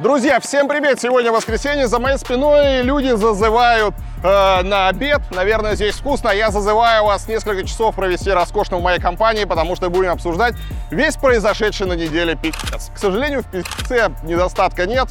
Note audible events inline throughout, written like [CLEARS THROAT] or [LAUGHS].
Друзья, всем привет! Сегодня воскресенье, за моей спиной люди зазывают э, на обед. Наверное, здесь вкусно. Я зазываю вас несколько часов провести роскошно в моей компании, потому что будем обсуждать весь произошедший на неделе пи***ц. К сожалению, в пи***це недостатка нет.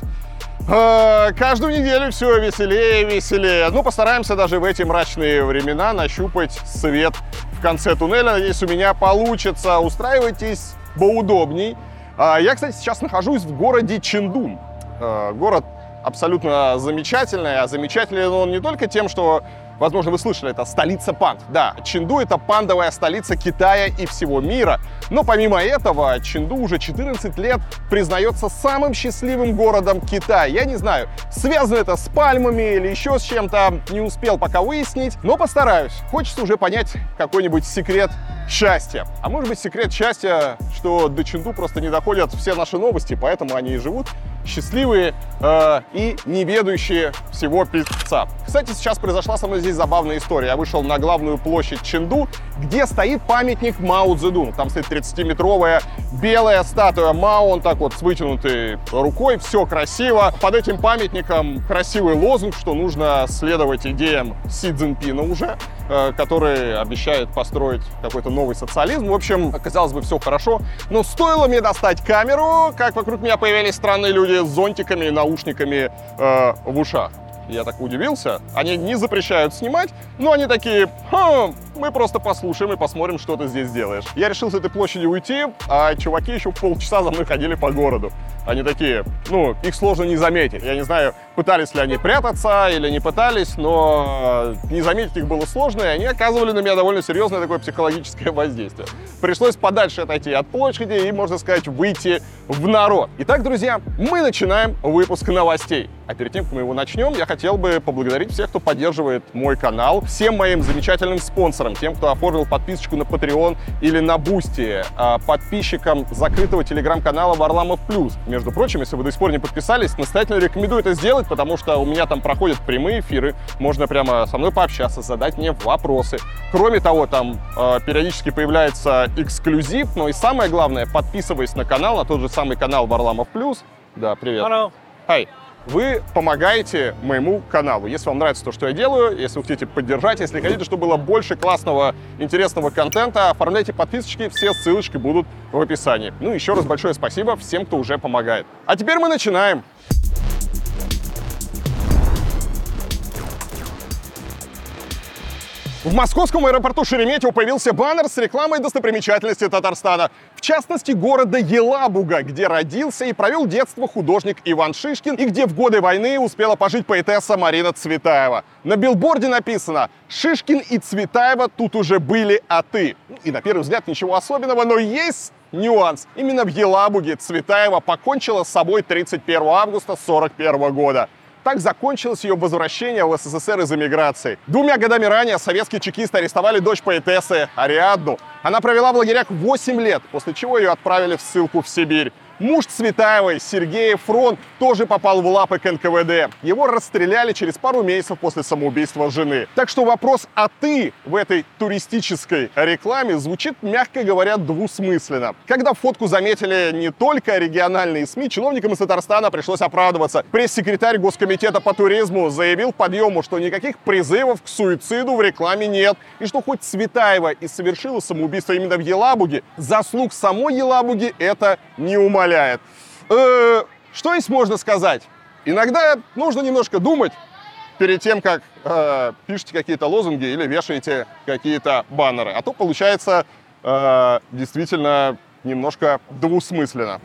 Э, каждую неделю все веселее и веселее. Ну, постараемся даже в эти мрачные времена нащупать свет в конце туннеля. Надеюсь, у меня получится. Устраивайтесь поудобней. А, Я, кстати, сейчас нахожусь в городе Чендун. Э, Город абсолютно замечательный, а замечательный он не только тем, что, возможно, вы слышали, это столица панд. Да, Ченду — это пандовая столица Китая и всего мира. Но помимо этого, Ченду уже 14 лет признается самым счастливым городом Китая. Я не знаю, связано это с пальмами или еще с чем-то, не успел пока выяснить, но постараюсь. Хочется уже понять какой-нибудь секрет счастья. А может быть секрет счастья, что до Ченду просто не доходят все наши новости, поэтому они и живут счастливые э, и не ведающие всего пи***ца. Кстати, сейчас произошла со мной здесь забавная история. Я вышел на главную площадь Ченду, где стоит памятник Мао Цзэдуну. Там стоит 30-метровая белая статуя Мао, он так вот с вытянутой рукой, все красиво. Под этим памятником красивый лозунг, что нужно следовать идеям Си Цзиньпина уже, э, который обещает построить какой-то новый социализм. В общем, казалось бы, все хорошо. Но стоило мне достать камеру, как вокруг меня появились странные люди с зонтиками и наушниками э, в ушах. Я так удивился. Они не запрещают снимать, но они такие, «Хм, мы просто послушаем и посмотрим, что ты здесь делаешь. Я решил с этой площади уйти, а чуваки еще полчаса за мной ходили по городу. Они такие, ну, их сложно не заметить. Я не знаю, пытались ли они прятаться или не пытались, но э, не заметить их было сложно, и они оказывали на меня довольно серьезное такое психологическое воздействие. Пришлось подальше отойти от площади и, можно сказать, выйти в народ. Итак, друзья, мы начинаем выпуск новостей. А перед тем, как мы его начнем, я хотел бы поблагодарить всех, кто поддерживает мой канал, всем моим замечательным спонсорам, тем, кто оформил подписочку на Patreon или на Boosty, подписчикам закрытого телеграм-канала Варламов Плюс. Между прочим, если вы до сих пор не подписались, настоятельно рекомендую это сделать, потому что у меня там проходят прямые эфиры, можно прямо со мной пообщаться, задать мне вопросы. Кроме того, там э, периодически появляется эксклюзив, но и самое главное, подписываясь на канал, на тот же самый канал Варламов Плюс. Да, привет. Hello. Хай. Вы помогаете моему каналу. Если вам нравится то, что я делаю, если вы хотите поддержать, если хотите, чтобы было больше классного, интересного контента, оформляйте подписочки, все ссылочки будут в описании. Ну, еще раз большое спасибо всем, кто уже помогает. А теперь мы начинаем. В московском аэропорту Шереметьево появился баннер с рекламой достопримечательности Татарстана. В частности, города Елабуга, где родился и провел детство художник Иван Шишкин и где в годы войны успела пожить поэтесса Марина Цветаева. На билборде написано «Шишкин и Цветаева тут уже были, а ты». Ну, И на первый взгляд ничего особенного, но есть Нюанс. Именно в Елабуге Цветаева покончила с собой 31 августа 1941 года. Так закончилось ее возвращение в СССР из эмиграции. Двумя годами ранее советские чекисты арестовали дочь поэтессы Ариадну. Она провела в лагерях 8 лет, после чего ее отправили в ссылку в Сибирь. Муж Цветаевой, Сергей Фрон, тоже попал в лапы к НКВД. Его расстреляли через пару месяцев после самоубийства жены. Так что вопрос «а ты» в этой туристической рекламе звучит, мягко говоря, двусмысленно. Когда фотку заметили не только региональные СМИ, чиновникам из Татарстана пришлось оправдываться. Пресс-секретарь Госкомитета по туризму заявил подъему, что никаких призывов к суициду в рекламе нет. И что хоть Цветаева и совершила самоубийство именно в Елабуге, заслуг самой Елабуги это не умаляет. Э, что здесь можно сказать? Иногда нужно немножко думать перед тем, как э, пишете какие-то лозунги или вешаете какие-то баннеры. А то получается э, действительно немножко двусмысленно.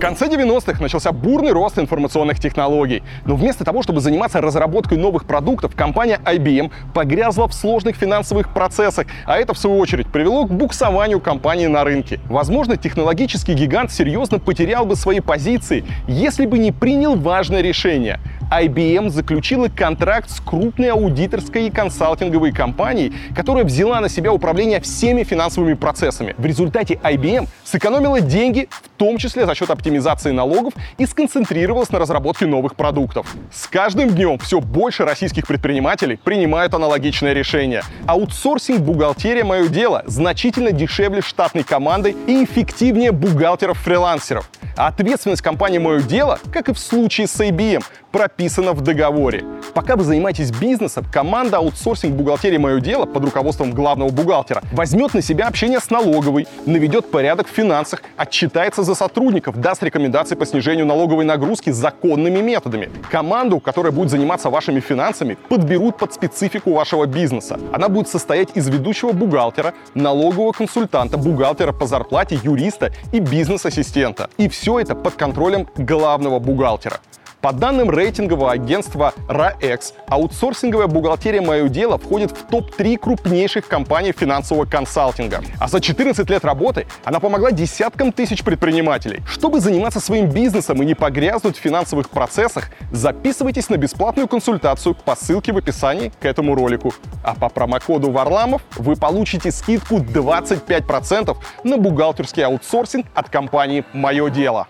В конце 90-х начался бурный рост информационных технологий. Но вместо того, чтобы заниматься разработкой новых продуктов, компания IBM погрязла в сложных финансовых процессах, а это, в свою очередь, привело к буксованию компании на рынке. Возможно, технологический гигант серьезно потерял бы свои позиции, если бы не принял важное решение IBM заключила контракт с крупной аудиторской и консалтинговой компанией, которая взяла на себя управление всеми финансовыми процессами. В результате IBM сэкономила деньги, в том числе за счет оптимизации налогов, и сконцентрировалась на разработке новых продуктов. С каждым днем все больше российских предпринимателей принимают аналогичное решение. Аутсорсинг бухгалтерия «Мое дело» значительно дешевле штатной команды и эффективнее бухгалтеров-фрилансеров. А ответственность компании «Мое дело», как и в случае с IBM, прописана в договоре. Пока вы занимаетесь бизнесом, команда аутсорсинг бухгалтерии «Мое дело» под руководством главного бухгалтера возьмет на себя общение с налоговой, наведет порядок в финансах, отчитается за сотрудников, даст рекомендации по снижению налоговой нагрузки законными методами. Команду, которая будет заниматься вашими финансами, подберут под специфику вашего бизнеса. Она будет состоять из ведущего бухгалтера, налогового консультанта, бухгалтера по зарплате, юриста и бизнес-ассистента. И все это под контролем главного бухгалтера. По данным рейтингового агентства RAEX, аутсорсинговая бухгалтерия «Мое дело» входит в топ-3 крупнейших компаний финансового консалтинга. А за 14 лет работы она помогла десяткам тысяч предпринимателей. Чтобы заниматься своим бизнесом и не погрязнуть в финансовых процессах, записывайтесь на бесплатную консультацию по ссылке в описании к этому ролику. А по промокоду Варламов вы получите скидку 25% на бухгалтерский аутсорсинг от компании «Мое дело».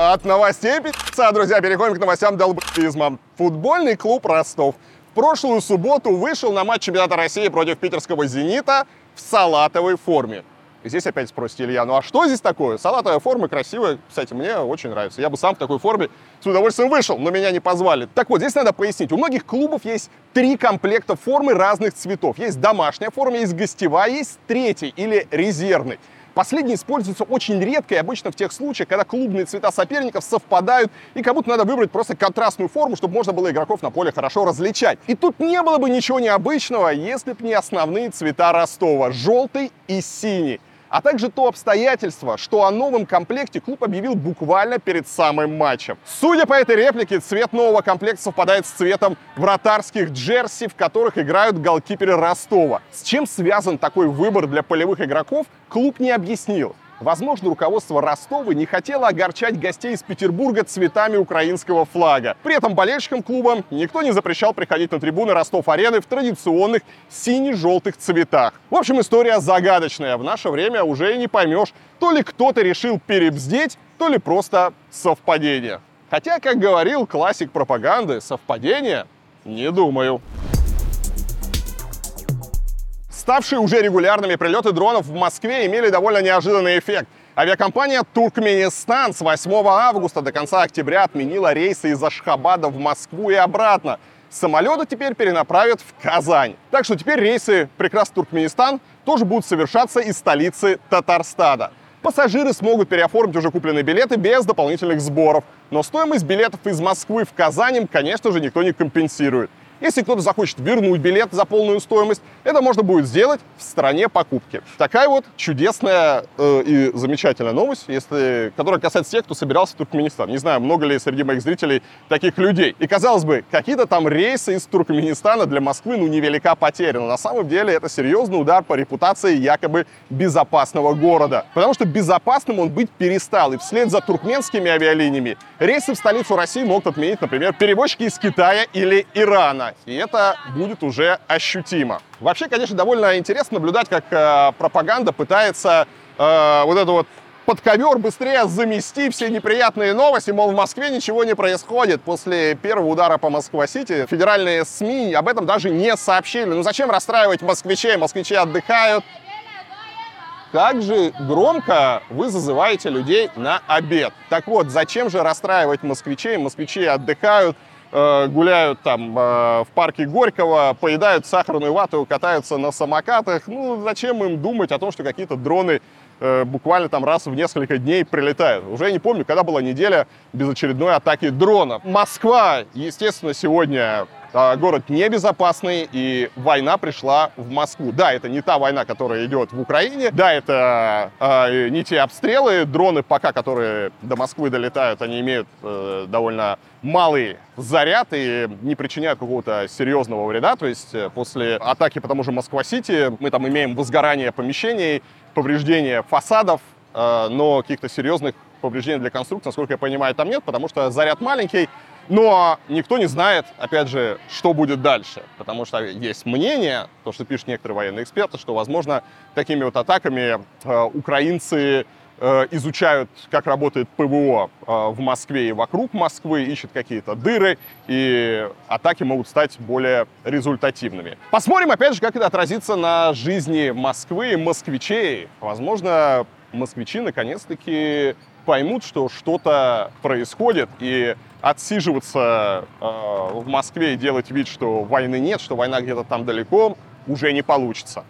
От новостей пицца, друзья, переходим к новостям долбизма. Футбольный клуб Ростов в прошлую субботу вышел на матч чемпионата России против питерского «Зенита» в салатовой форме. И здесь опять спросите, Илья, ну а что здесь такое? Салатовая форма красивая, кстати, мне очень нравится. Я бы сам в такой форме с удовольствием вышел, но меня не позвали. Так вот, здесь надо пояснить. У многих клубов есть три комплекта формы разных цветов. Есть домашняя форма, есть гостевая, есть третий или резервный. Последний используется очень редко и обычно в тех случаях, когда клубные цвета соперников совпадают и как будто надо выбрать просто контрастную форму, чтобы можно было игроков на поле хорошо различать. И тут не было бы ничего необычного, если бы не основные цвета Ростова — желтый и синий а также то обстоятельство, что о новом комплекте клуб объявил буквально перед самым матчем. Судя по этой реплике, цвет нового комплекта совпадает с цветом вратарских джерси, в которых играют голкиперы Ростова. С чем связан такой выбор для полевых игроков, клуб не объяснил. Возможно, руководство Ростова не хотело огорчать гостей из Петербурга цветами украинского флага. При этом болельщикам клуба никто не запрещал приходить на трибуны Ростов-арены в традиционных сине-желтых цветах. В общем, история загадочная. В наше время уже не поймешь, то ли кто-то решил перебздеть, то ли просто совпадение. Хотя, как говорил классик пропаганды, совпадение не думаю. Ставшие уже регулярными прилеты дронов в Москве имели довольно неожиданный эффект. Авиакомпания «Туркменистан» с 8 августа до конца октября отменила рейсы из Ашхабада в Москву и обратно. Самолеты теперь перенаправят в Казань. Так что теперь рейсы прекрасный Туркменистан тоже будут совершаться из столицы Татарстана. Пассажиры смогут переоформить уже купленные билеты без дополнительных сборов. Но стоимость билетов из Москвы в Казань им, конечно же, никто не компенсирует. Если кто-то захочет вернуть билет за полную стоимость, это можно будет сделать в стране покупки. Такая вот чудесная э, и замечательная новость, если, которая касается тех, кто собирался в Туркменистан. Не знаю, много ли среди моих зрителей таких людей. И казалось бы, какие-то там рейсы из Туркменистана для Москвы, ну, невелика потеря. Но на самом деле это серьезный удар по репутации якобы безопасного города. Потому что безопасным он быть перестал. И вслед за туркменскими авиалиниями рейсы в столицу России могут отменить, например, перевозчики из Китая или Ирана и это будет уже ощутимо. Вообще, конечно, довольно интересно наблюдать, как э, пропаганда пытается э, вот это вот под ковер быстрее замести все неприятные новости, мол, в Москве ничего не происходит. После первого удара по Москва-Сити федеральные СМИ об этом даже не сообщили. Ну зачем расстраивать москвичей? Москвичи отдыхают. Как же громко вы зазываете людей на обед. Так вот, зачем же расстраивать москвичей? Москвичи отдыхают, гуляют там э, в парке Горького, поедают сахарную вату, катаются на самокатах. Ну, зачем им думать о том, что какие-то дроны э, буквально там раз в несколько дней прилетают. Уже я не помню, когда была неделя без очередной атаки дронов. Москва, естественно, сегодня город небезопасный, и война пришла в Москву. Да, это не та война, которая идет в Украине, да, это э, не те обстрелы, дроны пока, которые до Москвы долетают, они имеют э, довольно малый заряд и не причиняют какого-то серьезного вреда. То есть э, после атаки по тому же Москва-Сити мы там имеем возгорание помещений, повреждение фасадов, э, но каких-то серьезных повреждений для конструкции, насколько я понимаю, там нет, потому что заряд маленький, но никто не знает, опять же, что будет дальше, потому что есть мнение, то, что пишут некоторые военные эксперты, что, возможно, такими вот атаками э, украинцы э, изучают, как работает ПВО э, в Москве и вокруг Москвы, ищут какие-то дыры, и атаки могут стать более результативными. Посмотрим, опять же, как это отразится на жизни Москвы и москвичей. Возможно, москвичи наконец-таки поймут, что что-то происходит, и отсиживаться э, в Москве и делать вид, что войны нет, что война где-то там далеко, уже не получится.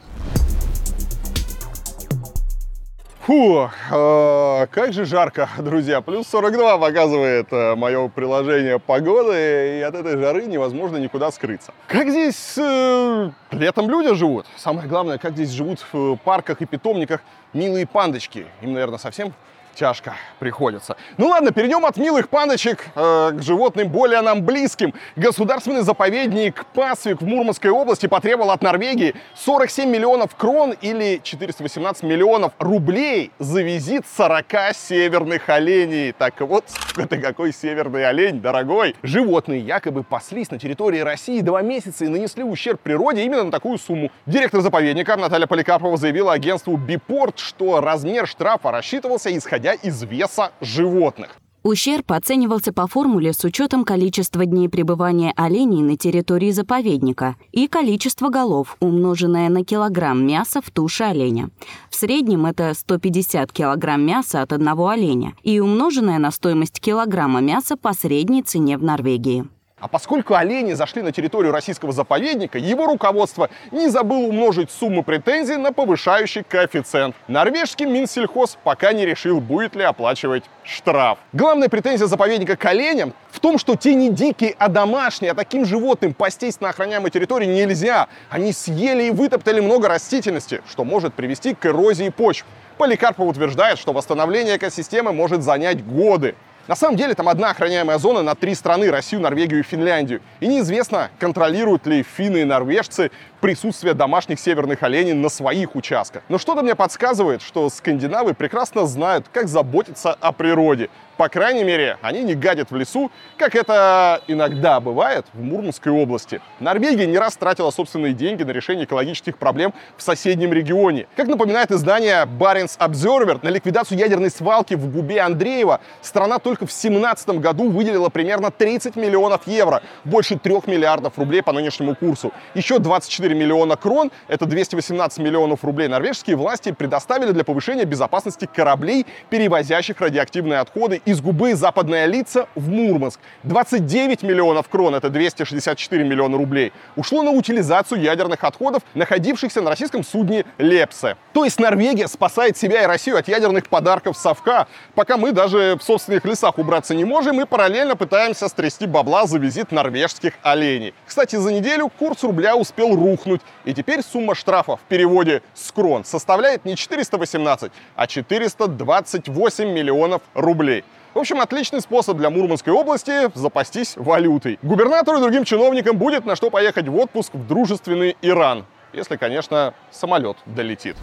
Фу, э, как же жарко, друзья. Плюс 42 показывает э, мое приложение погоды, и от этой жары невозможно никуда скрыться. Как здесь э, летом люди живут? Самое главное, как здесь живут в парках и питомниках милые пандочки. Им, наверное, совсем тяжко приходится. Ну ладно, перейдем от милых паночек э, к животным более нам близким. Государственный заповедник Пасвик в Мурманской области потребовал от Норвегии 47 миллионов крон или 418 миллионов рублей за визит 40 северных оленей. Так вот, это какой северный олень, дорогой. Животные якобы паслись на территории России два месяца и нанесли ущерб природе именно на такую сумму. Директор заповедника Наталья Поликарпова заявила агентству Бипорт, что размер штрафа рассчитывался исходя исходя из веса животных. Ущерб оценивался по формуле с учетом количества дней пребывания оленей на территории заповедника и количество голов, умноженное на килограмм мяса в туше оленя. В среднем это 150 килограмм мяса от одного оленя и умноженное на стоимость килограмма мяса по средней цене в Норвегии. А поскольку олени зашли на территорию российского заповедника, его руководство не забыло умножить сумму претензий на повышающий коэффициент. Норвежский Минсельхоз пока не решил, будет ли оплачивать штраф. Главная претензия заповедника к оленям в том, что те не дикие, а домашние, а таким животным пастись на охраняемой территории нельзя. Они съели и вытоптали много растительности, что может привести к эрозии почв. Поликарпов утверждает, что восстановление экосистемы может занять годы. На самом деле там одна охраняемая зона на три страны, Россию, Норвегию и Финляндию. И неизвестно, контролируют ли финны и норвежцы присутствие домашних северных оленей на своих участках. Но что-то мне подсказывает, что скандинавы прекрасно знают, как заботиться о природе. По крайней мере, они не гадят в лесу, как это иногда бывает в Мурманской области. Норвегия не раз тратила собственные деньги на решение экологических проблем в соседнем регионе. Как напоминает издание Barents Observer, на ликвидацию ядерной свалки в губе Андреева страна только в 2017 году выделила примерно 30 миллионов евро, больше 3 миллиардов рублей по нынешнему курсу. Еще 24 миллиона крон, это 218 миллионов рублей, норвежские власти предоставили для повышения безопасности кораблей, перевозящих радиоактивные отходы из губы Западная лица в Мурманск. 29 миллионов крон, это 264 миллиона рублей, ушло на утилизацию ядерных отходов, находившихся на российском судне Лепсе. То есть Норвегия спасает себя и Россию от ядерных подарков совка, пока мы даже в собственных лесах убраться не можем и параллельно пытаемся стрясти бабла за визит норвежских оленей. Кстати, за неделю курс рубля успел рухнуть, и теперь сумма штрафа в переводе с крон составляет не 418, а 428 миллионов рублей. В общем, отличный способ для Мурманской области запастись валютой. Губернатору и другим чиновникам будет на что поехать в отпуск в дружественный Иран. Если, конечно, самолет долетит.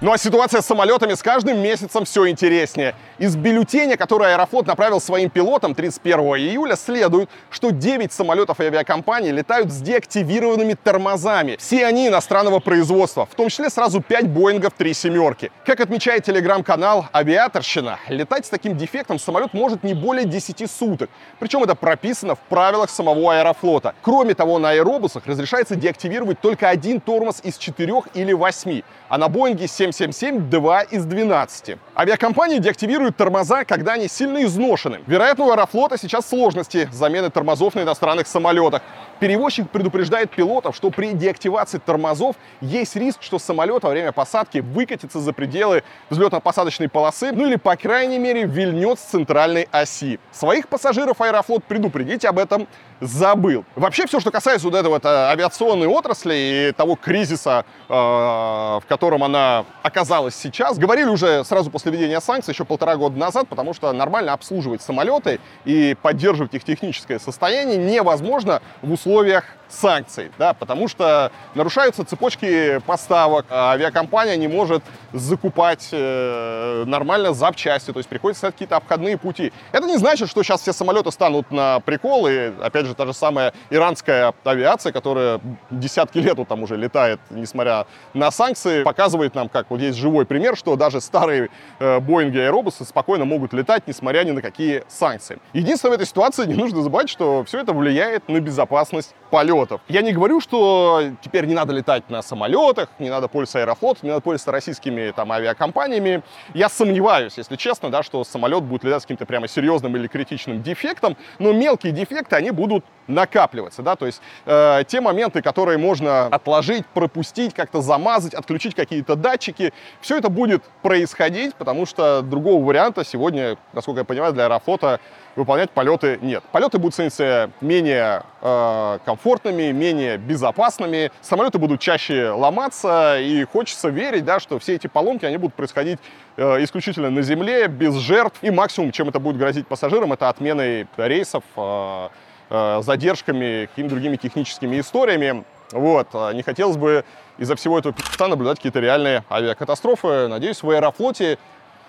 Ну а ситуация с самолетами с каждым месяцем все интереснее. Из бюллетеня, который Аэрофлот направил своим пилотам 31 июля, следует, что 9 самолетов авиакомпании летают с деактивированными тормозами. Все они иностранного производства, в том числе сразу 5 Боингов 3 семерки. Как отмечает телеграм-канал «Авиаторщина», летать с таким дефектом самолет может не более 10 суток. Причем это прописано в правилах самого Аэрофлота. Кроме того, на аэробусах разрешается деактивировать только один тормоз из 4 или 8, а на Боинге 777 2 из 12. Авиакомпании деактивируют реагируют тормоза, когда они сильно изношены. Вероятно, у Аэрофлота сейчас сложности замены тормозов на иностранных самолетах. Перевозчик предупреждает пилотов, что при деактивации тормозов есть риск, что самолет во время посадки выкатится за пределы взлетно-посадочной полосы, ну или, по крайней мере, вильнет с центральной оси. Своих пассажиров Аэрофлот предупредить об этом забыл. Вообще, все, что касается вот этого вот, авиационной отрасли и того кризиса, э, в котором она оказалась сейчас, говорили уже сразу после введения санкций, еще полтора года назад, потому что нормально обслуживать самолеты и поддерживать их техническое состояние невозможно в условиях санкций, да, потому что нарушаются цепочки поставок, а авиакомпания не может закупать э, нормально запчасти, то есть приходится искать какие-то обходные пути. Это не значит, что сейчас все самолеты станут на прикол, и опять же та же самая иранская авиация, которая десятки лет вот там уже летает, несмотря на санкции, показывает нам, как вот есть живой пример, что даже старые э, и аэробусы спокойно могут летать, несмотря ни на какие санкции. Единственное в этой ситуации не нужно забывать, что все это влияет на безопасность полетов. Я не говорю, что теперь не надо летать на самолетах, не надо пользоваться аэрофлотом, не надо пользоваться российскими там авиакомпаниями. Я сомневаюсь, если честно, да, что самолет будет летать с каким-то прямо серьезным или критичным дефектом, но мелкие дефекты, они будут накапливаться, да, то есть э, те моменты, которые можно отложить, пропустить, как-то замазать, отключить какие-то датчики, все это будет происходить, потому что другого варианта сегодня, насколько я понимаю, для Аэрофлота выполнять полеты нет. Полеты будут становиться менее э, комфортными, менее безопасными, самолеты будут чаще ломаться, и хочется верить, да, что все эти поломки, они будут происходить э, исключительно на земле, без жертв, и максимум, чем это будет грозить пассажирам, это отменой рейсов, э, э, задержками, какими-то другими техническими историями. Вот, э, не хотелось бы из-за всего этого пи***ца наблюдать какие-то реальные авиакатастрофы. Надеюсь, в Аэрофлоте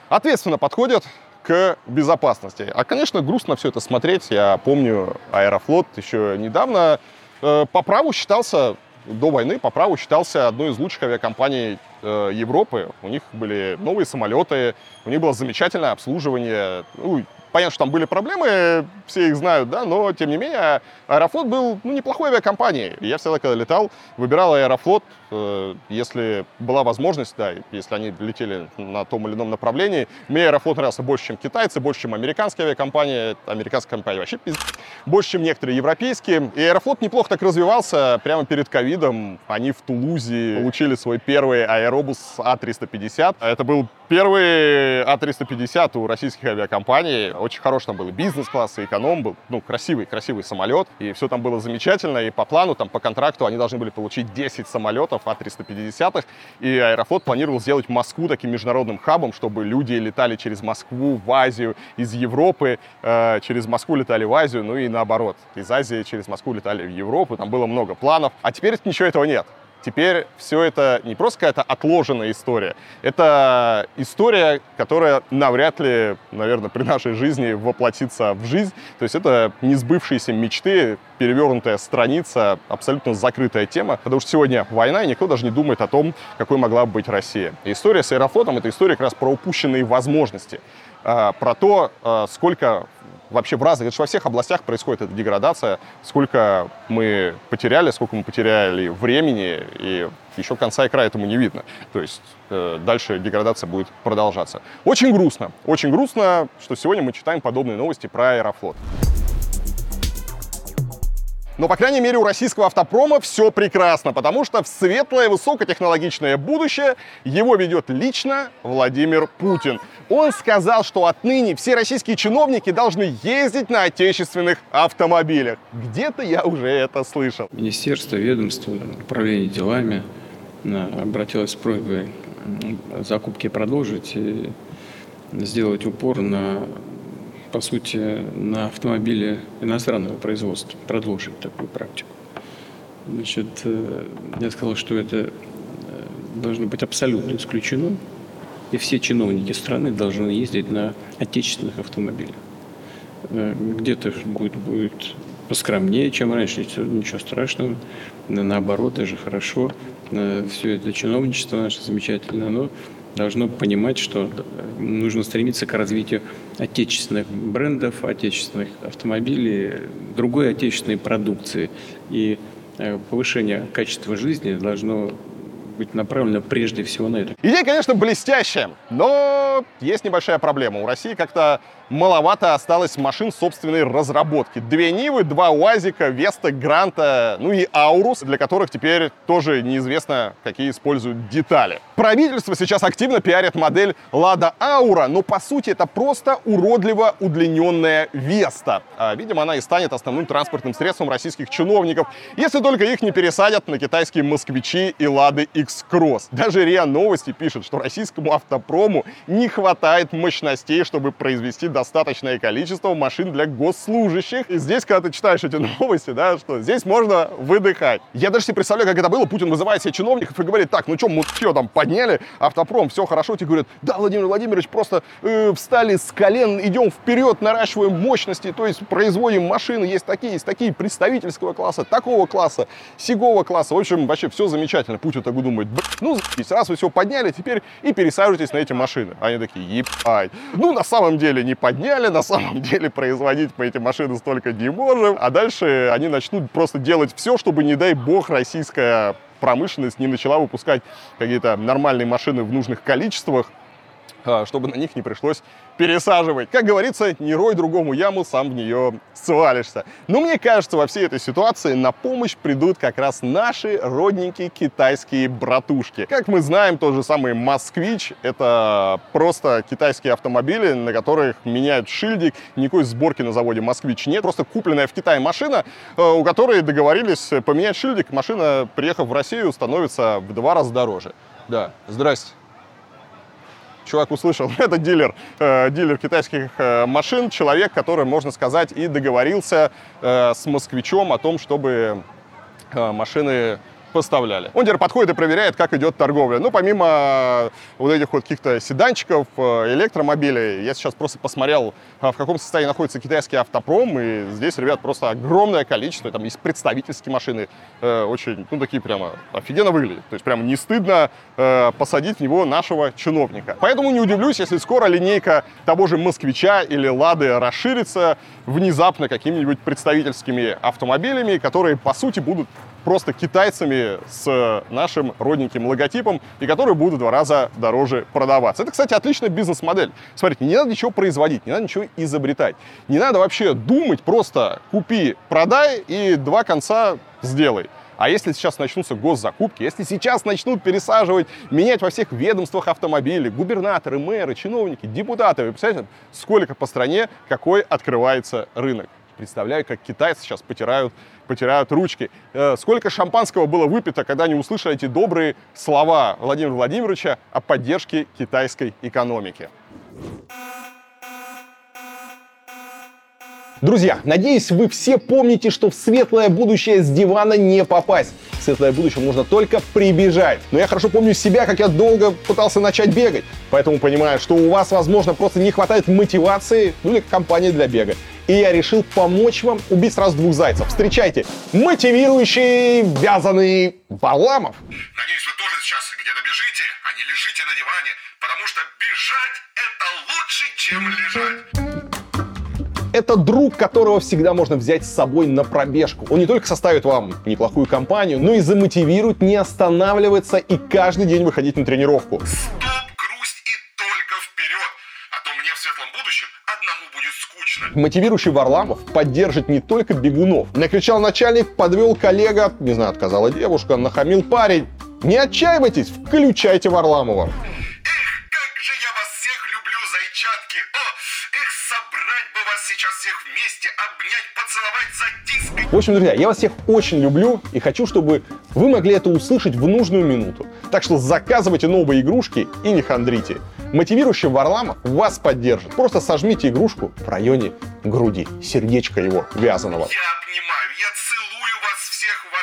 ответственно подходят к безопасности. А, конечно, грустно все это смотреть. Я помню, Аэрофлот еще недавно э, по праву считался, до войны по праву считался одной из лучших авиакомпаний э, Европы. У них были новые самолеты, у них было замечательное обслуживание. Ну, Понятно, что там были проблемы, все их знают, да, но тем не менее Аэрофлот был ну, неплохой авиакомпанией. Я всегда, когда летал, выбирал Аэрофлот, э, если была возможность, да, если они летели на том или ином направлении. Мне Аэрофлот нравился больше, чем китайцы, больше, чем американские авиакомпании. Американская компания вообще пиздец. Больше, чем некоторые европейские. И Аэрофлот неплохо так развивался. Прямо перед ковидом они в Тулузе получили свой первый аэробус А350. Это был первый А350 у российских авиакомпаний. Очень хороший там был бизнес-класс, и эконом был. Ну, красивый, красивый самолет. И все там было замечательно. И по плану, там, по контракту они должны были получить 10 самолетов А350. И Аэрофлот планировал сделать Москву таким международным хабом, чтобы люди летали через Москву в Азию, из Европы э, через Москву летали в Азию, ну и наоборот. Из Азии через Москву летали в Европу. Там было много планов. А теперь ничего этого нет. Теперь все это не просто какая-то отложенная история, это история, которая навряд ли, наверное, при нашей жизни воплотится в жизнь. То есть это несбывшиеся мечты, перевернутая страница, абсолютно закрытая тема, потому что сегодня война, и никто даже не думает о том, какой могла бы быть Россия. история с Аэрофлотом — это история как раз про упущенные возможности, а, про то, а, сколько вообще в разных, это же во всех областях происходит эта деградация, сколько мы потеряли, сколько мы потеряли времени, и еще конца и края этому не видно. То есть э, дальше деградация будет продолжаться. Очень грустно, очень грустно, что сегодня мы читаем подобные новости про Аэрофлот. Но, по крайней мере, у российского автопрома все прекрасно, потому что в светлое высокотехнологичное будущее его ведет лично Владимир Путин. Он сказал, что отныне все российские чиновники должны ездить на отечественных автомобилях. Где-то я уже это слышал. Министерство, ведомство, управление делами э, обратилось с просьбой закупки продолжить и сделать упор на по сути, на автомобили иностранного производства, продолжить такую практику. Значит, э, я сказал, что это э, должно быть абсолютно исключено, и все чиновники страны должны ездить на отечественных автомобилях. Э, где-то будет, будет поскромнее, чем раньше, ничего страшного, наоборот, даже хорошо. Все это чиновничество наше замечательное, но должно понимать, что нужно стремиться к развитию отечественных брендов, отечественных автомобилей, другой отечественной продукции. И э, повышение качества жизни должно быть направлена прежде всего на это. Идея, конечно, блестящая, но есть небольшая проблема. У России как-то маловато осталось машин собственной разработки. Две Нивы, два УАЗика, Веста, Гранта, ну и Аурус, для которых теперь тоже неизвестно, какие используют детали. Правительство сейчас активно пиарит модель Лада Аура, но по сути это просто уродливо удлиненная Веста. А, видимо, она и станет основным транспортным средством российских чиновников, если только их не пересадят на китайские москвичи и Лады X-Cross. Даже РИА Новости пишет, что российскому автопрому не хватает мощностей, чтобы произвести достаточное количество машин для госслужащих. И здесь, когда ты читаешь эти [LAUGHS] новости, да, что здесь можно выдыхать. Я даже себе представляю, как это было. Путин вызывает себе чиновников и говорит, так, ну что, мы все там подняли, автопром, все хорошо. Тебе говорят, да, Владимир Владимирович, просто э, встали с колен, идем вперед, наращиваем мощности, то есть производим машины, есть такие, есть такие представительского класса, такого класса, сигого класса. В общем, вообще все замечательно. Путин так думает, ну, раз вы все подняли, теперь и пересаживайтесь на эти машины. Они такие, ебать. Ну, на самом деле не подняли, на самом деле производить мы эти машины столько не можем. А дальше они начнут просто делать все, чтобы, не дай бог, российская промышленность не начала выпускать какие-то нормальные машины в нужных количествах, чтобы на них не пришлось пересаживать. Как говорится, не рой другому яму, сам в нее свалишься. Но мне кажется, во всей этой ситуации на помощь придут как раз наши родненькие китайские братушки. Как мы знаем, тот же самый «Москвич» — это просто китайские автомобили, на которых меняют шильдик. Никакой сборки на заводе «Москвич» нет. Просто купленная в Китае машина, э, у которой договорились поменять шильдик. Машина, приехав в Россию, становится в два раза дороже. Да, здрасте чувак услышал, [LAUGHS] это дилер, э, дилер китайских э, машин, человек, который, можно сказать, и договорился э, с москвичом о том, чтобы э, машины поставляли. Он теперь подходит и проверяет, как идет торговля. Ну, помимо вот этих вот каких-то седанчиков, э, электромобилей, я сейчас просто посмотрел, а, в каком состоянии находится китайский автопром, и здесь, ребят, просто огромное количество, там есть представительские машины, э, очень, ну, такие прямо офигенно выглядят. То есть прямо не стыдно э, посадить в него нашего чиновника. Поэтому не удивлюсь, если скоро линейка того же «Москвича» или «Лады» расширится внезапно какими-нибудь представительскими автомобилями, которые, по сути, будут просто китайцами с нашим родненьким логотипом и которые будут в два раза дороже продаваться. Это, кстати, отличная бизнес-модель. Смотрите, не надо ничего производить, не надо ничего изобретать. Не надо вообще думать, просто купи, продай и два конца сделай. А если сейчас начнутся госзакупки, если сейчас начнут пересаживать, менять во всех ведомствах автомобили, губернаторы, мэры, чиновники, депутаты, вы представляете, сколько по стране, какой открывается рынок. Представляю, как китайцы сейчас потирают потирают ручки. Э, сколько шампанского было выпито, когда они услышали эти добрые слова Владимира Владимировича о поддержке китайской экономики. Друзья, надеюсь, вы все помните, что в светлое будущее с дивана не попасть. В светлое будущее можно только прибежать. Но я хорошо помню себя, как я долго пытался начать бегать. Поэтому понимаю, что у вас, возможно, просто не хватает мотивации, ну или компании для бега и я решил помочь вам убить сразу двух зайцев. Встречайте, мотивирующий вязаный Варламов. Надеюсь, вы тоже сейчас где-то бежите, а не лежите на диване, потому что бежать это лучше, чем лежать. Это друг, которого всегда можно взять с собой на пробежку. Он не только составит вам неплохую компанию, но и замотивирует не останавливаться и каждый день выходить на тренировку. Мотивирующий Варламов поддержит не только бегунов. Накричал начальник, подвел коллега, не знаю, отказала девушка, нахамил парень. Не отчаивайтесь, включайте Варламова. В общем, друзья, я вас всех очень люблю и хочу, чтобы вы могли это услышать в нужную минуту. Так что заказывайте новые игрушки и не хандрите. Мотивирующий Варламов вас поддержит. Просто сожмите игрушку в районе груди, сердечко его вязаного. Я обнимаю, я целую всех,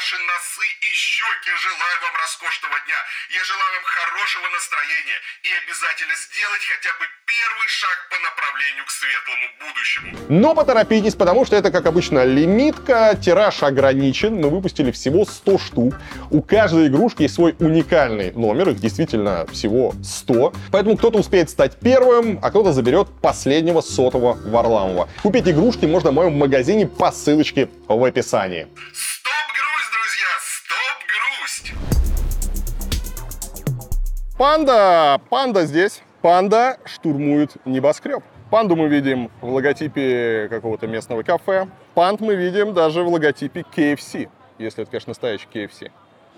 ваши носы и щеки. Желаю вам роскошного дня. Я желаю вам хорошего настроения. И обязательно сделать хотя бы первый шаг по направлению к светлому будущему. Но поторопитесь, потому что это, как обычно, лимитка, тираж ограничен. Мы выпустили всего 100 штук. У каждой игрушки есть свой уникальный номер, их действительно всего 100. Поэтому кто-то успеет стать первым, а кто-то заберет последнего сотого Варламова. Купить игрушки можно в моем магазине по ссылочке в описании. Панда! Панда здесь. Панда штурмует небоскреб. Панду мы видим в логотипе какого-то местного кафе. Панд мы видим даже в логотипе KFC, если это, конечно, настоящий KFC.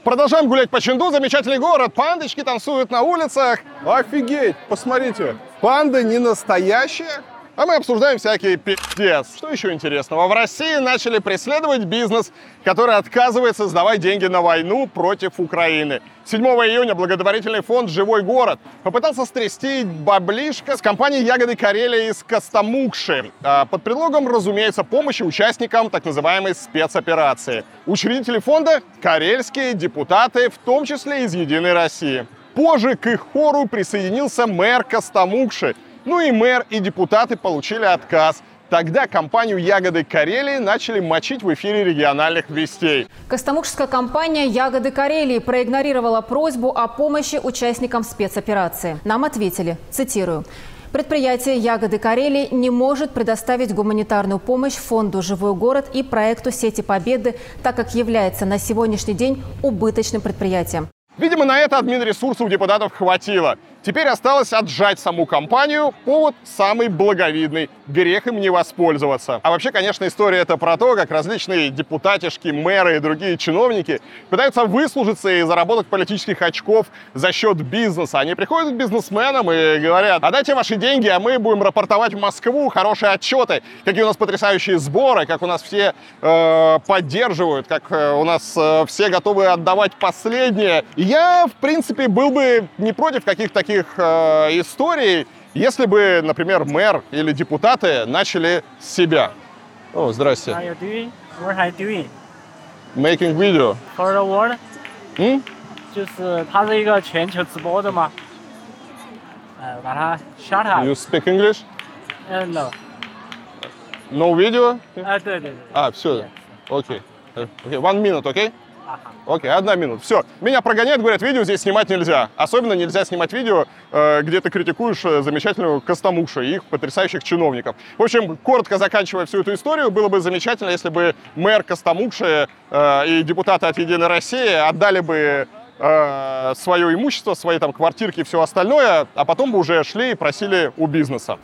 Продолжаем гулять по Ченду, замечательный город. Пандочки танцуют на улицах. Офигеть, посмотрите. Панда не настоящая, А мы обсуждаем всякие пиздец. Что еще интересного? В России начали преследовать бизнес, который отказывается сдавать деньги на войну против Украины. 7 июня благотворительный фонд «Живой город» попытался стрясти баблишко с компанией «Ягоды Карелия» из Костомукши а, под предлогом, разумеется, помощи участникам так называемой спецоперации. Учредители фонда – карельские депутаты, в том числе из «Единой России». Позже к их хору присоединился мэр Костомукши. Ну и мэр, и депутаты получили отказ – Тогда компанию «Ягоды Карелии» начали мочить в эфире региональных вестей. Костомукшская компания «Ягоды Карелии» проигнорировала просьбу о помощи участникам спецоперации. Нам ответили, цитирую, Предприятие «Ягоды Карелии» не может предоставить гуманитарную помощь фонду «Живой город» и проекту «Сети Победы», так как является на сегодняшний день убыточным предприятием. Видимо, на это админресурсов депутатов хватило. Теперь осталось отжать саму компанию. Повод самый благовидный. Грех им не воспользоваться. А вообще, конечно, история это про то, как различные депутатишки, мэры и другие чиновники пытаются выслужиться и заработать политических очков за счет бизнеса. Они приходят к бизнесменам и говорят, отдайте ваши деньги, а мы будем рапортовать в Москву хорошие отчеты, какие у нас потрясающие сборы, как у нас все э, поддерживают, как э, у нас э, все готовы отдавать последнее. я, в принципе, был бы не против каких-то таких таких э, историй, если бы, например, мэр или депутаты начали с себя. О, здрасте. How are you doing? What are you doing? Making video. For the world? 嗯，就是它是一个全球直播的嘛。呃，把它 shut up。 You speak English? 嗯，no。 No video? 哎，对对对。 А, все. Окей. Э, Окей, one minute, окей? Ага. Окей, одна минута. Все. Меня прогоняют, говорят, видео здесь снимать нельзя. Особенно нельзя снимать видео, э, где ты критикуешь э, замечательную Костомушу и их потрясающих чиновников. В общем, коротко заканчивая всю эту историю, было бы замечательно, если бы мэр Костомукши э, и депутаты от «Единой России» отдали бы свое имущество, свои там квартирки и все остальное, а потом бы уже шли и просили у бизнеса.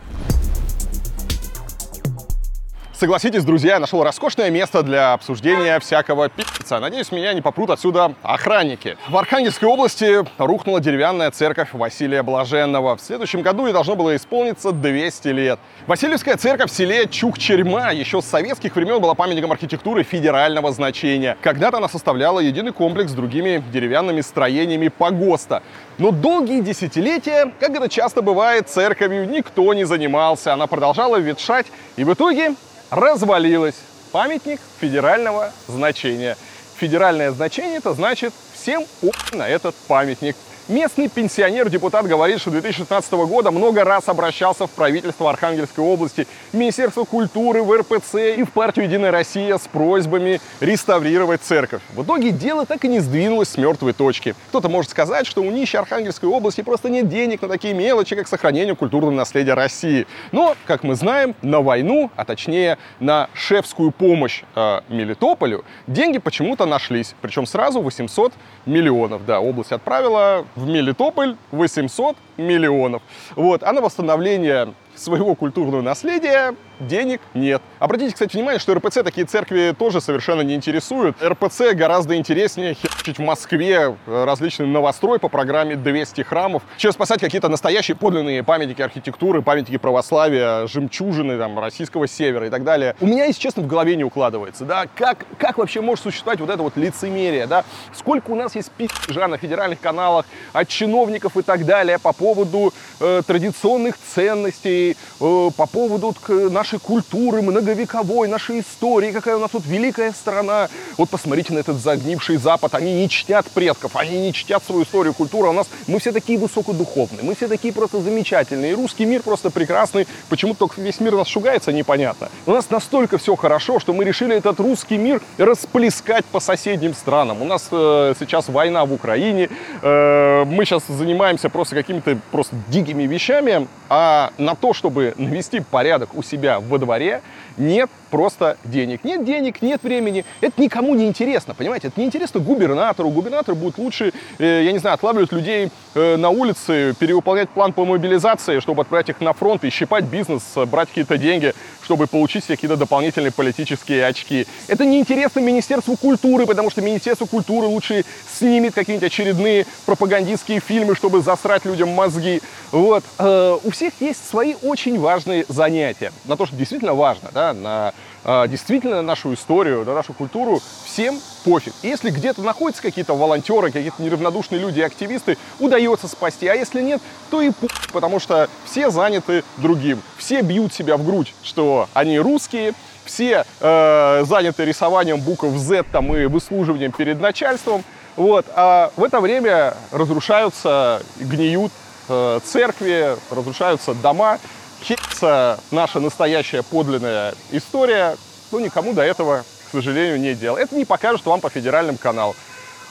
Согласитесь, друзья, я нашел роскошное место для обсуждения всякого пи***ца. Надеюсь, меня не попрут отсюда охранники. В Архангельской области рухнула деревянная церковь Василия Блаженного. В следующем году ей должно было исполниться 200 лет. Васильевская церковь в селе Чук-Черьма еще с советских времен была памятником архитектуры федерального значения. Когда-то она составляла единый комплекс с другими деревянными строениями погоста. Но долгие десятилетия, как это часто бывает, церковью никто не занимался. Она продолжала ветшать и в итоге развалилась. Памятник федерального значения. Федеральное значение это значит всем на этот памятник. Местный пенсионер-депутат говорит, что 2016 года много раз обращался в правительство Архангельской области, в Министерство культуры, в РПЦ и в партию «Единая Россия» с просьбами реставрировать церковь. В итоге дело так и не сдвинулось с мертвой точки. Кто-то может сказать, что у нищей Архангельской области просто нет денег на такие мелочи, как сохранение культурного наследия России. Но, как мы знаем, на войну, а точнее на шефскую помощь э, Мелитополю, деньги почему-то нашлись. Причем сразу 800 миллионов. Да, область отправила в Мелитополь 800 миллионов. Вот. А на восстановление своего культурного наследия денег нет. Обратите, кстати, внимание, что РПЦ такие церкви тоже совершенно не интересуют. РПЦ гораздо интереснее херчить в Москве э, различный новострой по программе 200 храмов, чем спасать какие-то настоящие подлинные памятники архитектуры, памятники православия, жемчужины там, российского севера и так далее. У меня, если честно, в голове не укладывается, да, как, как вообще может существовать вот это вот лицемерие, да, сколько у нас есть пи***жа на федеральных каналах от чиновников и так далее по поводу э, традиционных ценностей, э, по поводу нашей культуры многовековой, нашей истории, какая у нас тут великая страна. Вот посмотрите на этот загнивший Запад, они не чтят предков, они не чтят свою историю, культуру, а у нас мы все такие высокодуховные, мы все такие просто замечательные, и русский мир просто прекрасный, почему только весь мир нас шугается, непонятно. У нас настолько все хорошо, что мы решили этот русский мир расплескать по соседним странам. У нас э, сейчас война в Украине, э, мы сейчас занимаемся просто какими-то просто дикими вещами, а на то, чтобы навести порядок у себя во дворе, нет просто денег. Нет денег, нет времени. Это никому не интересно, понимаете? Это не интересно губернатору. Губернатор будет лучше, э, я не знаю, отлавливать людей э, на улице, перевыполнять план по мобилизации, чтобы отправить их на фронт и щипать бизнес, брать какие-то деньги, чтобы получить себе какие-то дополнительные политические очки. Это не интересно Министерству культуры, потому что Министерство культуры лучше снимет какие-нибудь очередные пропагандистские фильмы, чтобы засрать людям мозги. Вот. Э, у всех есть свои очень важные занятия. На то, что действительно важно, да, на э, действительно нашу историю, на нашу культуру, всем пофиг. И если где-то находятся какие-то волонтеры, какие-то неравнодушные люди активисты, удается спасти. А если нет, то и пофиг, потому что все заняты другим. Все бьют себя в грудь, что они русские, все э, заняты рисованием букв Z там, и выслуживанием перед начальством. Вот. А в это время разрушаются, гниют э, церкви, разрушаются дома, херится наша настоящая подлинная история. Ну, никому до этого, к сожалению, не дело. Это не покажут вам по федеральным каналам.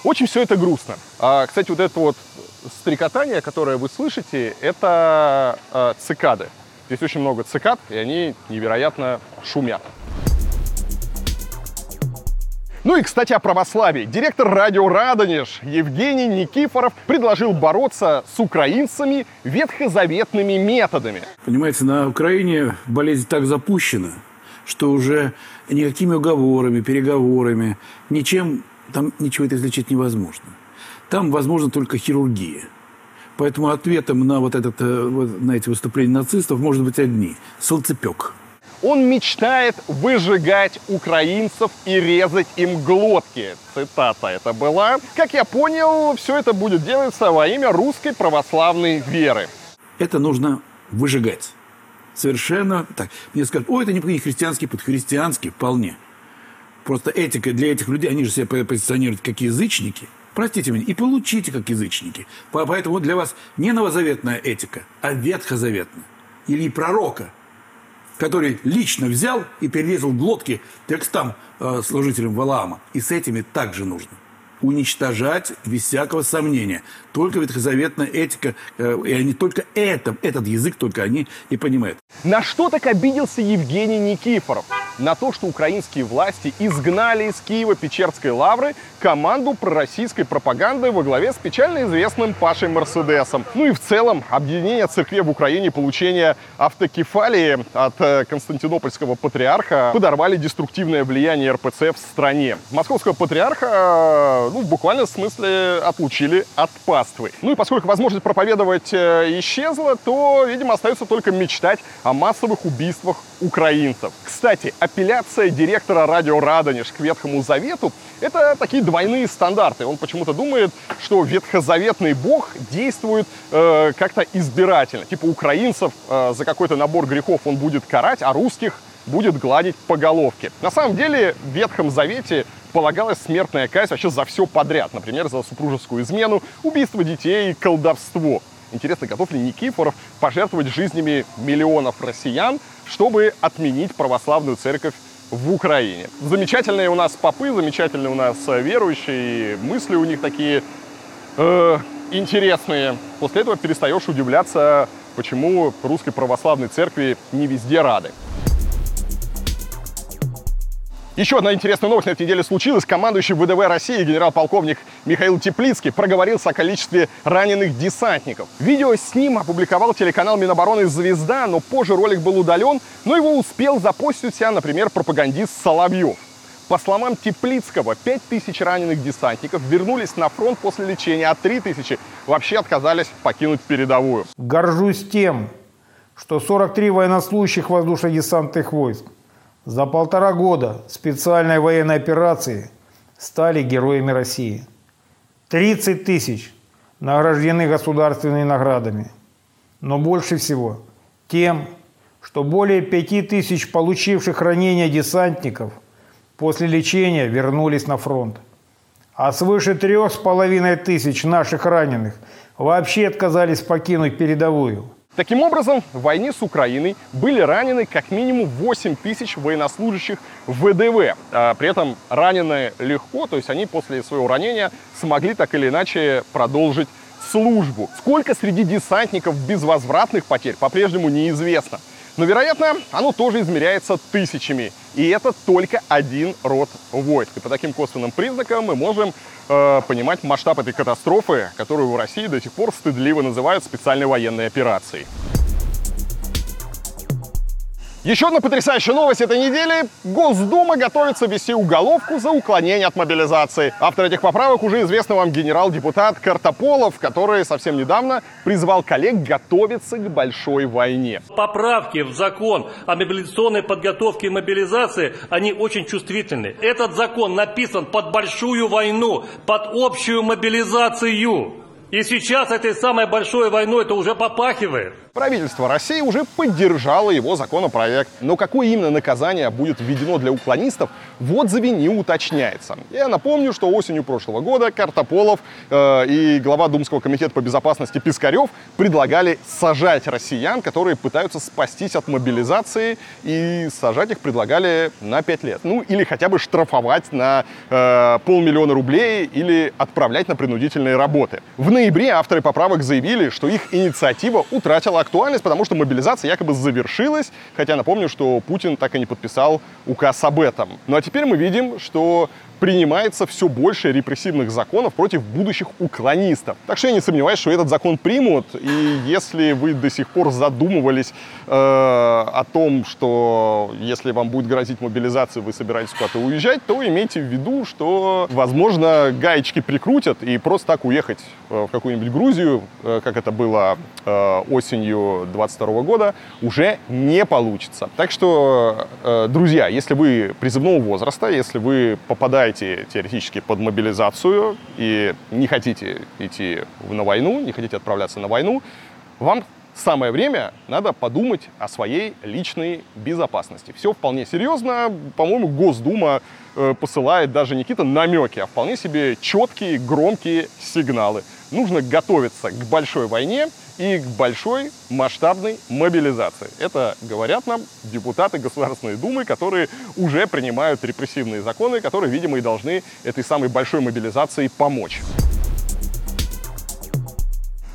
Очень все это грустно. А, кстати, вот это вот стрекотание, которое вы слышите, это э, цикады. Здесь очень много цикад, и они невероятно шумят. Ну и, кстати, о православии. Директор радио «Радонеж» Евгений Никифоров предложил бороться с украинцами ветхозаветными методами. Понимаете, на Украине болезнь так запущена, что уже никакими уговорами, переговорами, ничем там ничего это излечить невозможно. Там возможно только хирургия. Поэтому ответом на вот, этот, э, на эти выступления нацистов может быть одни – солнцепек – он мечтает выжигать украинцев и резать им глотки. Цитата это была. Как я понял, все это будет делаться во имя русской православной веры. Это нужно выжигать. Совершенно так. Мне скажут, ой, это не христианский, подхристианский, вполне. Просто этика для этих людей, они же себя позиционируют как язычники. Простите меня, и получите как язычники. Поэтому для вас не новозаветная этика, а ветхозаветная. Или пророка, который лично взял и перерезал глотки текстам э, служителям Валаама. И с этими также нужно уничтожать без всякого сомнения. Только ветхозаветная этика, э, и они только это, этот язык только они и понимают. На что так обиделся Евгений Никифоров? На то, что украинские власти изгнали из Киева Печерской лавры команду пророссийской пропаганды во главе с печально известным Пашей Мерседесом. Ну и в целом объединение церкви в Украине получение автокефалии от э, константинопольского патриарха подорвали деструктивное влияние РПЦ в стране. Московского патриарха ну, в буквальном смысле отлучили от паствы. Ну и поскольку возможность проповедовать э, исчезла, то, видимо, остается только мечтать о массовых убийствах украинцев. Кстати, апелляция директора радио «Радонеж» к Ветхому Завету – это такие двойные стандарты. Он почему-то думает, что ветхозаветный бог действует э, как-то избирательно. Типа украинцев э, за какой-то набор грехов он будет карать, а русских будет гладить по головке. На самом деле в Ветхом Завете полагалась смертная казнь вообще за все подряд. Например, за супружескую измену, убийство детей и колдовство. Интересно, готов ли Никифоров пожертвовать жизнями миллионов россиян, чтобы отменить православную церковь в Украине. Замечательные у нас попы, замечательные у нас э, верующие, мысли у них такие э, интересные. После этого перестаешь удивляться, почему русской православной церкви не везде рады. Еще одна интересная новость на этой неделе случилась. Командующий ВДВ России генерал-полковник Михаил Теплицкий проговорился о количестве раненых десантников. Видео с ним опубликовал телеканал Минобороны «Звезда», но позже ролик был удален, но его успел запостить себя, например, пропагандист Соловьев. По словам Теплицкого, 5000 раненых десантников вернулись на фронт после лечения, а 3000 вообще отказались покинуть передовую. Горжусь тем, что 43 военнослужащих воздушно-десантных войск за полтора года специальной военной операции стали героями России. 30 тысяч награждены государственными наградами. Но больше всего тем, что более 5 тысяч получивших ранения десантников после лечения вернулись на фронт. А свыше трех с половиной тысяч наших раненых вообще отказались покинуть передовую – Таким образом, в войне с Украиной были ранены как минимум 8 тысяч военнослужащих ВДВ. А при этом ранены легко, то есть они после своего ранения смогли так или иначе продолжить службу. Сколько среди десантников безвозвратных потерь по-прежнему неизвестно. Но, вероятно, оно тоже измеряется тысячами. И это только один род войск. И по таким косвенным признакам мы можем э, понимать масштаб этой катастрофы, которую в России до сих пор стыдливо называют специальной военной операцией. Еще одна потрясающая новость этой недели. Госдума готовится ввести уголовку за уклонение от мобилизации. Автор этих поправок уже известный вам генерал-депутат Картополов, который совсем недавно призвал коллег готовиться к большой войне. Поправки в закон о мобилизационной подготовке и мобилизации, они очень чувствительны. Этот закон написан под большую войну, под общую мобилизацию. И сейчас этой самой большой войной это уже попахивает. Правительство России уже поддержало его законопроект. Но какое именно наказание будет введено для уклонистов, в отзыве не уточняется. Я напомню, что осенью прошлого года Картополов э, и глава Думского комитета по безопасности Пискарев предлагали сажать россиян, которые пытаются спастись от мобилизации, и сажать их предлагали на 5 лет. Ну, или хотя бы штрафовать на э, полмиллиона рублей или отправлять на принудительные работы. В ноябре авторы поправок заявили, что их инициатива утратила актуальность, потому что мобилизация якобы завершилась, хотя напомню, что Путин так и не подписал указ об этом. Ну а теперь мы видим, что принимается все больше репрессивных законов против будущих уклонистов. Так что я не сомневаюсь, что этот закон примут. И если вы до сих пор задумывались э, о том, что если вам будет грозить мобилизация, вы собираетесь куда-то уезжать, то имейте в виду, что, возможно, гаечки прикрутят и просто так уехать э, в какую-нибудь Грузию, э, как это было э, осенью 22 года, уже не получится. Так что, э, друзья, если вы призывного возраста, если вы попадаете попадаете теоретически под мобилизацию и не хотите идти на войну, не хотите отправляться на войну, вам самое время надо подумать о своей личной безопасности. Все вполне серьезно. По-моему, Госдума э, посылает даже не какие-то намеки, а вполне себе четкие, громкие сигналы. Нужно готовиться к большой войне, и к большой масштабной мобилизации. Это говорят нам депутаты Государственной Думы, которые уже принимают репрессивные законы, которые, видимо, и должны этой самой большой мобилизации помочь.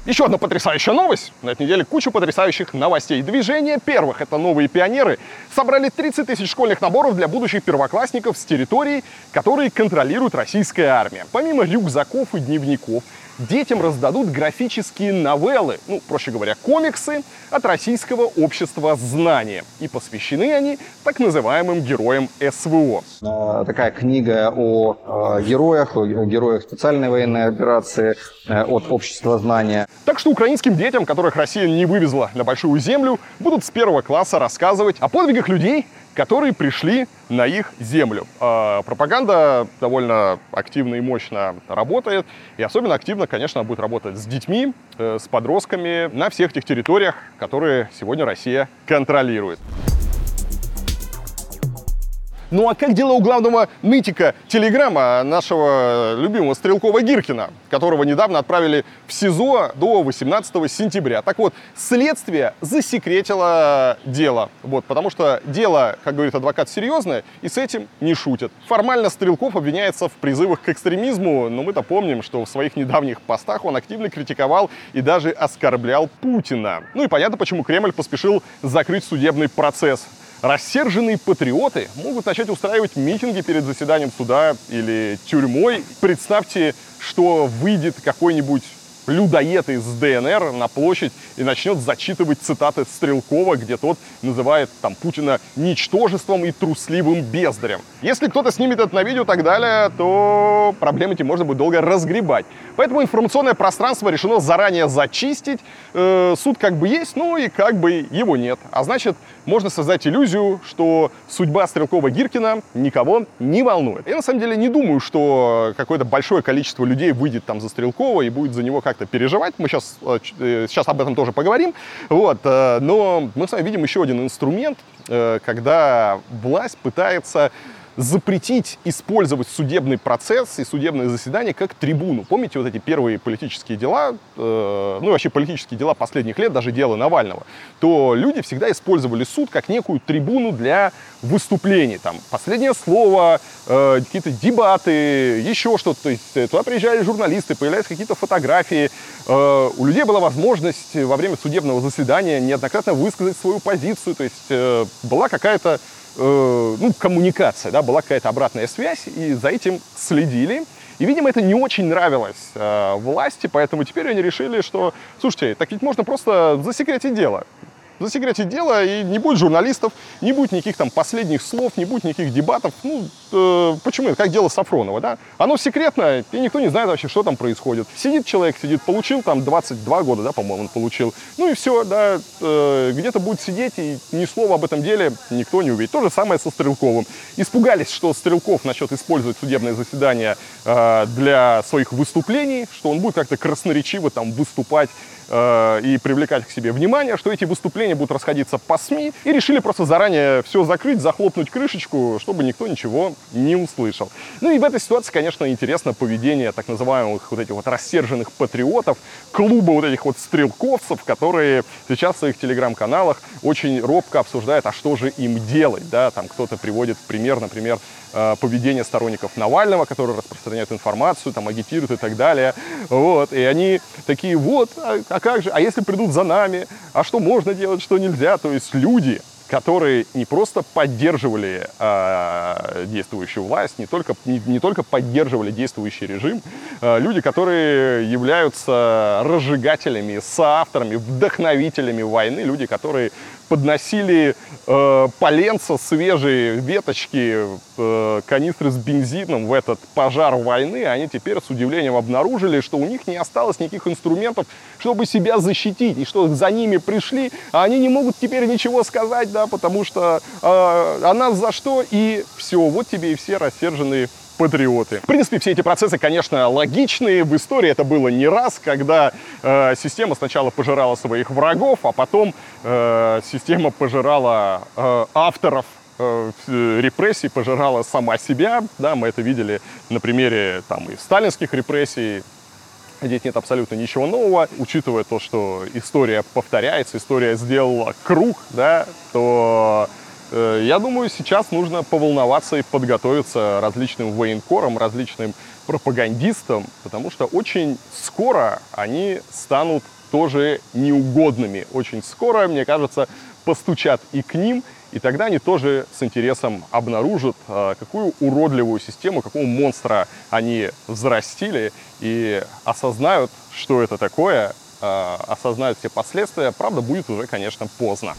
Еще одна потрясающая новость. На этой неделе куча потрясающих новостей. Движение первых, это новые пионеры, собрали 30 тысяч школьных наборов для будущих первоклассников с территорий, которые контролирует российская армия. Помимо рюкзаков и дневников, детям раздадут графические новеллы, ну, проще говоря, комиксы от Российского общества знания. И посвящены они так называемым героям СВО. А, такая книга о а, героях, о героях специальной военной операции э, от общества знания. Так что украинским детям, которых Россия не вывезла на Большую Землю, будут с первого класса рассказывать о подвигах людей, которые пришли на их землю. А, пропаганда довольно активно и мощно работает, и особенно активно, конечно, будет работать с детьми, э, с подростками на всех этих территориях, которые сегодня Россия контролирует. Ну а как дела у главного нытика Телеграма, нашего любимого Стрелкова Гиркина, которого недавно отправили в СИЗО до 18 сентября? Так вот, следствие засекретило дело, вот, потому что дело, как говорит адвокат, серьезное, и с этим не шутят. Формально Стрелков обвиняется в призывах к экстремизму, но мы-то помним, что в своих недавних постах он активно критиковал и даже оскорблял Путина. Ну и понятно, почему Кремль поспешил закрыть судебный процесс Рассерженные патриоты могут начать устраивать митинги перед заседанием суда или тюрьмой. Представьте, что выйдет какой-нибудь людоед из ДНР на площадь и начнет зачитывать цитаты Стрелкова, где тот называет там Путина ничтожеством и трусливым бездарем. Если кто-то снимет это на видео и так далее, то проблемы эти можно будет долго разгребать. Поэтому информационное пространство решено заранее зачистить. Э, суд как бы есть, ну и как бы его нет. А значит, можно создать иллюзию, что судьба Стрелкова-Гиркина никого не волнует. Я на самом деле не думаю, что какое-то большое количество людей выйдет там за Стрелкова и будет за него как-то переживать. Мы сейчас, э, э, сейчас об этом тоже поговорим. Вот. Э, но мы с вами видим еще один инструмент, когда власть пытается запретить использовать судебный процесс и судебное заседание как трибуну. Помните вот эти первые политические дела, э, ну вообще политические дела последних лет, даже дело Навального, то люди всегда использовали суд как некую трибуну для выступлений. Там последнее слово, э, какие-то дебаты, еще что-то. То есть э, туда приезжали журналисты, появлялись какие-то фотографии. Э, у людей была возможность во время судебного заседания неоднократно высказать свою позицию. То есть э, была какая-то э, ну, коммуникация, да, была какая-то обратная связь, и за этим следили. И, видимо, это не очень нравилось э, власти, поэтому теперь они решили, что, слушайте, так ведь можно просто засекретить дело. Засекретить дело, и не будет журналистов, не будет никаких там последних слов, не будет никаких дебатов. Ну, э, почему? Как дело Сафронова, да? Оно секретно, и никто не знает вообще, что там происходит. Сидит человек, сидит, получил там 22 года, да, по-моему, он получил. Ну и все, да, э, где-то будет сидеть, и ни слова об этом деле никто не увидит. То же самое со Стрелковым. Испугались, что Стрелков начнет использовать судебное заседание э, для своих выступлений, что он будет как-то красноречиво там выступать Э, и привлекать к себе внимание, что эти выступления будут расходиться по СМИ, и решили просто заранее все закрыть, захлопнуть крышечку, чтобы никто ничего не услышал. Ну и в этой ситуации, конечно, интересно поведение так называемых вот этих вот рассерженных патриотов, клуба вот этих вот стрелковцев, которые сейчас в своих телеграм-каналах очень робко обсуждают, а что же им делать, да, там кто-то приводит в пример, например, поведение сторонников Навального, которые распространяют информацию, там, агитируют и так далее. Вот. И они такие, вот, а, а как же, а если придут за нами, а что можно делать, что нельзя? То есть люди, которые не просто поддерживали э, действующую власть, не только, не, не только поддерживали действующий режим, э, люди, которые являются разжигателями, соавторами, вдохновителями войны, люди, которые подносили э, поленца, свежие веточки, э, канистры с бензином в этот пожар войны, они теперь с удивлением обнаружили, что у них не осталось никаких инструментов, чтобы себя защитить, и что за ними пришли, а они не могут теперь ничего сказать, да, потому что э, а за что, и все, вот тебе и все рассерженные патриоты. В принципе, все эти процессы, конечно, логичные. В истории это было не раз, когда э, система сначала пожирала своих врагов, а потом э, система пожирала э, авторов э, репрессий, пожирала сама себя. Да, мы это видели на примере там, и сталинских репрессий, Здесь нет абсолютно ничего нового. Учитывая то, что история повторяется, история сделала круг, да, то Э, я думаю, сейчас нужно поволноваться и подготовиться различным военкорам, различным пропагандистам, потому что очень скоро они станут тоже неугодными. Очень скоро, мне кажется, постучат и к ним, и тогда они тоже с интересом обнаружат, э, какую уродливую систему, какого монстра они взрастили, и осознают, что это такое, э, осознают все последствия. Правда, будет уже, конечно, поздно.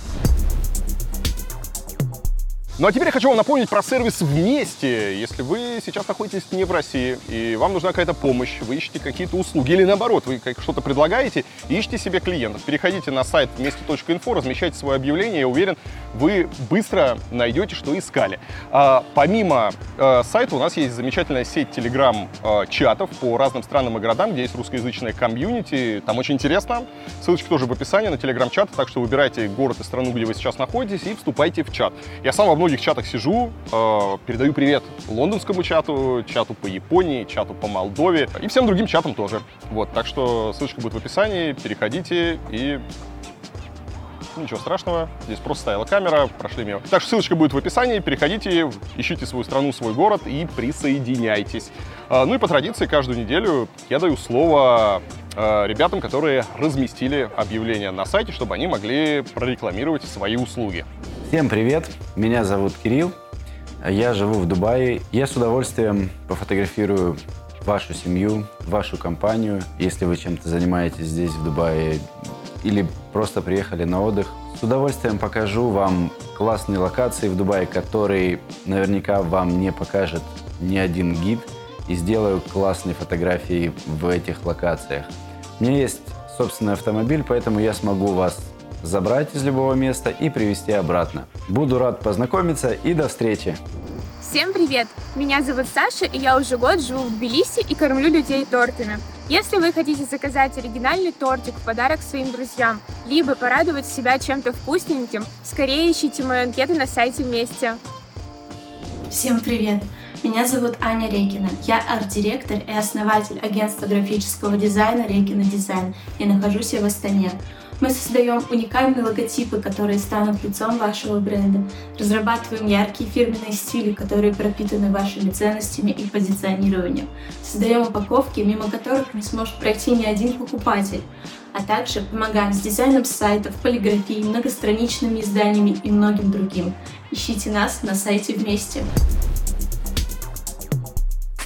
Ну а теперь я хочу вам напомнить про сервис «Вместе». Если вы сейчас находитесь не в России, и вам нужна какая-то помощь, вы ищете какие-то услуги, или наоборот, вы что-то предлагаете, ищите себе клиентов. Переходите на сайт вместе.инфо, размещайте свое объявление, я уверен, вы быстро найдете, что искали. А, помимо а, сайта у нас есть замечательная сеть телеграм-чатов по разным странам и городам, где есть русскоязычная комьюнити. Там очень интересно. Ссылочка тоже в описании на телеграм-чат, так что выбирайте город и страну, где вы сейчас находитесь, и вступайте в чат. Я сам многих чатах сижу, э, передаю привет лондонскому чату, чату по Японии, чату по Молдове и всем другим чатам тоже. Вот, так что ссылочка будет в описании, переходите и ничего страшного, здесь просто стояла камера, прошли мимо. Так что ссылочка будет в описании, переходите, ищите свою страну, свой город и присоединяйтесь. А, ну и по традиции каждую неделю я даю слово ребятам, которые разместили объявление на сайте, чтобы они могли прорекламировать свои услуги. Всем привет, меня зовут Кирилл, я живу в Дубае. Я с удовольствием пофотографирую вашу семью, вашу компанию, если вы чем-то занимаетесь здесь, в Дубае, или просто приехали на отдых. С удовольствием покажу вам классные локации в Дубае, которые наверняка вам не покажет ни один гид, и сделаю классные фотографии в этих локациях. У меня есть собственный автомобиль, поэтому я смогу вас забрать из любого места и привезти обратно. Буду рад познакомиться и до встречи! Всем привет! Меня зовут Саша, и я уже год живу в Тбилиси и кормлю людей тортами. Если вы хотите заказать оригинальный тортик в подарок своим друзьям, либо порадовать себя чем-то вкусненьким, скорее ищите мою анкету на сайте вместе. Всем привет! Меня зовут Аня Рекина. Я арт-директор и основатель агентства графического дизайна Рекина Дизайн и нахожусь я в Астане. Мы создаем уникальные логотипы, которые станут лицом вашего бренда. Разрабатываем яркие фирменные стили, которые пропитаны вашими ценностями и позиционированием. Создаем упаковки, мимо которых не сможет пройти ни один покупатель. А также помогаем с дизайном сайтов, полиграфией, многостраничными изданиями и многим другим. Ищите нас на сайте вместе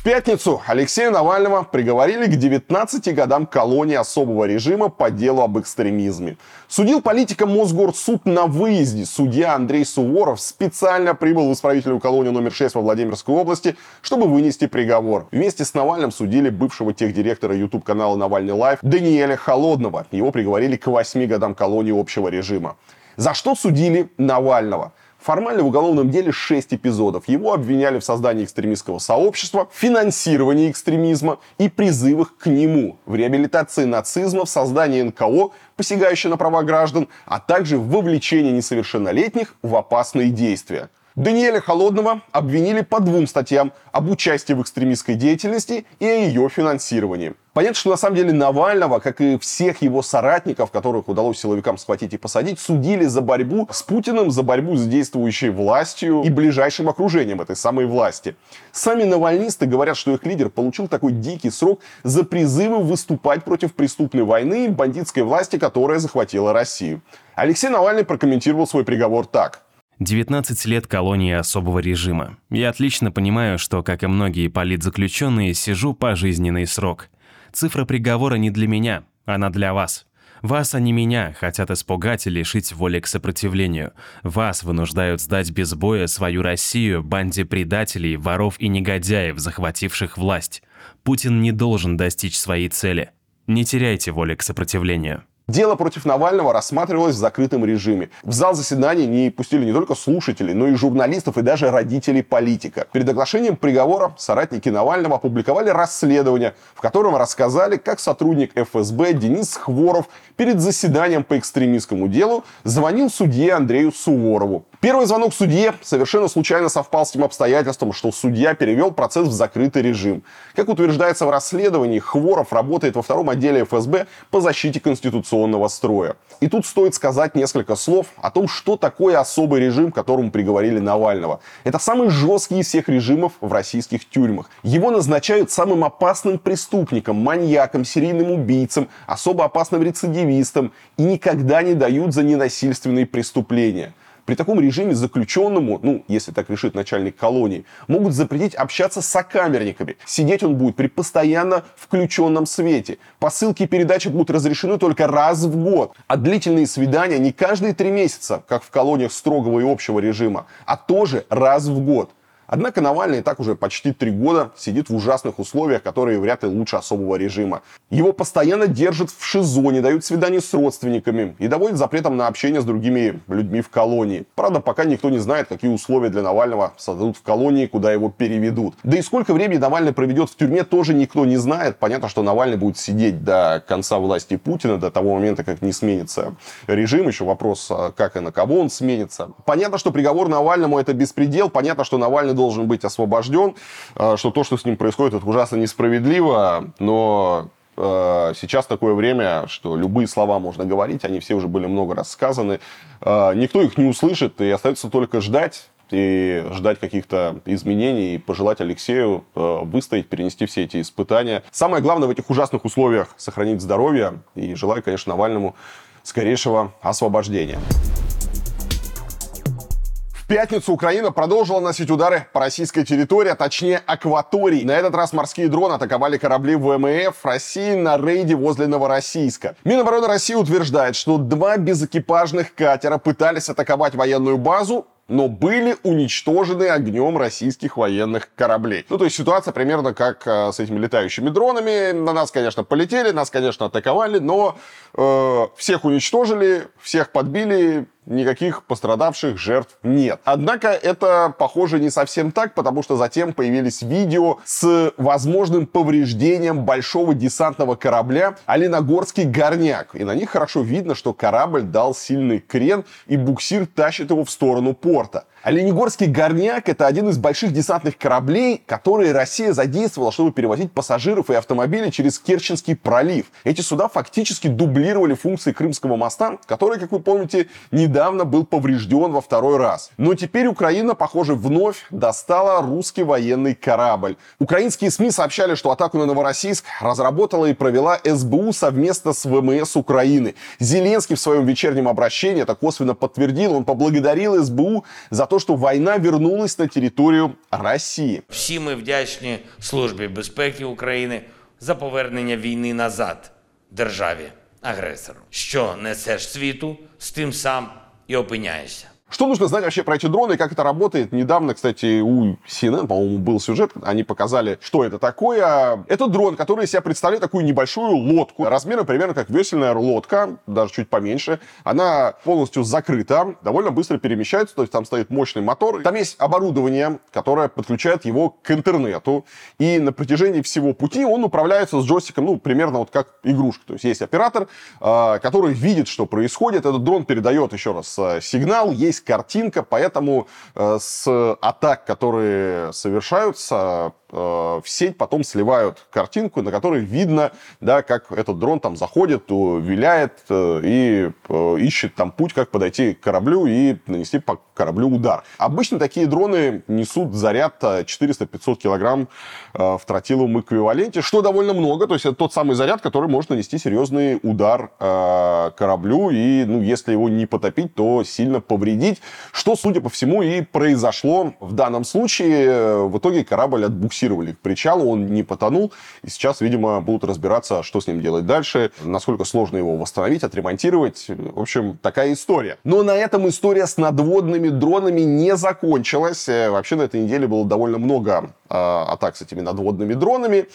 пятницу Алексея Навального приговорили к 19 годам колонии особого режима по делу об экстремизме. Судил политика Мосгорсуд на выезде. Судья Андрей Суворов специально прибыл в исправительную колонию номер 6 во Владимирской области, чтобы вынести приговор. Вместе с Навальным судили бывшего техдиректора YouTube-канала «Навальный Live» Даниэля Холодного. Его приговорили к 8 годам колонии общего режима. За что судили Навального? Формально в уголовном деле 6 эпизодов. Его обвиняли в создании экстремистского сообщества, финансировании экстремизма и призывах к нему, в реабилитации нацизма, в создании НКО, посягающей на права граждан, а также в вовлечении несовершеннолетних в опасные действия. Даниэля Холодного обвинили по двум статьям об участии в экстремистской деятельности и о ее финансировании. Понятно, что на самом деле Навального, как и всех его соратников, которых удалось силовикам схватить и посадить, судили за борьбу с Путиным, за борьбу с действующей властью и ближайшим окружением этой самой власти. Сами навальнисты говорят, что их лидер получил такой дикий срок за призывы выступать против преступной войны и бандитской власти, которая захватила Россию. Алексей Навальный прокомментировал свой приговор так – 19 лет колонии особого режима. Я отлично понимаю, что, как и многие политзаключенные, сижу пожизненный срок. Цифра приговора не для меня, она для вас. Вас, а не меня, хотят испугать и лишить воли к сопротивлению. Вас вынуждают сдать без боя свою Россию банде предателей, воров и негодяев, захвативших власть. Путин не должен достичь своей цели. Не теряйте воли к сопротивлению. Дело против Навального рассматривалось в закрытом режиме. В зал заседаний не пустили не только слушателей, но и журналистов и даже родителей политика. Перед оглашением приговора соратники Навального опубликовали расследование, в котором рассказали, как сотрудник ФСБ Денис Хворов перед заседанием по экстремистскому делу звонил судье Андрею Суворову. Первый звонок судье совершенно случайно совпал с тем обстоятельством, что судья перевел процесс в закрытый режим. Как утверждается в расследовании, Хворов работает во втором отделе ФСБ по защите конституционного строя. И тут стоит сказать несколько слов о том, что такое особый режим, которому приговорили Навального. Это самый жесткий из всех режимов в российских тюрьмах. Его назначают самым опасным преступником, маньяком, серийным убийцем, особо опасным рецидивистом и никогда не дают за ненасильственные преступления. При таком режиме заключенному, ну, если так решит начальник колонии, могут запретить общаться с сокамерниками. Сидеть он будет при постоянно включенном свете. Посылки и передачи будут разрешены только раз в год. А длительные свидания не каждые три месяца, как в колониях строгого и общего режима, а тоже раз в год. Однако Навальный так уже почти три года сидит в ужасных условиях, которые вряд ли лучше особого режима. Его постоянно держат в ШИЗО, не дают свиданий с родственниками и доводят запретом на общение с другими людьми в колонии. Правда, пока никто не знает, какие условия для Навального создадут в колонии, куда его переведут. Да и сколько времени Навальный проведет в тюрьме, тоже никто не знает. Понятно, что Навальный будет сидеть до конца власти Путина, до того момента, как не сменится режим. Еще вопрос, а как и на кого он сменится. Понятно, что приговор Навальному это беспредел. Понятно, что Навальный должен быть освобожден, э, что то, что с ним происходит, это ужасно несправедливо, но э, сейчас такое время, что любые слова можно говорить, они все уже были много раз сказаны, э, никто их не услышит, и остается только ждать, и ждать каких-то изменений и пожелать Алексею выстоять, перенести все эти испытания. Самое главное в этих ужасных условиях сохранить здоровье и желаю, конечно, Навальному скорейшего освобождения пятницу Украина продолжила носить удары по российской территории, а точнее акватории. На этот раз морские дроны атаковали корабли ВМФ России на рейде возле Новороссийска. Минобороны России утверждает, что два безэкипажных катера пытались атаковать военную базу, но были уничтожены огнем российских военных кораблей. Ну, то есть ситуация примерно как э, с этими летающими дронами. На нас, конечно, полетели, нас, конечно, атаковали, но э, всех уничтожили, всех подбили, никаких пострадавших жертв нет. Однако это, похоже, не совсем так, потому что затем появились видео с возможным повреждением большого десантного корабля Оленогорский горняк. И на них хорошо видно, что корабль дал сильный крен, и буксир тащит его в сторону порта. Оленегорский горняк – это один из больших десантных кораблей, которые Россия задействовала, чтобы перевозить пассажиров и автомобили через Керченский пролив. Эти суда фактически дублировали функции Крымского моста, который, как вы помните, недавно был поврежден во второй раз. Но теперь Украина, похоже, вновь достала русский военный корабль. Украинские СМИ сообщали, что атаку на Новороссийск разработала и провела СБУ совместно с ВМС Украины. Зеленский в своем вечернем обращении это косвенно подтвердил. Он поблагодарил СБУ за то, что война вернулась на територію Росії. Всі ми вдячні Службі безпеки України за повернення війни назад державі агресору. Що несеш світу, з тим сам і опиняєшся. Что нужно знать вообще про эти дроны как это работает? Недавно, кстати, у CNN, по-моему, был сюжет, они показали, что это такое. Это дрон, который из себя представляет такую небольшую лодку, размером примерно как весельная лодка, даже чуть поменьше. Она полностью закрыта, довольно быстро перемещается, то есть там стоит мощный мотор. Там есть оборудование, которое подключает его к интернету, и на протяжении всего пути он управляется с джойстиком, ну, примерно вот как игрушка. То есть есть оператор, э, который видит, что происходит, этот дрон передает еще раз э, сигнал, есть картинка, поэтому э, с атак, которые совершаются, в сеть потом сливают картинку, на которой видно, да, как этот дрон там заходит, виляет э, и э, ищет там путь, как подойти к кораблю и нанести по кораблю удар. Обычно такие дроны несут заряд 400-500 килограмм э, в тротиловом эквиваленте, что довольно много, то есть это тот самый заряд, который может нанести серьезный удар э, кораблю, и ну, если его не потопить, то сильно повредить, что, судя по всему, и произошло в данном случае. В итоге корабль отбуксировали к причалу, он не потонул, и сейчас, видимо, будут разбираться, что с ним делать дальше, насколько сложно его восстановить, отремонтировать. В общем, такая история. Но на этом история с надводными дронами не закончилась. Вообще на этой неделе было довольно много э, атак с этими надводными дронами.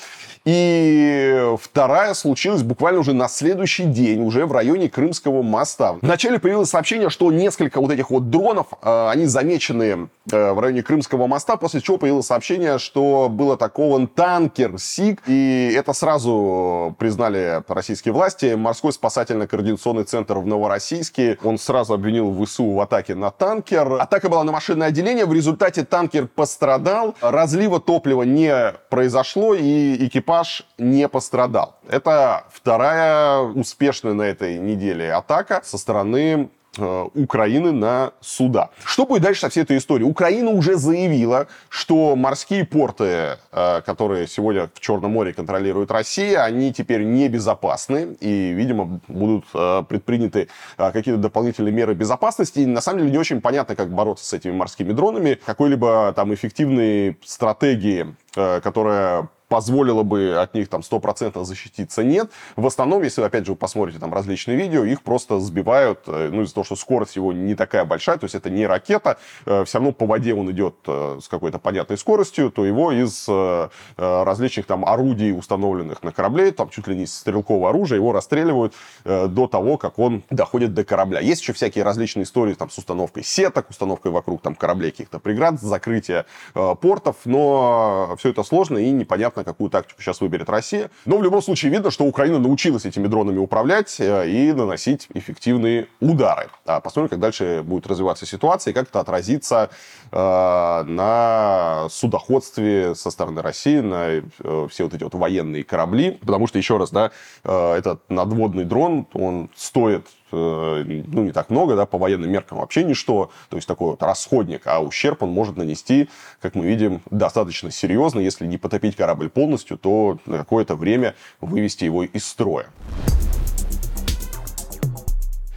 И вторая случилась буквально уже на следующий день, уже в районе Крымского моста. Вначале появилось сообщение, что несколько вот этих вот дронов, э, они замечены э, в районе Крымского моста, после чего появилось сообщение, что был атакован танкер СИГ, и это сразу признали российские власти. Морской спасательно-координационный центр в Новороссийске, он сразу обвинил ВСУ в атаке на танкер. Атака была на машинное отделение, в результате танкер пострадал, разлива топлива не произошло, и экипаж не пострадал. Это вторая успешная на этой неделе атака со стороны Украины на суда. Что будет дальше со всей этой историей? Украина уже заявила, что морские порты, э, которые сегодня в Черном море контролирует Россия, они теперь небезопасны и, видимо, будут э, предприняты какие-то дополнительные меры безопасности. И на самом деле не очень понятно, как бороться с этими морскими дронами. Какой-либо там эффективной стратегии, которая позволило бы от них там 100% защититься, нет. В основном, если, опять же, вы посмотрите там различные видео, их просто сбивают, э, ну, из-за того, что скорость его не такая большая, то есть это не ракета, э, все равно по воде он идет э, с какой-то понятной скоростью, то его из различных там орудий, установленных на корабле, там чуть ли не стрелкового оружия, его расстреливают до того, как он доходит до корабля. Есть еще всякие различные истории там с установкой сеток, установкой вокруг там кораблей каких-то преград, закрытие портов, но все это сложно и непонятно, непонятно, какую тактику сейчас выберет Россия. Но в любом случае видно, что Украина научилась этими дронами управлять э, и наносить эффективные удары. А посмотрим, как дальше будет развиваться ситуация и как это отразится э, на судоходстве со стороны России, на э, все вот эти вот военные корабли. Потому что, еще раз, да, э, этот надводный дрон, он стоит ну, не так много, да, по военным меркам вообще ничто, то есть такой вот расходник, а ущерб он может нанести, как мы видим, достаточно серьезно, если не потопить корабль полностью, то на какое-то время вывести его из строя.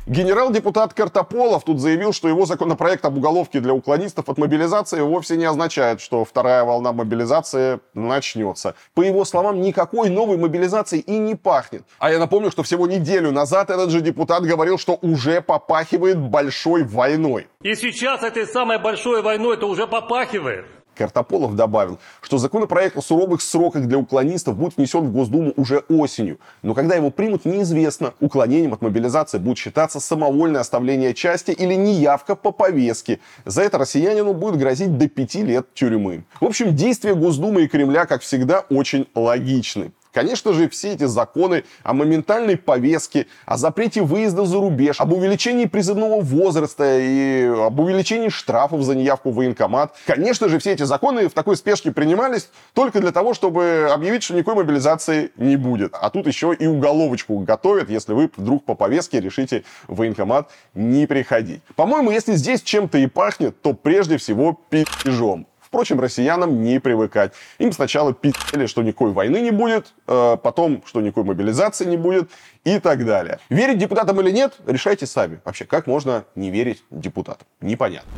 Генерал-депутат Картополов тут заявил, что его законопроект об уголовке для уклонистов от мобилизации вовсе не означает, что вторая волна мобилизации начнется. По его словам, никакой новой мобилизации и не пахнет. А я напомню, что всего неделю назад этот же депутат говорил, что уже попахивает большой войной. И сейчас этой самой большой войной это уже попахивает. Картополов добавил, что законопроект о суровых сроках для уклонистов будет внесен в Госдуму уже осенью. Но когда его примут, неизвестно. Уклонением от мобилизации будет считаться самовольное оставление части или неявка по повестке. За это россиянину будет грозить до пяти лет тюрьмы. В общем, действия Госдумы и Кремля, как всегда, очень логичны. Конечно же, все эти законы о моментальной повестке, о запрете выезда за рубеж, об увеличении призывного возраста и об увеличении штрафов за неявку в военкомат. Конечно же, все эти законы в такой спешке принимались только для того, чтобы объявить, что никакой мобилизации не будет. А тут еще и уголовочку готовят, если вы вдруг по повестке решите в военкомат не приходить. По-моему, если здесь чем-то и пахнет, то прежде всего пи***жом. Впрочем, россиянам не привыкать. Им сначала пи***ли, что никакой войны не будет, э, потом, что никакой мобилизации не будет и так далее. Верить депутатам или нет, решайте сами. Вообще, как можно не верить депутатам? Непонятно.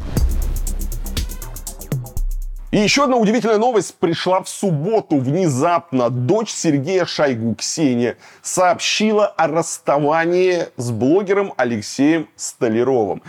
И еще одна удивительная новость пришла в субботу. Внезапно дочь Сергея Шойгу, Ксения, сообщила о расставании с блогером Алексеем Столяровым.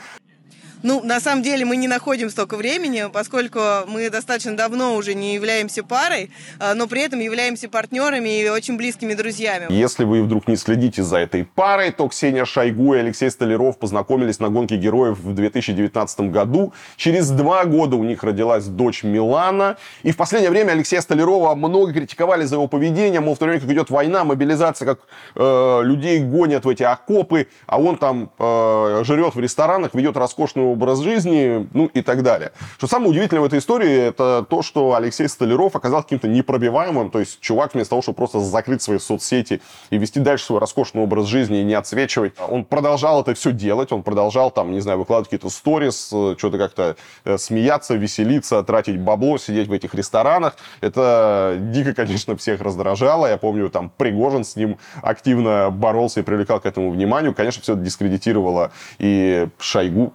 Ну, на самом деле мы не находим столько времени, поскольку мы достаточно давно уже не являемся парой, а, но при этом являемся партнерами и очень близкими друзьями. Если вы вдруг не следите за этой парой, то Ксения Шойгу и Алексей Столяров познакомились на гонке героев в 2019 году. Через два года у них родилась дочь Милана. И в последнее время Алексея Столярова много критиковали за его поведение. Мол, в то время, как идет война, мобилизация, как э, людей гонят в эти окопы, а он там э, жрет в ресторанах, ведет роскошную образ жизни, ну и так далее. Что самое удивительное в этой истории, это то, что Алексей Столяров оказался каким-то непробиваемым, то есть чувак вместо того, чтобы просто закрыть свои соцсети и вести дальше свой роскошный образ жизни и не отсвечивать, он продолжал это все делать, он продолжал там, не знаю, выкладывать какие-то сторис, что-то как-то э, смеяться, веселиться, тратить бабло, сидеть в этих ресторанах. Это дико, конечно, всех раздражало. Я помню, там Пригожин с ним активно боролся и привлекал к этому вниманию. Конечно, все это дискредитировало и Шойгу,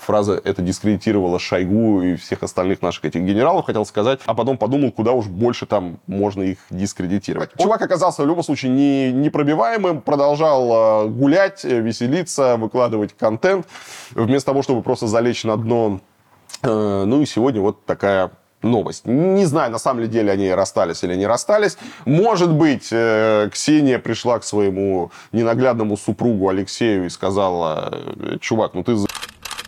фраза это дискредитировала Шойгу и всех остальных наших этих генералов, хотел сказать, а потом подумал, куда уж больше там можно их дискредитировать. Чувак оказался в любом случае не, непробиваемым, продолжал э, гулять, э, веселиться, выкладывать контент, вместо того, чтобы просто залечь на дно. Э, ну и сегодня вот такая новость. Не знаю, на самом деле они расстались или не расстались. Может быть, Ксения пришла к своему ненаглядному супругу Алексею и сказала, чувак, ну ты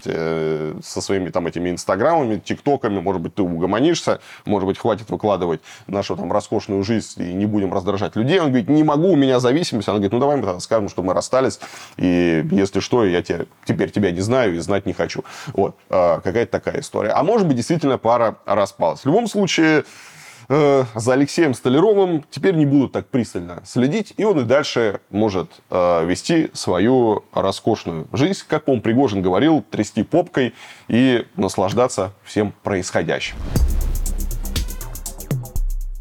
Э, со своими там этими инстаграмами, тиктоками, может быть, ты угомонишься, может быть, хватит выкладывать нашу там роскошную жизнь и не будем раздражать людей. Он говорит, не могу, у меня зависимость. Она говорит, ну давай мы тогда скажем, что мы расстались, и если что, я тебя, теперь тебя не знаю и знать не хочу. Вот, а, какая-то такая история. А может быть, действительно пара распалась. В любом случае, э, за Алексеем Столяровым теперь не будут так пристально следить, и он и дальше может э, вести свою роскошную жизнь, как он Пригожин говорил, трясти попкой и наслаждаться всем происходящим.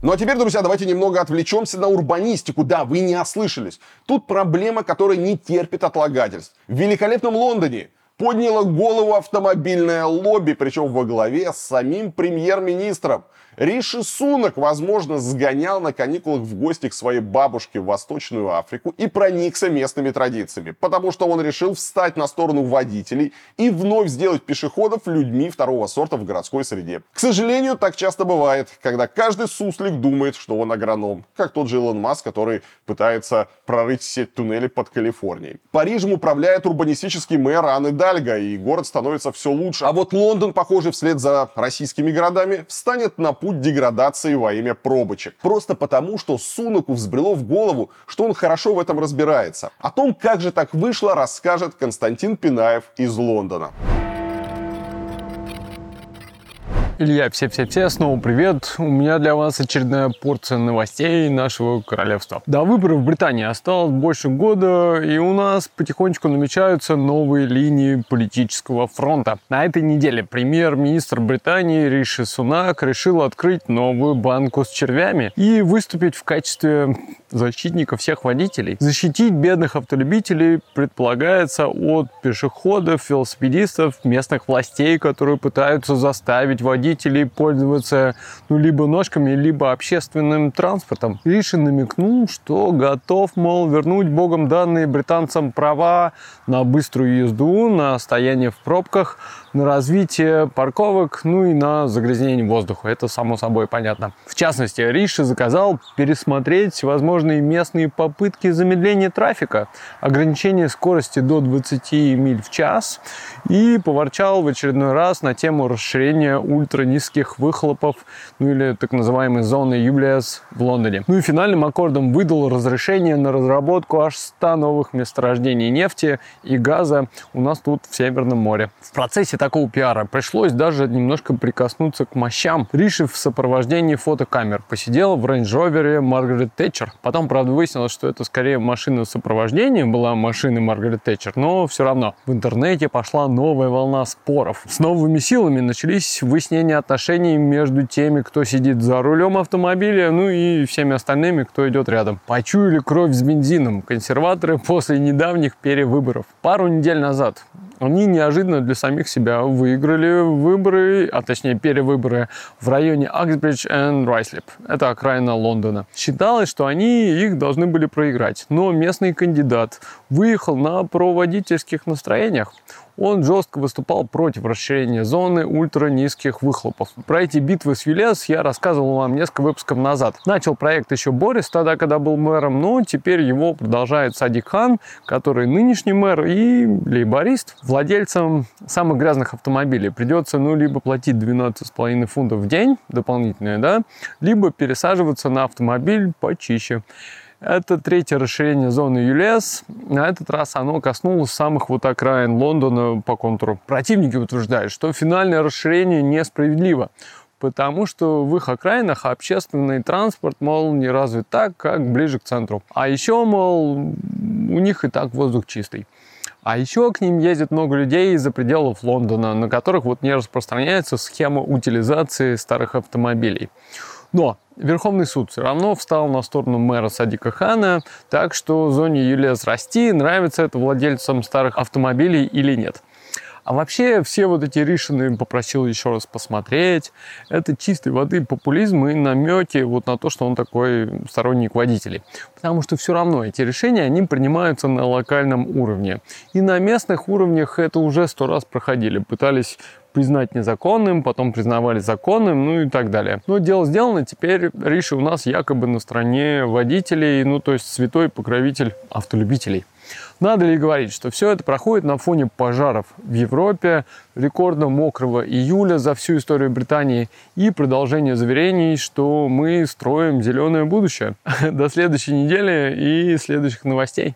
Ну а теперь, друзья, давайте немного отвлечемся на урбанистику. Да, вы не ослышались. Тут проблема, которая не терпит отлагательств. В великолепном Лондоне подняло голову автомобильное лобби, причем во главе с самим премьер-министром. Риши Сунок, возможно, сгонял на каникулах в гости к своей бабушке в Восточную Африку и проникся местными традициями, потому что он решил встать на сторону водителей и вновь сделать пешеходов людьми второго сорта в городской среде. К сожалению, так часто бывает, когда каждый суслик думает, что он агроном, как тот же Илон Маск, который пытается прорыть сеть туннелей под Калифорнией. Парижем управляет урбанистический мэр Анны Дальга, и город становится все лучше. А вот Лондон, похоже, вслед за российскими городами, встанет на путь деградации во имя пробочек. Просто потому, что Сунаку взбрело в голову, что он хорошо в этом разбирается. О том, как же так вышло, расскажет Константин Пинаев из Лондона. Илья, все-все-все, снова привет. У меня для вас очередная порция новостей нашего королевства. До выборов в Британии осталось больше года, и у нас потихонечку намечаются новые линии политического фронта. На этой неделе премьер-министр Британии Риши Сунак решил открыть новую банку с червями и выступить в качестве защитника всех водителей. Защитить бедных автолюбителей предполагается от пешеходов, велосипедистов, местных властей, которые пытаются заставить водителей водителей пользоваться ну, либо ножками, либо общественным транспортом. Риша намекнул, что готов, мол, вернуть богом данные британцам права на быструю езду, на стояние в пробках, на развитие парковок, ну и на загрязнение воздуха. Это само собой понятно. В частности, Риши заказал пересмотреть возможные местные попытки замедления трафика, ограничение скорости до 20 миль в час и поворчал в очередной раз на тему расширения ультранизких выхлопов, ну или так называемой зоны UBS в Лондоне. Ну и финальным аккордом выдал разрешение на разработку аж 100 новых месторождений нефти и газа у нас тут в Северном море. В процессе такого пиара пришлось даже немножко прикоснуться к мощам. Риши в сопровождении фотокамер посидел в Range Rover Маргарет Тэтчер. Потом, правда, выяснилось, что это скорее машина сопровождения была машины Маргарет Тэтчер, но все равно в интернете пошла новая волна споров. С новыми силами начались выяснения отношений между теми, кто сидит за рулем автомобиля, ну и всеми остальными, кто идет рядом. Почуяли кровь с бензином консерваторы после недавних перевыборов. Пару недель назад они неожиданно для самих себя выиграли выборы, а точнее перевыборы в районе Аксбридж и Райслип. Это окраина Лондона. Считалось, что они их должны были проиграть, но местный кандидат выехал на проводительских настроениях он жестко выступал против расширения зоны ультранизких выхлопов. Про эти битвы с ЮЛЕС я рассказывал вам несколько выпусков назад. Начал проект еще Борис тогда, когда был мэром, но теперь его продолжает Садик Хан, который нынешний мэр и лейборист. Владельцам самых грязных автомобилей придется ну либо платить 12,5 фунтов в день дополнительные, да, либо пересаживаться на автомобиль почище. Это третье расширение зоны ЮЛЕС. На этот раз оно коснулось самых вот окраин Лондона по контуру. Противники утверждают, что финальное расширение несправедливо, потому что в их окраинах общественный транспорт, мол, не развит так, как ближе к центру. А еще, мол, у них и так воздух чистый. А еще к ним ездит много людей из-за пределов Лондона, на которых вот не распространяется схема утилизации старых автомобилей. Но Верховный суд все равно встал на сторону мэра Садика Хана, так что зоне ЮЛЕС расти, нравится это владельцам старых автомобилей или нет. А вообще все вот эти решения попросил еще раз посмотреть. Это чистой воды популизм и намеки вот на то, что он такой сторонник водителей. Потому что все равно эти решения, они принимаются на локальном уровне. И на местных уровнях это уже сто раз проходили. Пытались признать незаконным, потом признавали законным, ну и так далее. Но дело сделано, теперь Риши у нас якобы на стороне водителей, ну то есть святой покровитель автолюбителей. Надо ли говорить, что все это проходит на фоне пожаров в Европе, рекордно мокрого июля за всю историю Британии и продолжение заверений, что мы строим зеленое будущее. [LAUGHS] До следующей недели и следующих новостей.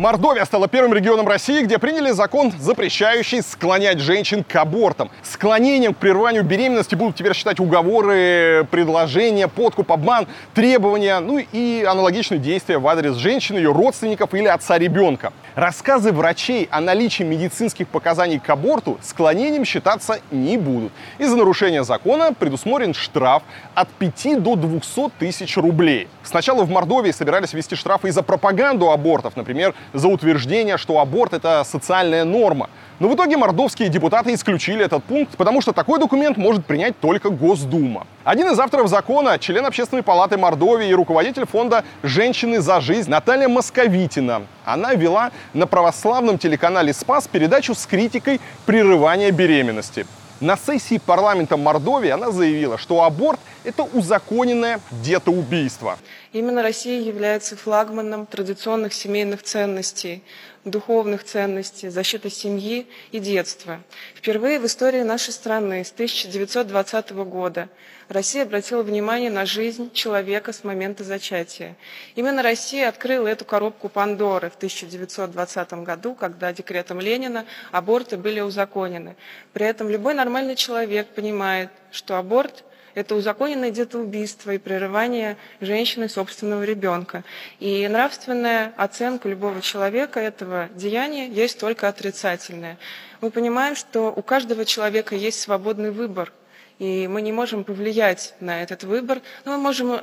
Мордовия стала первым регионом России, где приняли закон, запрещающий склонять женщин к абортам. Склонением к прерыванию беременности будут теперь считать уговоры, предложения, подкуп, обман, требования, ну и аналогичные действия в адрес женщины, ее родственников или отца ребенка. Рассказы врачей о наличии медицинских показаний к аборту склонением считаться не будут. Из-за нарушения закона предусмотрен штраф от 5 до 200 тысяч рублей. Сначала в Мордовии собирались ввести штрафы из-за пропаганду абортов, например, за утверждение, что аборт это социальная норма. Но в итоге мордовские депутаты исключили этот пункт, потому что такой документ может принять только Госдума. Один из авторов закона, член Общественной палаты Мордовии и руководитель фонда «Женщины за жизнь» Наталья Московитина. Она вела на православном телеканале «Спас» передачу с критикой прерывания беременности. На сессии парламента Мордовии она заявила, что аборт – это узаконенное детоубийство. Именно Россия является флагманом традиционных семейных ценностей, духовных ценностей, защиты семьи и детства. Впервые в истории нашей страны с 1920 года Россия обратила внимание на жизнь человека с момента зачатия. Именно Россия открыла эту коробку Пандоры в 1920 году, когда декретом Ленина аборты были узаконены. При этом любой нормальный человек понимает, что аборт это узаконенное детоубийство и прерывание женщины собственного ребенка. И нравственная оценка любого человека этого деяния есть только отрицательная. Мы понимаем, что у каждого человека есть свободный выбор, и мы не можем повлиять на этот выбор, но мы можем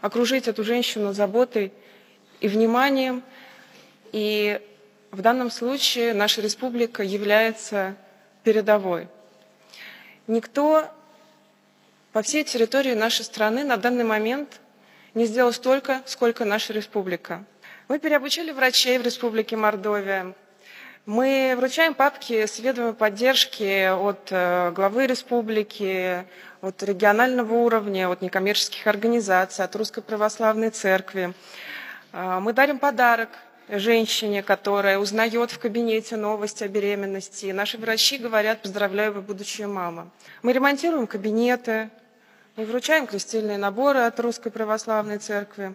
окружить эту женщину заботой и вниманием. И в данном случае наша республика является передовой. Никто по всей территории нашей страны на данный момент не сделал столько, сколько наша республика. Мы переобучили врачей в республике Мордовия. Мы вручаем папки с ведомой поддержки от э, главы республики, от регионального уровня, от некоммерческих организаций, от Русской Православной Церкви. Э, мы дарим подарок женщине, которая узнает в кабинете новости о беременности. Наши врачи говорят, поздравляю, вы будущая мама. Мы ремонтируем кабинеты, мы вручаем крестильные наборы от Русской Православной Церкви.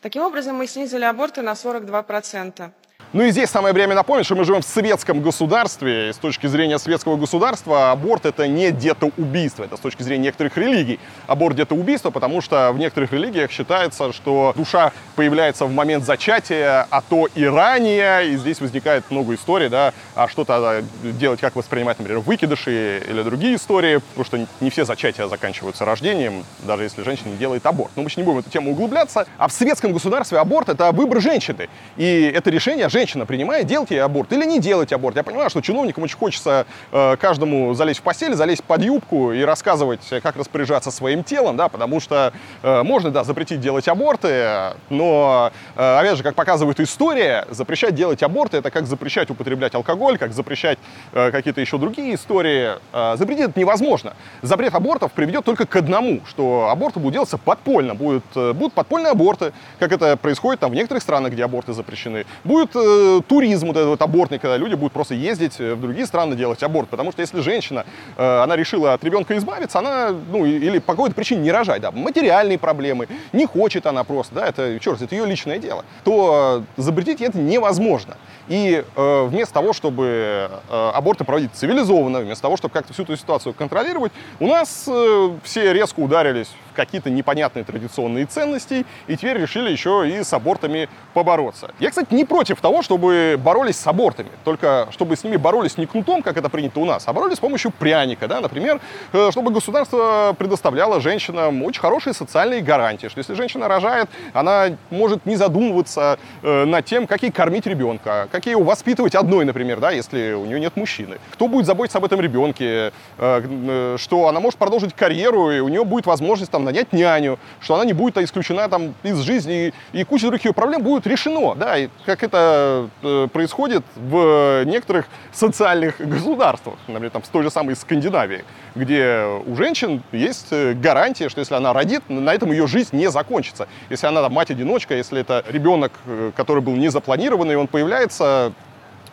Таким образом, мы снизили аборты на 42%. Ну и здесь самое время напомнить, что мы живем в советском государстве, и с точки зрения советского государства аборт это не детоубийство, это с точки зрения некоторых религий. Аборт детоубийство, потому что в некоторых религиях считается, что душа появляется в момент зачатия, а то и ранее, и здесь возникает много историй, да, а что то делать, как воспринимать, например, выкидыши или другие истории, потому что не все зачатия заканчиваются рождением, даже если женщина делает аборт. Но мы сейчас не будем в эту тему углубляться. А в советском государстве аборт это выбор женщины, и это решение женщина принимает, делать ей аборт или не делать аборт. Я понимаю, что чиновникам очень хочется э, каждому залезть в постель, залезть под юбку и рассказывать, как распоряжаться своим телом, да, потому что э, можно, да, запретить делать аборты, но, э, опять же, как показывает история, запрещать делать аборты это как запрещать употреблять алкоголь, как запрещать э, какие-то еще другие истории. Э, запретить это невозможно. Запрет абортов приведет только к одному, что аборты будут делаться подпольно, будут, э, будут подпольные аборты, как это происходит там в некоторых странах, где аборты запрещены. Будет э, Э, туризм вот этот вот абортный, когда люди будут просто ездить э, в другие страны делать аборт. Потому что если женщина, э, она решила от ребенка избавиться, она, ну, или по какой-то причине не рожать, да, материальные проблемы, не хочет она просто, да, это, черт, это ее личное дело, то запретить это невозможно. И э, вместо того, чтобы э, аборты проводить цивилизованно, вместо того, чтобы как-то всю эту ситуацию контролировать, у нас э, все резко ударились в какие-то непонятные традиционные ценности и теперь решили еще и с абортами побороться. Я, кстати, не против того, чтобы боролись с абортами, только чтобы с ними боролись не кнутом, как это принято у нас, а боролись с помощью пряника, да, например, э, чтобы государство предоставляло женщинам очень хорошие социальные гарантии, что если женщина рожает, она может не задумываться э, над тем, как ей кормить ребенка, как ее воспитывать одной, например, да, если у нее нет мужчины. Кто будет заботиться об этом ребенке, э, э, что она может продолжить карьеру, и у нее будет возможность там нанять няню, что она не будет исключена там из жизни, и, и куча других ее проблем будет решено, да, и как это э, происходит в некоторых социальных государствах, например, там, в той же самой Скандинавии, где у женщин есть гарантия, что если она родит, на этом ее жизнь не закончится. Если она там мать-одиночка, если это ребенок, который был не запланированный, он появляется,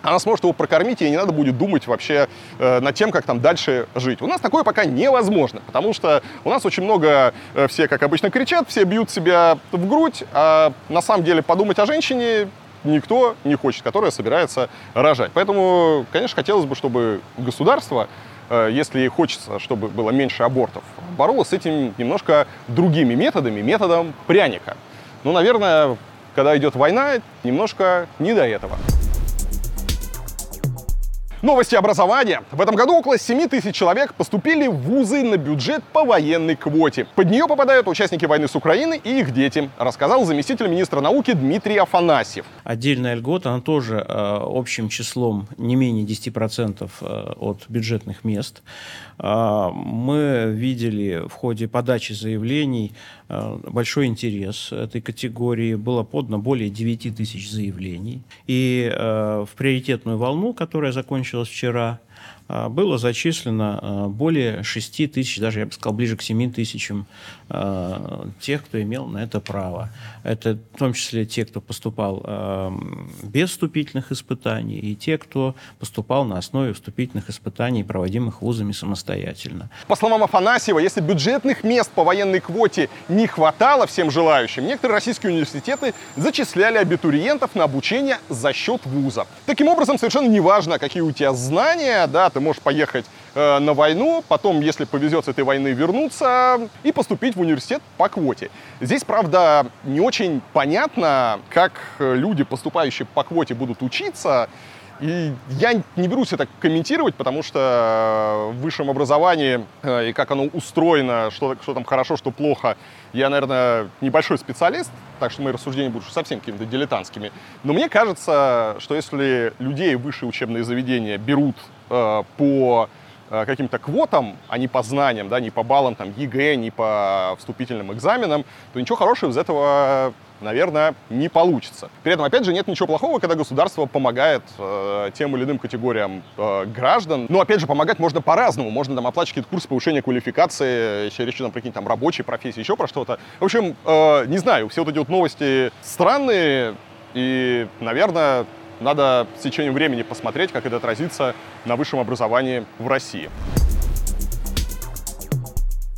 она сможет его прокормить, и не надо будет думать вообще э, над тем, как там дальше жить. У нас такое пока невозможно, потому что у нас очень много, э, все, как обычно, кричат, все бьют себя в грудь, а на самом деле подумать о женщине никто не хочет, которая собирается рожать. Поэтому, конечно, хотелось бы, чтобы государство, э, если хочется, чтобы было меньше абортов, боролось с этим немножко другими методами, методом пряника. Ну, наверное, когда идет война, немножко не до этого. Новости образования. В этом году около 7 тысяч человек поступили в вузы на бюджет по военной квоте. Под нее попадают участники войны с Украины и их дети, рассказал заместитель министра науки Дмитрий Афанасьев. Отдельная льгота, она тоже э, общим числом не менее 10% э, от бюджетных мест. Э, мы видели в ходе подачи заявлений большой интерес этой категории. Было подано более 9 тысяч заявлений. И э, в приоритетную волну, которая закончилась вчера, а, было зачислено более 6 тысяч, даже я бы сказал, ближе к 7 тысячам а, тех, кто имел на это право. Это в том числе те, кто поступал без вступительных испытаний, и те, кто поступал на основе вступительных испытаний, проводимых вузами самостоятельно. По словам Афанасьева, если бюджетных мест по военной квоте не хватало всем желающим, некоторые российские университеты зачисляли абитуриентов на обучение за счет вуза. Таким образом, совершенно неважно, какие у тебя знания, да, ты можешь поехать э, на войну, потом, если повезет с этой войны, вернуться и поступить в университет по квоте. Здесь, правда, не очень понятно, как э, люди, поступающие по квоте, будут учиться. И я не берусь это комментировать, потому что в высшем образовании э, и как оно устроено, что, что там хорошо, что плохо, я, наверное, небольшой специалист, так что мои рассуждения будут совсем какими-то дилетантскими. Но мне кажется, что если людей высшие учебные заведения берут э, по э, каким-то квотам, а не по знаниям, да, не по баллам там ЕГЭ, не по вступительным экзаменам, то ничего хорошего из этого наверное, не получится. При этом, опять же, нет ничего плохого, когда государство помогает э, тем или иным категориям э, граждан. Но, опять же, помогать можно по-разному. Можно там оплачивать какие-то курсы повышения квалификации, если речь там про там рабочие профессии, еще про что-то. В общем, э, не знаю, все вот эти вот новости странные, и, наверное, надо с течением времени посмотреть, как это отразится на высшем образовании в России.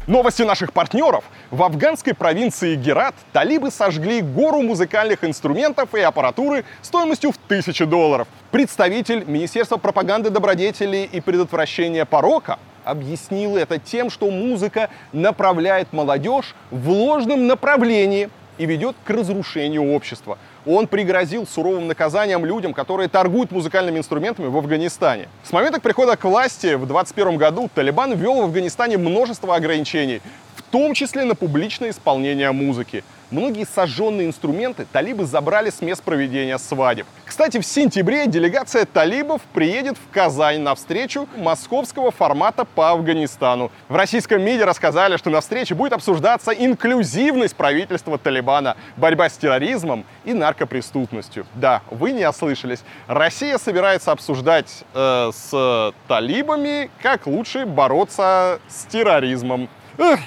Новости наших партнеров. В афганской провинции Герат талибы сожгли гору музыкальных инструментов и аппаратуры стоимостью в тысячи долларов. Представитель Министерства пропаганды добродетелей и предотвращения порока объяснил это тем, что музыка направляет молодежь в ложном направлении и ведет к разрушению общества. Он пригрозил суровым наказанием людям, которые торгуют музыкальными инструментами в Афганистане. С момента прихода к власти в 2021 году Талибан ввел в Афганистане множество ограничений, в том числе на публичное исполнение музыки. Многие сожженные инструменты талибы забрали с мест проведения свадеб. Кстати, в сентябре делегация талибов приедет в Казань на встречу московского формата по Афганистану. В российском МИДе рассказали, что на встрече будет обсуждаться инклюзивность правительства Талибана, борьба с терроризмом и наркопреступностью. Да, вы не ослышались. Россия собирается обсуждать э, с талибами, как лучше бороться с терроризмом.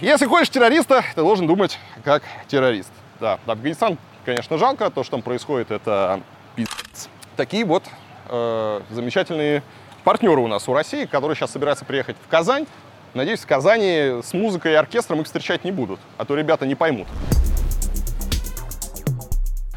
Если хочешь террориста, ты должен думать как террорист. Да, Афганистан, конечно, жалко, то, что там происходит, это пиздец. Такие вот э, замечательные партнеры у нас у России, которые сейчас собираются приехать в Казань. Надеюсь, в Казани с музыкой и оркестром их встречать не будут, а то ребята не поймут.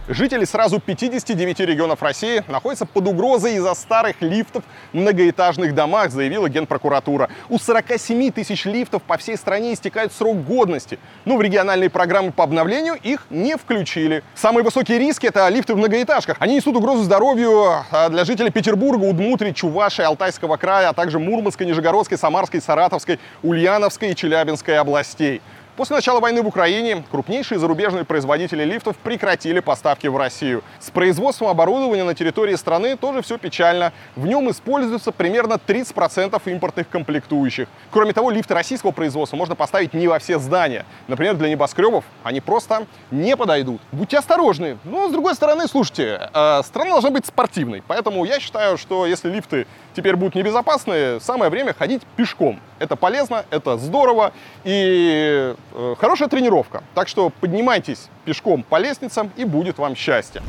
Жители сразу 59 регионов России находятся под угрозой из-за старых лифтов в многоэтажных домах, заявила Генпрокуратура. У 47 тысяч лифтов по всей стране истекает срок годности, но в региональные программы по обновлению их не включили. Самые высокие риски — это лифты в многоэтажках. Они несут угрозу здоровью а, для жителей Петербурга, Удмуртии, Чувашии, Алтайского края, а также Мурманской, Нижегородской, Самарской, Саратовской, Ульяновской и Челябинской областей. После начала войны в Украине крупнейшие зарубежные производители лифтов прекратили поставки в Россию. С производством оборудования на территории страны тоже все печально. В нем используется примерно 30% импортных комплектующих. Кроме того, лифты российского производства можно поставить не во все здания. Например, для небоскребов они просто не подойдут. Будьте осторожны. Но, с другой стороны, слушайте, э, страна должна быть спортивной. Поэтому я считаю, что если лифты теперь будут небезопасны, самое время ходить пешком. Это полезно, это здорово и хорошая тренировка. Так что поднимайтесь пешком по лестницам и будет вам счастье.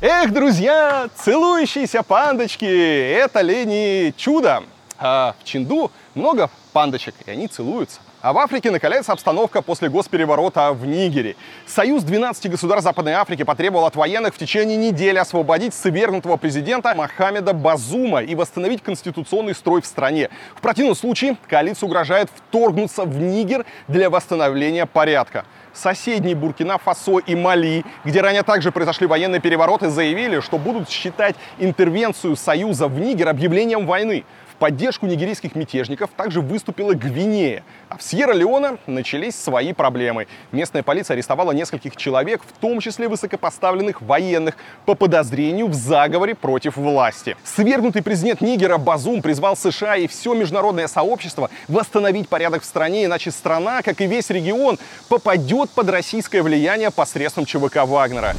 Эх, друзья, целующиеся пандочки, это ли не чудо? А в Чинду много пандочек, и они целуются. А в Африке накаляется обстановка после госпереворота в Нигере. Союз 12 государств Западной Африки потребовал от военных в течение недели освободить свергнутого президента Мохаммеда Базума и восстановить конституционный строй в стране. В противном случае коалиция угрожает вторгнуться в Нигер для восстановления порядка. Соседние Буркина-Фасо и Мали, где ранее также произошли военные перевороты, заявили, что будут считать интервенцию Союза в Нигер объявлением войны поддержку нигерийских мятежников также выступила Гвинея. А в Сьерра-Леоне начались свои проблемы. Местная полиция арестовала нескольких человек, в том числе высокопоставленных военных, по подозрению в заговоре против власти. Свергнутый президент Нигера Базум призвал США и все международное сообщество восстановить порядок в стране, иначе страна, как и весь регион, попадет под российское влияние посредством ЧВК Вагнера.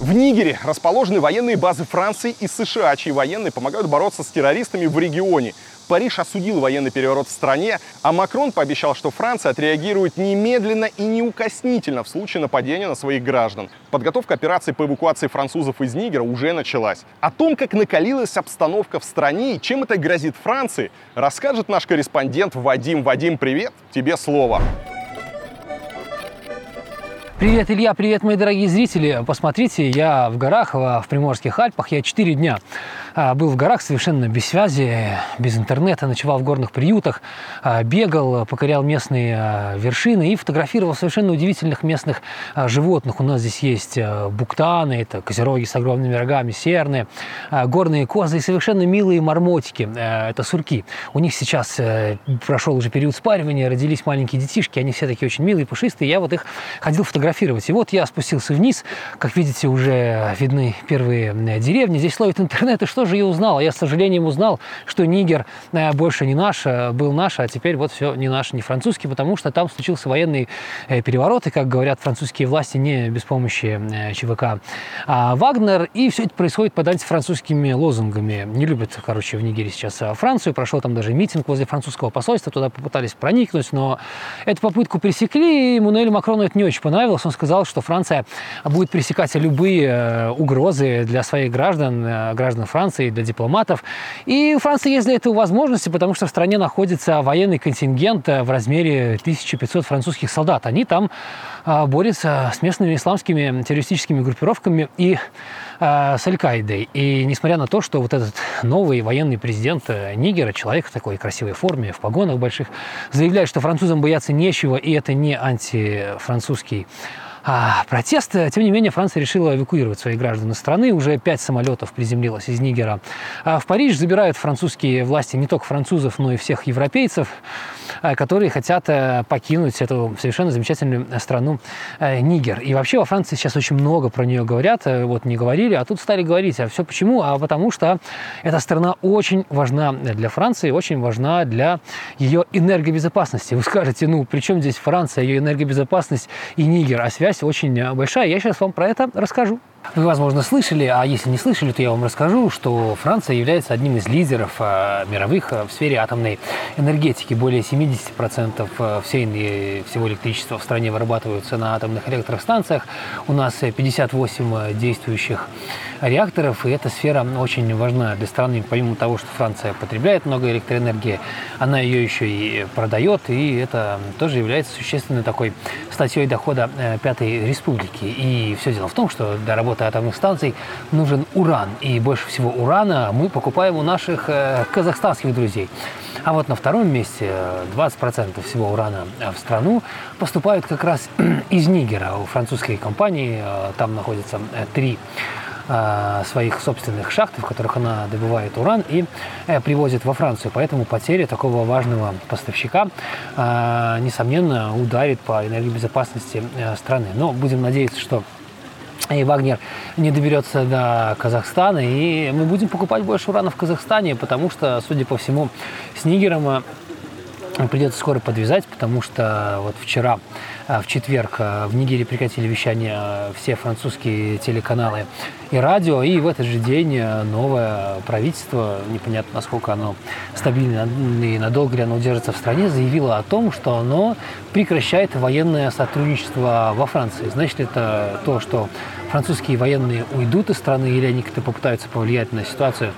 В Нигере расположены военные базы Франции и США, чьи военные помогают бороться с террористами в регионе. Париж осудил военный переворот в стране, а Макрон пообещал, что Франция отреагирует немедленно и неукоснительно в случае нападения на своих граждан. Подготовка операции по эвакуации французов из Нигера уже началась. О том, как накалилась обстановка в стране и чем это грозит Франции, расскажет наш корреспондент Вадим. Вадим, привет, тебе слово. Привет, Илья, привет, мои дорогие зрители. Посмотрите, я в горах, в Приморских Альпах, я 4 дня а, был в горах совершенно без связи, без интернета, ночевал в горных приютах, а, бегал, покорял местные а, вершины и фотографировал совершенно удивительных местных животных. У нас здесь есть буктаны, это козероги с огромными рогами, серны, горные козы и совершенно милые мармотики, это сурки. У них сейчас э, прошел уже период спаривания, родились маленькие детишки, они все такие очень милые, пушистые. Я вот их ходил фотографировать сфотографировать. И вот я спустился вниз, как видите, уже видны первые деревни. Здесь ловит интернет, и что же я узнал? Я, с сожалением, узнал, что Нигер больше не наш, был наш, а теперь вот все не наш, не французский, потому что там случился военный переворот, и, как говорят французские власти, не без помощи ЧВК а Вагнер, и все это происходит под антифранцузскими лозунгами. Не любят, короче, в Нигерии сейчас Францию, прошел там даже митинг возле французского посольства, туда попытались проникнуть, но эту попытку пресекли, и Мануэлю Макрону это не очень понравилось. Он сказал, что Франция будет пресекать любые э, угрозы для своих граждан, э, граждан Франции, для дипломатов. И у Франции есть для этого возможности, потому что в стране находится военный контингент э, в размере 1500 французских солдат. Они там борются с местными исламскими террористическими группировками и с Аль-Каидой. И несмотря на то, что вот этот новый военный президент э, Нигера, человек в такой красивой форме, в погонах больших, заявляет, что французам бояться нечего, и это не антифранцузский а, протест. Тем не менее, Франция решила эвакуировать своих граждан из страны. Уже пять самолетов приземлилось из Нигера. А в Париж забирают французские власти не только французов, но и всех европейцев, а, которые хотят э, покинуть эту совершенно замечательную страну э, Нигер. И вообще во Франции сейчас очень много про нее говорят. Э, вот не говорили, а тут стали говорить. А все почему? А потому что эта страна очень важна для Франции, очень важна для ее энергобезопасности. Вы скажете, ну, при чем здесь Франция, ее энергобезопасность и Нигер? А связь очень э, большая. Я сейчас вам про это расскажу. Вы, возможно, слышали, а если не слышали, то я вам расскажу, что Франция является одним из лидеров э, мировых э, в сфере атомной энергетики. Более 70% э, всей, всего электричества в стране вырабатываются на атомных электростанциях. У нас 58 действующих реакторов, и эта сфера очень важна для страны. Помимо того, что Франция потребляет много электроэнергии, она ее еще и продает, и это тоже является существенной такой статьей дохода Пятой Республики. И все дело в том, что для работы атомных станций нужен уран. И больше всего урана мы покупаем у наших э, казахстанских друзей. А вот на втором месте 20% всего урана в страну поступают как раз [CLEARS THROAT] из Нигера. У французской компании э, там находится э, три своих собственных шахт, в которых она добывает уран и привозит во Францию. Поэтому потеря такого важного поставщика, несомненно, ударит по энергобезопасности страны. Но будем надеяться, что и Вагнер не доберется до Казахстана, и мы будем покупать больше урана в Казахстане, потому что, судя по всему, с Нигером э, придется скоро подвязать, потому что вот вчера, э, в четверг, э, в Нигерии прекратили вещание все французские телеканалы и радио, и в этот же день новое правительство, непонятно насколько оно стабильно и надолго ли оно удержится в стране, заявило о том, что оно прекращает военное сотрудничество во Франции. Значит, это то, что французские военные уйдут из страны или они как-то попытаются повлиять на ситуацию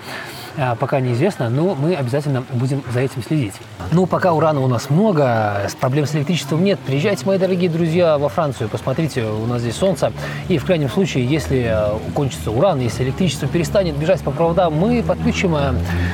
пока неизвестно, но мы обязательно будем за этим следить. Ну, пока урана у нас много, проблем с электричеством нет. Приезжайте, мои дорогие друзья, во Францию, посмотрите, у нас здесь солнце. И в крайнем случае, если э, кончится уран, если электричество перестанет бежать по проводам, мы подключим э,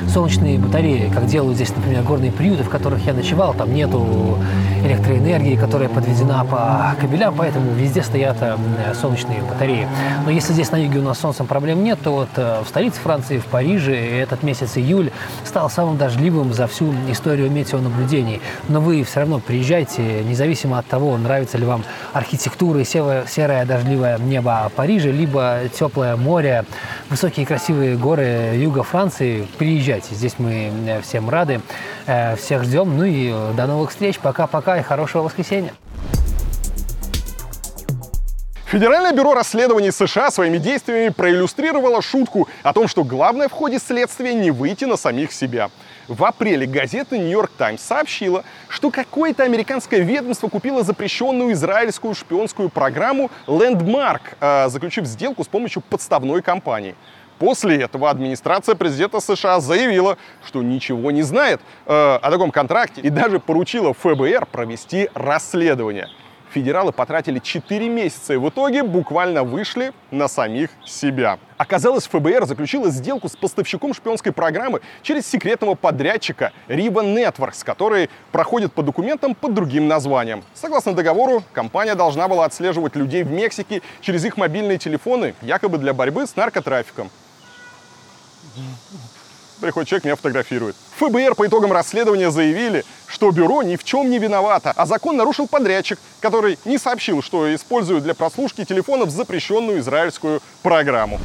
солнечные батареи, как делают здесь, например, горные приюты, в которых я ночевал. Там нету электроэнергии, которая подведена по кабелям, поэтому везде стоят э, солнечные батареи. Но если здесь на юге у нас солнцем проблем нет, то вот в столице Франции, в Париже, этот месяц июль стал самым дождливым за всю историю метеонаблюдений. Но вы все равно приезжайте, независимо от того, нравится ли вам архитектура и серое дождливое небо Парижа, либо теплое море, высокие красивые горы юга Франции. Приезжайте, здесь мы э, всем рады, э, всех ждем. Ну и э, до новых встреч, пока-пока и хорошего воскресенья. Федеральное бюро расследований США своими действиями проиллюстрировало шутку о том, что главное в ходе следствия не выйти на самих себя. В апреле газета «Нью-Йорк Таймс» сообщила, что какое-то американское ведомство купило запрещенную израильскую шпионскую программу Landmark, э, заключив сделку с помощью подставной компании. После этого администрация президента США заявила, что ничего не знает э, о таком контракте и даже поручила ФБР провести расследование федералы потратили 4 месяца и в итоге буквально вышли на самих себя. Оказалось, ФБР заключила сделку с поставщиком шпионской программы через секретного подрядчика Riva Networks, который проходит по документам под другим названием. Согласно договору, компания должна была отслеживать людей в Мексике через их мобильные телефоны, якобы для борьбы с наркотрафиком. Приходит человек, меня фотографирует. ФБР по итогам расследования заявили, что бюро ни в чем не виновато, а закон нарушил подрядчик, который не сообщил, что использует для прослушки телефонов запрещенную израильскую программу.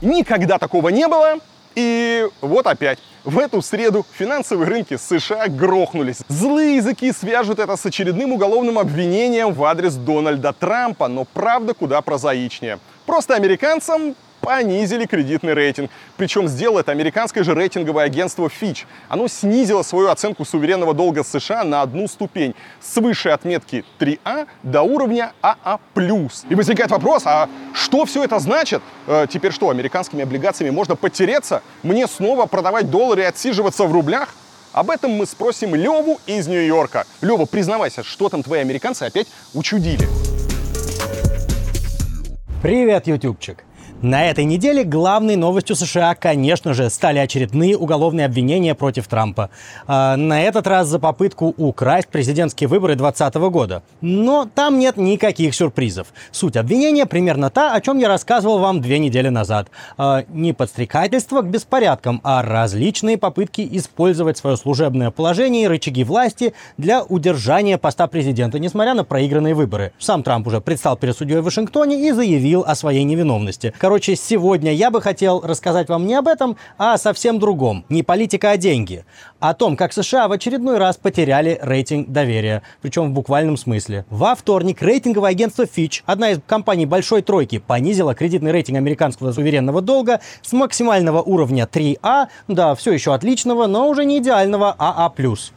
Никогда такого не было, и вот опять. В эту среду финансовые рынки США грохнулись. Злые языки свяжут это с очередным уголовным обвинением в адрес Дональда Трампа, но правда куда прозаичнее. Просто американцам понизили кредитный рейтинг. Причем сделало это американское же рейтинговое агентство Fitch. Оно снизило свою оценку суверенного долга США на одну ступень с высшей отметки 3А до уровня АА+. И возникает вопрос, а что все это значит? Э, теперь что, американскими облигациями можно потереться? Мне снова продавать доллары и отсиживаться в рублях? Об этом мы спросим Леву из Нью-Йорка. Лева, признавайся, что там твои американцы опять учудили? Привет, ютубчик! На этой неделе главной новостью США, конечно же, стали очередные уголовные обвинения против Трампа. А, на этот раз за попытку украсть президентские выборы 2020 года. Но там нет никаких сюрпризов. Суть обвинения примерно та, о чем я рассказывал вам две недели назад. А, не подстрекательство к беспорядкам, а различные попытки использовать свое служебное положение и рычаги власти для удержания поста президента, несмотря на проигранные выборы. Сам Трамп уже предстал перед судьей в Вашингтоне и заявил о своей невиновности. Короче, сегодня я бы хотел рассказать вам не об этом, а о совсем другом. Не политика, а деньги. О том, как США в очередной раз потеряли рейтинг доверия. Причем в буквальном смысле. Во вторник рейтинговое агентство Fitch, одна из компаний большой тройки, понизила кредитный рейтинг американского суверенного долга с максимального уровня 3А, да, все еще отличного, но уже не идеального АА+.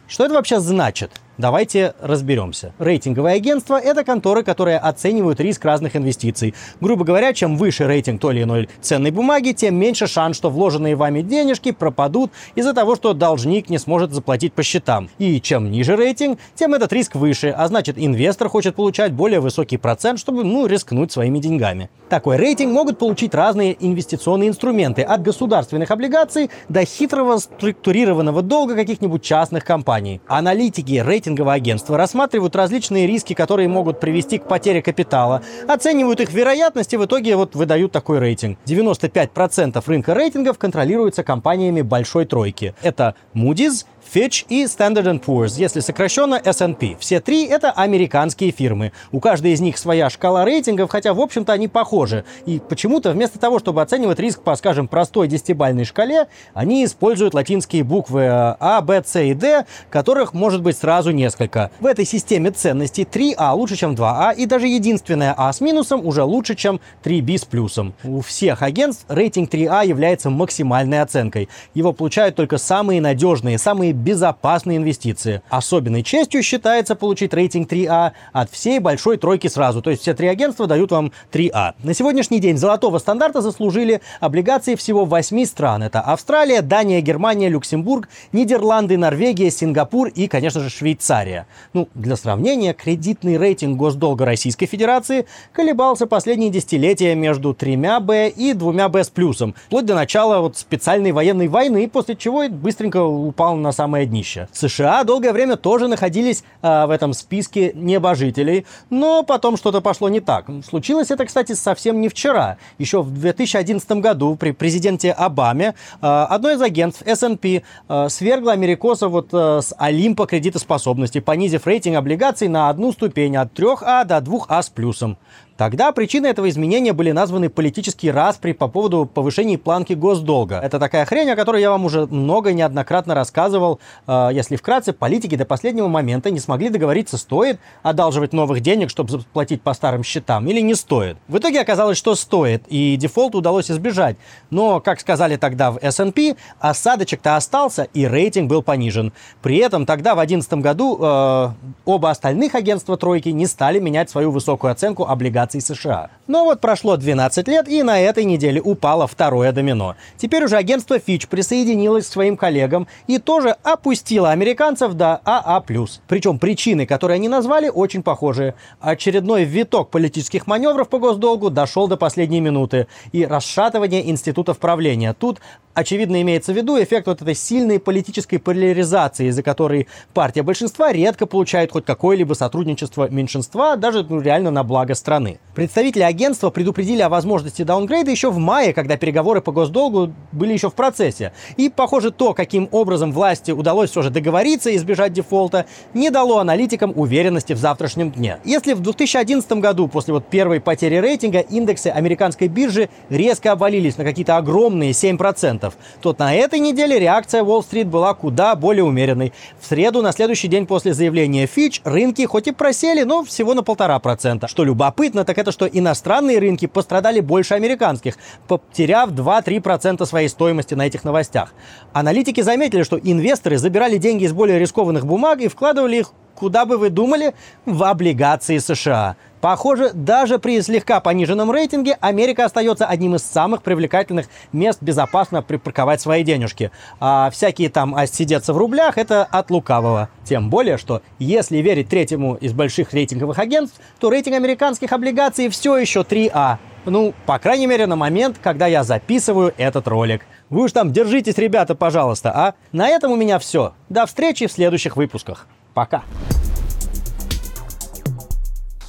Что это вообще значит? Давайте разберемся. Рейтинговые агентства – это конторы, которые оценивают риск разных инвестиций. Грубо говоря, чем выше рейтинг той или иной ценной бумаги, тем меньше шанс, что вложенные вами денежки пропадут из-за того, что должник не сможет заплатить по счетам. И чем ниже рейтинг, тем этот риск выше, а значит инвестор хочет получать более высокий процент, чтобы, ну, рискнуть своими деньгами. Такой рейтинг могут получить разные инвестиционные инструменты, от государственных облигаций до хитрого структурированного долга каких-нибудь частных компаний. Аналитики рейтинг рейтинговые агентства рассматривают различные риски, которые могут привести к потере капитала, оценивают их вероятность и в итоге вот выдают такой рейтинг. 95% рынка рейтингов контролируется компаниями большой тройки. Это Moody's, Fitch и Standard Poor's, если сокращенно S&P. Все три — это американские фирмы. У каждой из них своя шкала рейтингов, хотя, в общем-то, они похожи. И почему-то вместо того, чтобы оценивать риск по, скажем, простой десятибальной шкале, они используют латинские буквы А, Б, С и Д, которых может быть сразу несколько. В этой системе ценностей 3А лучше, чем 2А, и даже единственное А с минусом уже лучше, чем 3B с плюсом. У всех агентств рейтинг 3А является максимальной оценкой. Его получают только самые надежные, самые безопасные инвестиции. Особенной честью считается получить рейтинг 3А от всей большой тройки сразу. То есть все три агентства дают вам 3А. На сегодняшний день золотого стандарта заслужили облигации всего 8 стран. Это Австралия, Дания, Германия, Люксембург, Нидерланды, Норвегия, Сингапур и, конечно же, Швейцария. Ну, для сравнения, кредитный рейтинг госдолга Российской Федерации колебался последние десятилетия между 3Б и 2Б с плюсом, вплоть до начала вот специальной военной войны, после чего быстренько упал на самое днище. США долгое время тоже находились э, в этом списке небожителей, но потом что-то пошло не так. Случилось это, кстати, совсем не вчера. Еще в 2011 году при президенте Обаме э, одно из агентств S&P э, свергло америкосов вот э, с Олимпа кредитоспособности, понизив рейтинг облигаций на одну ступень от 3А до 2А с плюсом. Тогда причиной этого изменения были названы политические распри по поводу повышения планки госдолга. Это такая хрень, о которой я вам уже много неоднократно рассказывал. Э, если вкратце, политики до последнего момента не смогли договориться, стоит одалживать новых денег, чтобы заплатить по старым счетам, или не стоит. В итоге оказалось, что стоит, и дефолт удалось избежать. Но, как сказали тогда в S&P, осадочек-то остался, и рейтинг был понижен. При этом тогда, в 2011 году, э, оба остальных агентства тройки не стали менять свою высокую оценку облигаций облигаций США. Но вот прошло 12 лет, и на этой неделе упало второе домино. Теперь уже агентство Fitch присоединилось к своим коллегам и тоже опустило американцев до АА+. Причем причины, которые они назвали, очень похожие. Очередной виток политических маневров по госдолгу дошел до последней минуты. И расшатывание институтов правления. Тут Очевидно, имеется в виду эффект вот этой сильной политической поляризации, из-за которой партия большинства редко получает хоть какое-либо сотрудничество меньшинства, даже ну, реально на благо страны. Представители агентства предупредили о возможности даунгрейда еще в мае, когда переговоры по госдолгу были еще в процессе. И, похоже, то, каким образом власти удалось все же договориться и избежать дефолта, не дало аналитикам уверенности в завтрашнем дне. Если в 2011 году, после вот первой потери рейтинга, индексы американской биржи резко обвалились на какие-то огромные 7%, то на этой неделе реакция Уолл-стрит была куда более умеренной. В среду, на следующий день после заявления Фич, рынки хоть и просели, но всего на полтора процента. Что любопытно, так это что иностранные рынки пострадали больше американских, потеряв 2-3% своей стоимости на этих новостях. Аналитики заметили, что инвесторы забирали деньги из более рискованных бумаг и вкладывали их куда бы вы думали, в облигации США. Похоже, даже при слегка пониженном рейтинге Америка остается одним из самых привлекательных мест безопасно припарковать свои денежки. А всякие там сидеться в рублях – это от лукавого. Тем более, что если верить третьему из больших рейтинговых агентств, то рейтинг американских облигаций все еще 3А. Ну, по крайней мере, на момент, когда я записываю этот ролик. Вы уж там держитесь, ребята, пожалуйста, а? На этом у меня все. До встречи в следующих выпусках. Пока.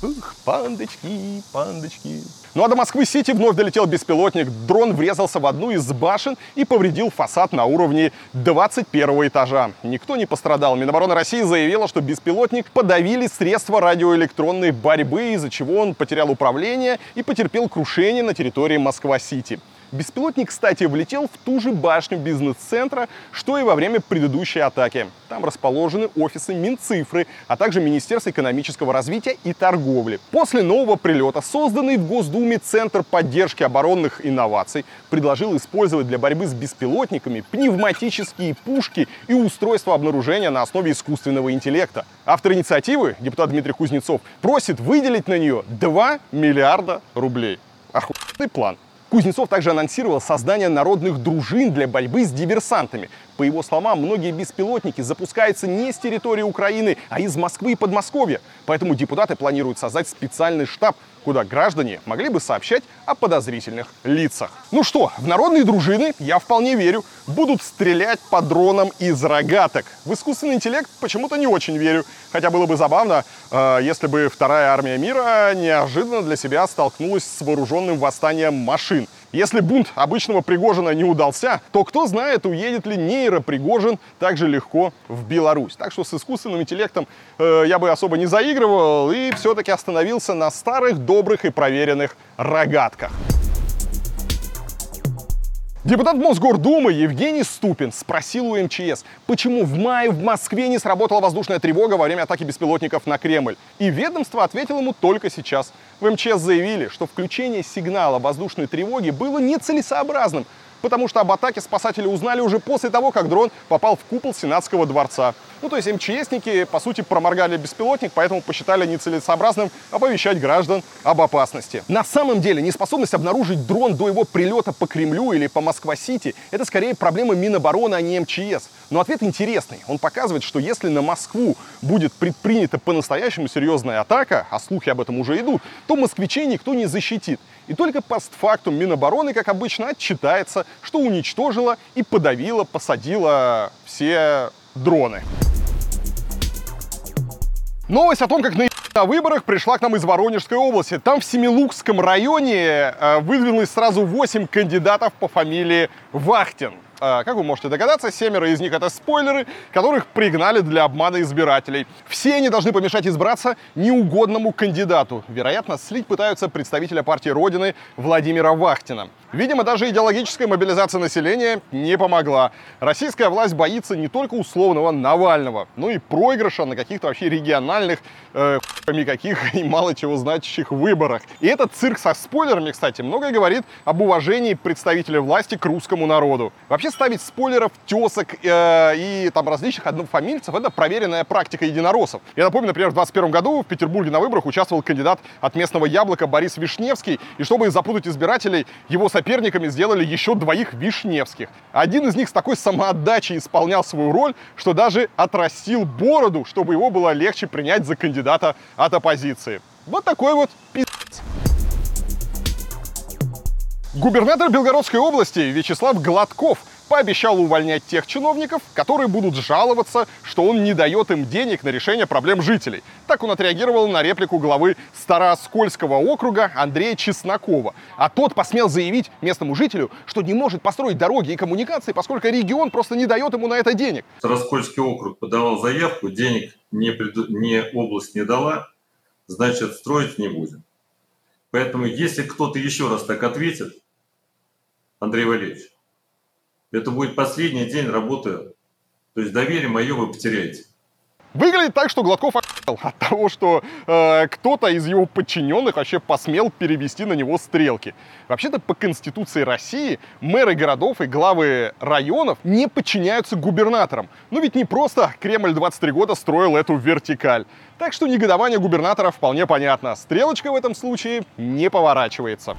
Ух, пандочки, пандочки. Ну а до Москвы-Сити вновь долетел беспилотник. Дрон врезался в одну из башен и повредил фасад на уровне 21 этажа. Никто не пострадал. Минобороны России заявила, что беспилотник подавили средства радиоэлектронной борьбы, из-за чего он потерял управление и потерпел крушение на территории Москва-Сити. Беспилотник, кстати, влетел в ту же башню бизнес-центра, что и во время предыдущей атаки. Там расположены офисы Минцифры, а также Министерство экономического развития и торговли. После нового прилета созданный в Госдуме Центр поддержки оборонных инноваций предложил использовать для борьбы с беспилотниками пневматические пушки и устройства обнаружения на основе искусственного интеллекта. Автор инициативы, депутат Дмитрий Кузнецов, просит выделить на нее 2 миллиарда рублей. Охуенный план. Кузнецов также анонсировал создание народных дружин для борьбы с диверсантами. По его словам, многие беспилотники запускаются не с территории Украины, а из Москвы и Подмосковья. Поэтому депутаты планируют создать специальный штаб, куда граждане могли бы сообщать о подозрительных лицах. Ну что, в народные дружины, я вполне верю, будут стрелять по дронам из рогаток. В искусственный интеллект почему-то не очень верю. Хотя было бы забавно, э, если бы вторая армия мира неожиданно для себя столкнулась с вооруженным восстанием машин. Если бунт обычного Пригожина не удался, то кто знает, уедет ли нейропригожин так же легко в Беларусь. Так что с искусственным интеллектом э, я бы особо не заигрывал и все-таки остановился на старых, добрых и проверенных рогатках. Депутат Мосгордумы Евгений Ступин спросил у МЧС, почему в мае в Москве не сработала воздушная тревога во время атаки беспилотников на Кремль. И ведомство ответило ему только сейчас. В МЧС заявили, что включение сигнала воздушной тревоги было нецелесообразным, потому что об атаке спасатели узнали уже после того, как дрон попал в купол Сенатского дворца. Ну, то есть МЧСники, по сути, проморгали беспилотник, поэтому посчитали нецелесообразным оповещать граждан об опасности. На самом деле, неспособность обнаружить дрон до его прилета по Кремлю или по Москва-Сити – это скорее проблема Минобороны, а не МЧС. Но ответ интересный. Он показывает, что если на Москву будет предпринята по-настоящему серьезная атака, а слухи об этом уже идут, то москвичей никто не защитит. И только постфактум Минобороны, как обычно, отчитается, что уничтожила и подавила, посадила все дроны. Новость о том, как на на выборах пришла к нам из Воронежской области. Там в Семилукском районе э, выдвинулось сразу 8 кандидатов по фамилии Вахтин. А, как вы можете догадаться, семеро из них это спойлеры, которых пригнали для обмана избирателей. Все они должны помешать избраться неугодному кандидату. Вероятно, слить пытаются представителя партии Родины Владимира Вахтина. Видимо, даже идеологическая мобилизация населения не помогла. Российская власть боится не только условного Навального, но и проигрыша на каких-то вообще региональных, э, каких и мало чего значащих выборах. И этот цирк со спойлерами, кстати, многое говорит об уважении представителей власти к русскому народу. Вообще ставить спойлеров, тесок э, и там различных однофамильцев – это проверенная практика единороссов. Я напомню, например, в 2021 году в Петербурге на выборах участвовал кандидат от местного яблока Борис Вишневский, и чтобы запутать избирателей, его соперник соперниками сделали еще двоих Вишневских. Один из них с такой самоотдачей исполнял свою роль, что даже отрастил бороду, чтобы его было легче принять за кандидата от оппозиции. Вот такой вот пиздец. Губернатор Белгородской области Вячеслав Гладков пообещал увольнять тех чиновников, которые будут жаловаться, что он не дает им денег на решение проблем жителей. Так он отреагировал на реплику главы Старооскольского округа Андрея Чеснокова. А тот посмел заявить местному жителю, что не может построить дороги и коммуникации, поскольку регион просто не дает ему на это денег. Староскольский округ подавал заявку, денег не, пред... не область не дала, значит, строить не будем. Поэтому, если кто-то еще раз так ответит, Андрей Валерьевич, это будет последний день работы. То есть доверие мое вы потеряете. Выглядит так, что Гладков охуел от того, что э, кто-то из его подчиненных вообще посмел перевести на него стрелки. Вообще-то по Конституции России мэры городов и главы районов не подчиняются губернаторам. Ну ведь не просто Кремль 23 года строил эту вертикаль. Так что негодование губернатора вполне понятно. Стрелочка в этом случае не поворачивается.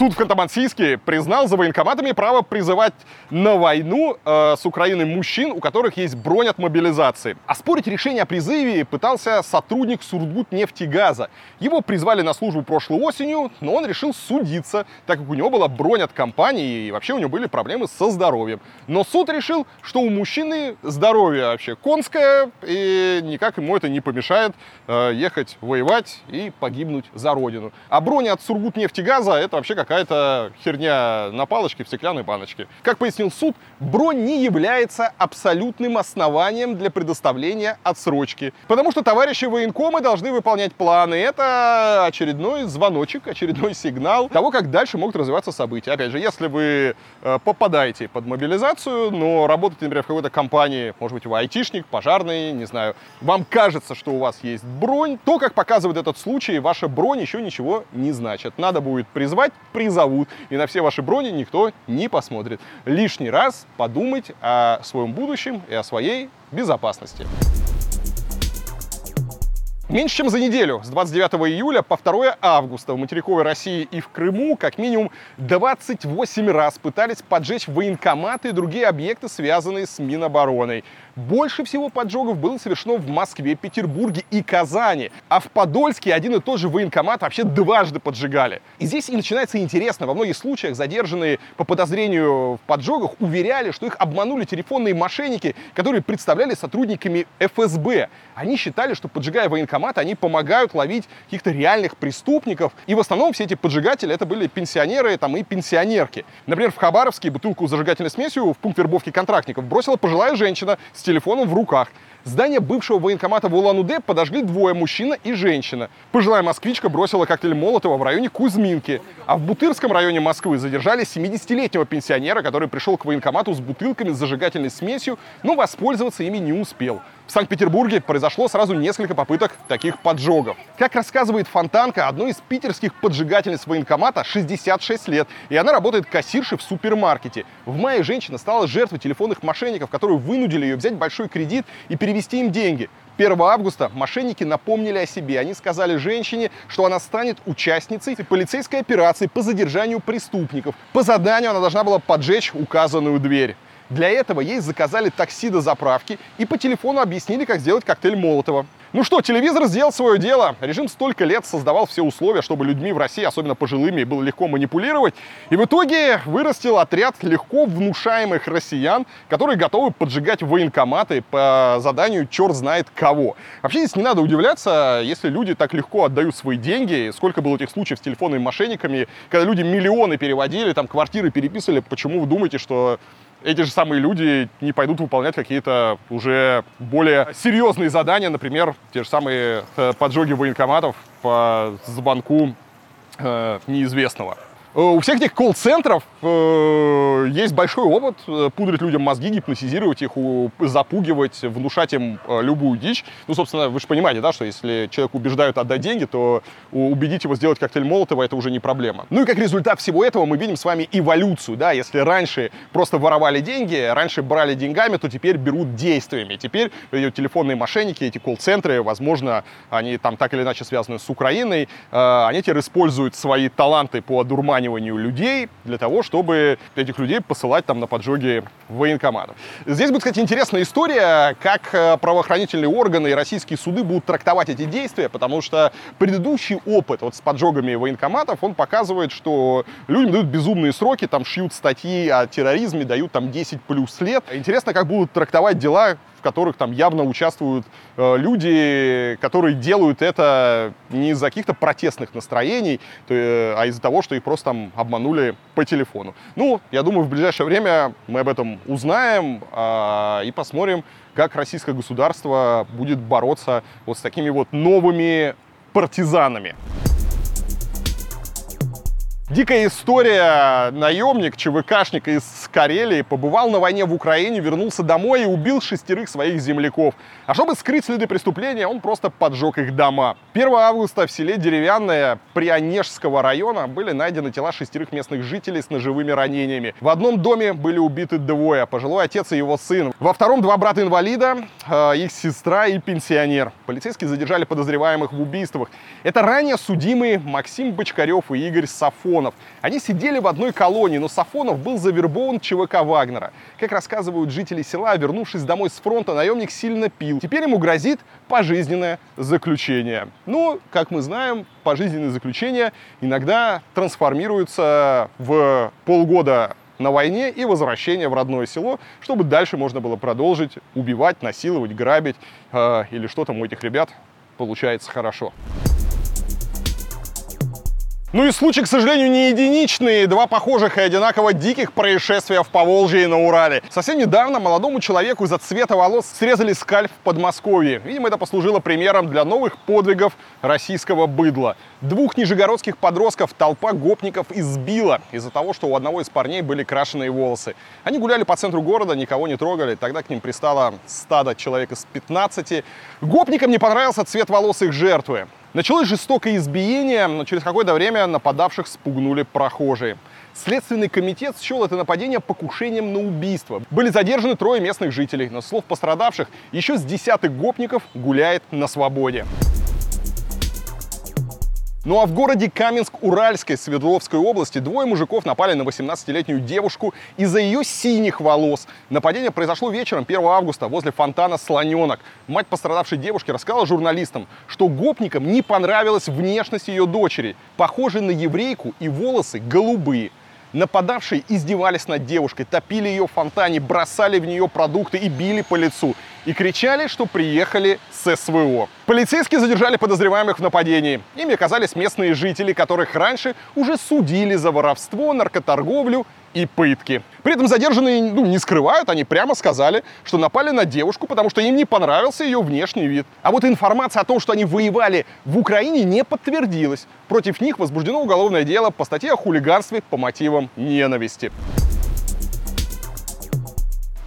Суд в Ханты-Мансийске признал за военкоматами право призывать на войну э, с Украиной мужчин, у которых есть бронь от мобилизации. Оспорить решение о призыве пытался сотрудник Сургутнефтегаза. Его призвали на службу прошлой осенью, но он решил судиться, так как у него была бронь от компании и вообще у него были проблемы со здоровьем. Но суд решил, что у мужчины здоровье вообще конское, и никак ему это не помешает э, ехать воевать и погибнуть за родину. А броня от Сургутнефтегаза это вообще какая-то херня на палочке в стеклянной баночке. Как пояснил суд, бронь не является абсолютным основанием для предоставления отсрочки. Потому что товарищи военкомы должны выполнять планы. Это очередной звоночек, очередной сигнал того, как дальше могут развиваться события. Опять же, если вы э, попадаете под мобилизацию, но работаете, например, в какой-то компании, может быть, вы айтишник, пожарный, не знаю, вам кажется, что у вас есть бронь, то, как показывает этот случай, ваша бронь еще ничего не значит. Надо будет призвать, призовут, и на все ваши брони никто не посмотрит. Лишний раз подумать о своем будущем и о своей безопасности. Меньше чем за неделю, с 29 июля по 2 августа в материковой России и в Крыму как минимум 28 раз пытались поджечь военкоматы и другие объекты, связанные с Минобороной. Больше всего поджогов было совершено в Москве, Петербурге и Казани. А в Подольске один и тот же военкомат вообще дважды поджигали. И здесь и начинается интересно. Во многих случаях задержанные по подозрению в поджогах уверяли, что их обманули телефонные мошенники, которые представляли сотрудниками ФСБ. Они считали, что поджигая военкомат, они помогают ловить каких-то реальных преступников. И в основном все эти поджигатели это были пенсионеры там, и пенсионерки. Например, в Хабаровске бутылку с зажигательной смесью в пункт вербовки контрактников бросила пожилая женщина телефоном в руках. Здание бывшего военкомата в Улан-Удэ подожгли двое, мужчина и женщина. Пожилая москвичка бросила коктейль Молотова в районе Кузьминки. А в Бутырском районе Москвы задержали 70-летнего пенсионера, который пришел к военкомату с бутылками с зажигательной смесью, но воспользоваться ими не успел. В Санкт-Петербурге произошло сразу несколько попыток таких поджогов. Как рассказывает Фонтанка, одной из питерских поджигательниц военкомата 66 лет, и она работает кассиршей в супермаркете. В мае женщина стала жертвой телефонных мошенников, которые вынудили ее взять большой кредит и перевести им деньги. 1 августа мошенники напомнили о себе. Они сказали женщине, что она станет участницей полицейской операции по задержанию преступников. По заданию она должна была поджечь указанную дверь. Для этого ей заказали такси до заправки и по телефону объяснили, как сделать коктейль Молотова. Ну что, телевизор сделал свое дело. Режим столько лет создавал все условия, чтобы людьми в России, особенно пожилыми, было легко манипулировать. И в итоге вырастил отряд легко внушаемых россиян, которые готовы поджигать военкоматы по заданию черт знает кого. Вообще здесь не надо удивляться, если люди так легко отдают свои деньги. Сколько было этих случаев с телефонными мошенниками, когда люди миллионы переводили, там квартиры переписывали. Почему вы думаете, что эти же самые люди не пойдут выполнять какие-то уже более серьезные задания, например, те же самые э, поджоги военкоматов по звонку э, неизвестного. Э, у всех этих колл-центров э, есть большой опыт э, пудрить людям мозги, гипнотизировать их, запугивать, внушать им э, любую дичь. Ну, собственно, вы же понимаете, да, что если человек убеждают отдать деньги, то убедить его сделать коктейль Молотова это уже не проблема. Ну и как результат всего этого мы видим с вами эволюцию, да, если раньше просто воровали деньги, раньше брали деньгами, то теперь берут действиями. Теперь телефонные мошенники, эти колл-центры, возможно, они там так или иначе связаны с Украиной, э, они теперь используют свои таланты по одурманию заманиванию людей для того, чтобы этих людей посылать там на поджоги военкоматов. Здесь будет, кстати, интересная история, как э, правоохранительные органы и российские суды будут трактовать эти действия, потому что предыдущий опыт вот с поджогами военкоматов, он показывает, что людям дают безумные сроки, там шьют статьи о терроризме, дают там 10 плюс лет. Интересно, как будут трактовать дела в которых там явно участвуют э, люди, которые делают это не из-за каких-то протестных настроений, то, э, а из-за того, что их просто там обманули по телефону. Ну, я думаю, в ближайшее время мы об этом узнаем э, и посмотрим, как российское государство будет бороться вот с такими вот новыми партизанами. Дикая история. Наемник, ЧВКшник из Карелии побывал на войне в Украине, вернулся домой и убил шестерых своих земляков. А чтобы скрыть следы преступления, он просто поджег их дома. 1 августа в селе Деревянное Прионежского района были найдены тела шестерых местных жителей с ножевыми ранениями. В одном доме были убиты двое, пожилой отец и его сын. Во втором два брата-инвалида, э, их сестра и пенсионер. Полицейские задержали подозреваемых в убийствах. Это ранее судимые Максим Бочкарев и Игорь Сафон. Сафонов. Они сидели в одной колонии, но Сафонов был завербован ЧВК Вагнера. Как рассказывают жители села, вернувшись домой с фронта, наемник сильно пил. Теперь ему грозит пожизненное заключение. Ну, как мы знаем, пожизненное заключение иногда трансформируется в полгода на войне и возвращение в родное село, чтобы дальше можно было продолжить убивать, насиловать, грабить э, или что там у этих ребят получается хорошо. Ну и случай, к сожалению, не единичный. Два похожих и одинаково диких происшествия в Поволжье и на Урале. Совсем недавно молодому человеку из-за цвета волос срезали скальп в Подмосковье. Видимо, это послужило примером для новых подвигов российского быдла. Двух нижегородских подростков толпа гопников избила из-за того, что у одного из парней были крашеные волосы. Они гуляли по центру города, никого не трогали. Тогда к ним пристало стадо человека с 15. Гопникам не понравился цвет волос их жертвы. Началось жестокое избиение, но через какое-то время нападавших спугнули прохожие. Следственный комитет счел это нападение покушением на убийство. Были задержаны трое местных жителей, но слов пострадавших еще с десятых гопников гуляет на свободе. Ну а в городе Каменск-Уральской Свердловской области двое мужиков напали на 18-летнюю девушку из-за ее синих волос. Нападение произошло вечером 1 августа возле фонтана «Слоненок». Мать пострадавшей девушки рассказала журналистам, что гопникам не понравилась внешность ее дочери. Похожей на еврейку и волосы голубые. Нападавшие издевались над девушкой, топили ее в фонтане, бросали в нее продукты и били по лицу. И кричали, что приехали с СВО. Полицейские задержали подозреваемых в нападении. Ими оказались местные жители, которых раньше уже судили за воровство, наркоторговлю и пытки. При этом задержанные ну, не скрывают, они прямо сказали, что напали на девушку, потому что им не понравился ее внешний вид. А вот информация о том, что они воевали в Украине, не подтвердилась. Против них возбуждено уголовное дело по статье о хулиганстве по мотивам ненависти.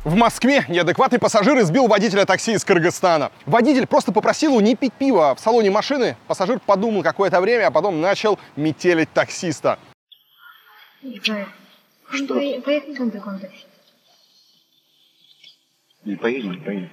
В Москве неадекватный пассажир избил водителя такси из Кыргызстана. Водитель просто попросил его не пить пиво в салоне машины. Пассажир подумал какое-то время, а потом начал метелить таксиста. Что? Поехали там далеко Не поедем, не поедем.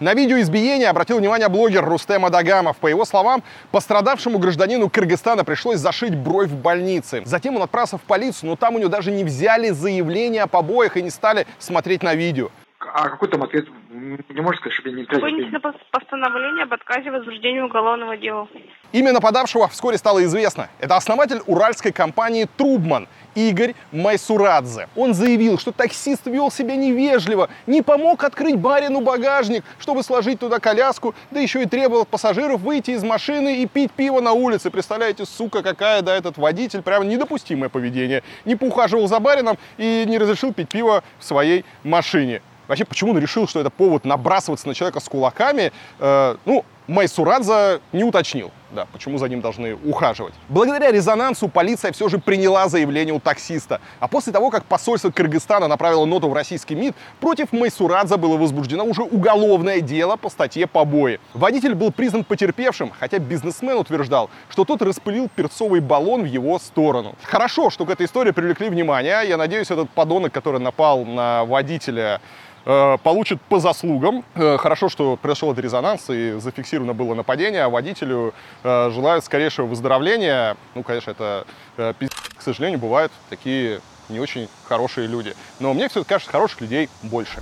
На видео избиения обратил внимание блогер Рустем Адагамов. По его словам, пострадавшему гражданину Кыргызстана пришлось зашить бровь в больнице. Затем он отправился в полицию, но там у него даже не взяли заявление о побоях и не стали смотреть на видео. А какой там ответ? Не можешь сказать, чтобы я не Вынесено постановление об отказе в возбуждении уголовного дела. Имя нападавшего вскоре стало известно. Это основатель уральской компании «Трубман» Игорь Майсурадзе. Он заявил, что таксист вел себя невежливо, не помог открыть барину багажник, чтобы сложить туда коляску, да еще и требовал от пассажиров выйти из машины и пить пиво на улице. Представляете, сука, какая, да, этот водитель, прямо недопустимое поведение. Не поухаживал за барином и не разрешил пить пиво в своей машине. Вообще, почему он решил, что это повод набрасываться на человека с кулаками? Э, ну, Майсурадзе не уточнил, да, почему за ним должны ухаживать. Благодаря резонансу полиция все же приняла заявление у таксиста. А после того, как посольство Кыргызстана направило ноту в российский МИД, против Майсурадзе было возбуждено уже уголовное дело по статье побои. Водитель был признан потерпевшим, хотя бизнесмен утверждал, что тот распылил перцовый баллон в его сторону. Хорошо, что к этой истории привлекли внимание. Я надеюсь, этот подонок, который напал на водителя получит по заслугам. Э, хорошо, что произошел этот резонанс и зафиксировано было нападение, а водителю э, желаю скорейшего выздоровления. Ну, конечно, это, э, к сожалению, бывают такие не очень хорошие люди. Но мне все кажется, хороших людей больше.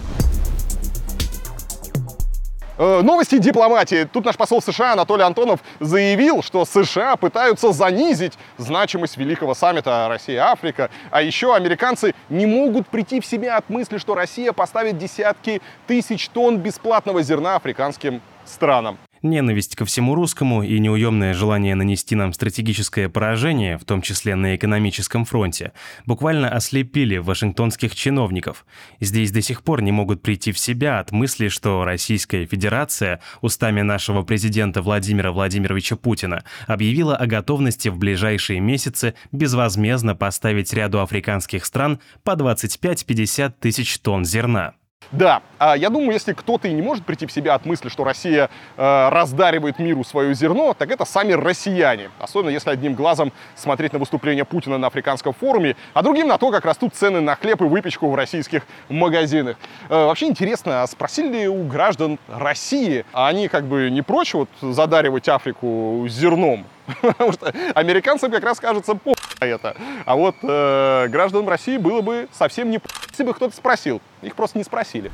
Э, новости дипломатии. Тут наш посол США Анатолий Антонов заявил, что США пытаются занизить значимость великого саммита Россия-Африка. А еще американцы не могут прийти в себя от мысли, что Россия поставит десятки тысяч тонн бесплатного зерна африканским странам. Ненависть ко всему русскому и неуемное желание нанести нам стратегическое поражение, в том числе на экономическом фронте, буквально ослепили вашингтонских чиновников. Здесь до сих пор не могут прийти в себя от мысли, что Российская Федерация устами нашего президента Владимира Владимировича Путина объявила о готовности в ближайшие месяцы безвозмездно поставить ряду африканских стран по 25-50 тысяч тонн зерна. Да, а я думаю, если кто-то и не может прийти в себя от мысли, что Россия э, раздаривает миру свое зерно, так это сами россияне. Особенно если одним глазом смотреть на выступление Путина на африканском форуме, а другим на то, как растут цены на хлеб и выпечку в российских магазинах. Э, вообще интересно, а спросили ли у граждан России, а они как бы не прочь вот задаривать Африку зерном? Потому что американцам как раз кажется по это. А вот э, гражданам России было бы совсем не если бы кто-то спросил. Их просто не спросили.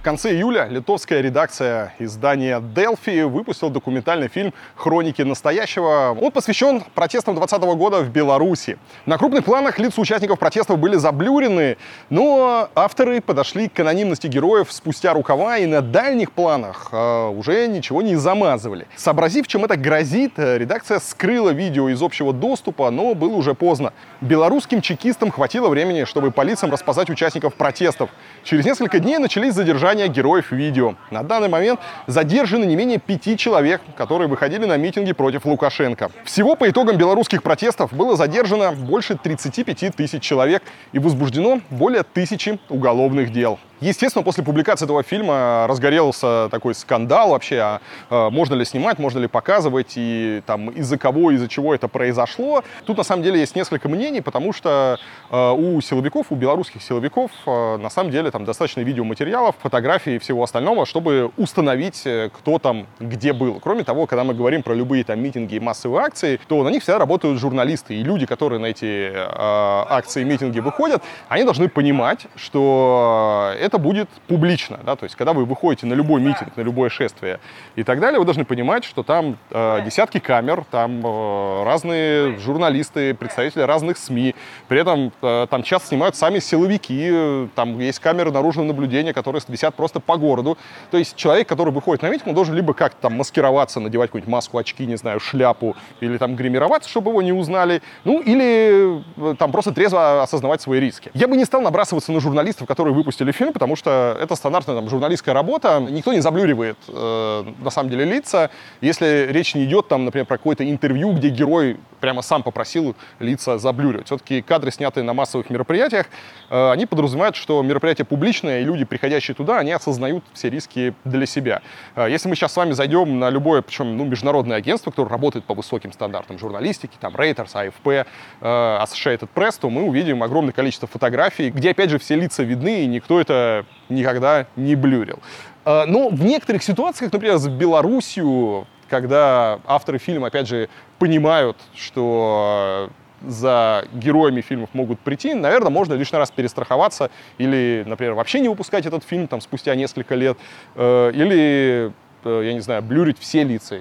В конце июля литовская редакция издания Delphi выпустила документальный фильм «Хроники настоящего». Он посвящен протестам 2020 года в Беларуси. На крупных планах лица участников протестов были заблюрены, но авторы подошли к анонимности героев спустя рукава и на дальних планах э, уже ничего не замазывали. Сообразив, чем это грозит, редакция скрыла видео из общего доступа, но было уже поздно. Белорусским чекистам хватило времени, чтобы по лицам распознать участников протестов. Через несколько дней начались задержания задержания героев видео. На данный момент задержаны не менее пяти человек, которые выходили на митинги против Лукашенко. Всего по итогам белорусских протестов было задержано больше 35 тысяч человек и возбуждено более тысячи уголовных дел. Естественно, после публикации этого фильма разгорелся такой скандал вообще, а, а можно ли снимать, можно ли показывать, и там из-за кого, из-за чего это произошло. Тут на самом деле есть несколько мнений, потому что а, у силовиков, у белорусских силовиков а, на самом деле там достаточно видеоматериалов, фотографий и всего остального, чтобы установить, э, кто там где был. Кроме того, когда мы говорим про любые там митинги и массовые акции, то на них всегда работают журналисты, и люди, которые на эти акции и митинги выходят, они должны понимать, что это это будет публично, да, то есть когда вы выходите на любой митинг, на любое шествие и так далее, вы должны понимать, что там э, десятки камер, там э, разные журналисты, представители разных СМИ, при этом э, там часто снимают сами силовики, там есть камеры наружного наблюдения, которые висят просто по городу, то есть человек, который выходит на митинг, он должен либо как-то там маскироваться, надевать какую-нибудь маску, очки, не знаю, шляпу, или там гримироваться, чтобы его не узнали, ну или э, там просто трезво осознавать свои риски. Я бы не стал набрасываться на журналистов, которые выпустили фильм, потому что это стандартная там, журналистская работа. Никто не заблюривает, э, на самом деле, лица. Если речь не идет, там, например, про какое-то интервью, где герой прямо сам попросил лица заблюривать. Все-таки кадры, снятые на массовых мероприятиях, э, они подразумевают, что мероприятие публичное, и люди, приходящие туда, они осознают все риски для себя. Э, если мы сейчас с вами зайдем на любое, причем ну, международное агентство, которое работает по высоким стандартам журналистики, там Reuters, AFP, э, Associated Press, то мы увидим огромное количество фотографий, где, опять же, все лица видны, и никто это никогда не блюрил. А, но в некоторых ситуациях, например, с Белоруссию, когда авторы фильма, опять же, понимают, что за героями фильмов могут прийти, наверное, можно лишний раз перестраховаться или, например, вообще не выпускать этот фильм там спустя несколько лет, э, или, э, я не знаю, блюрить все лица.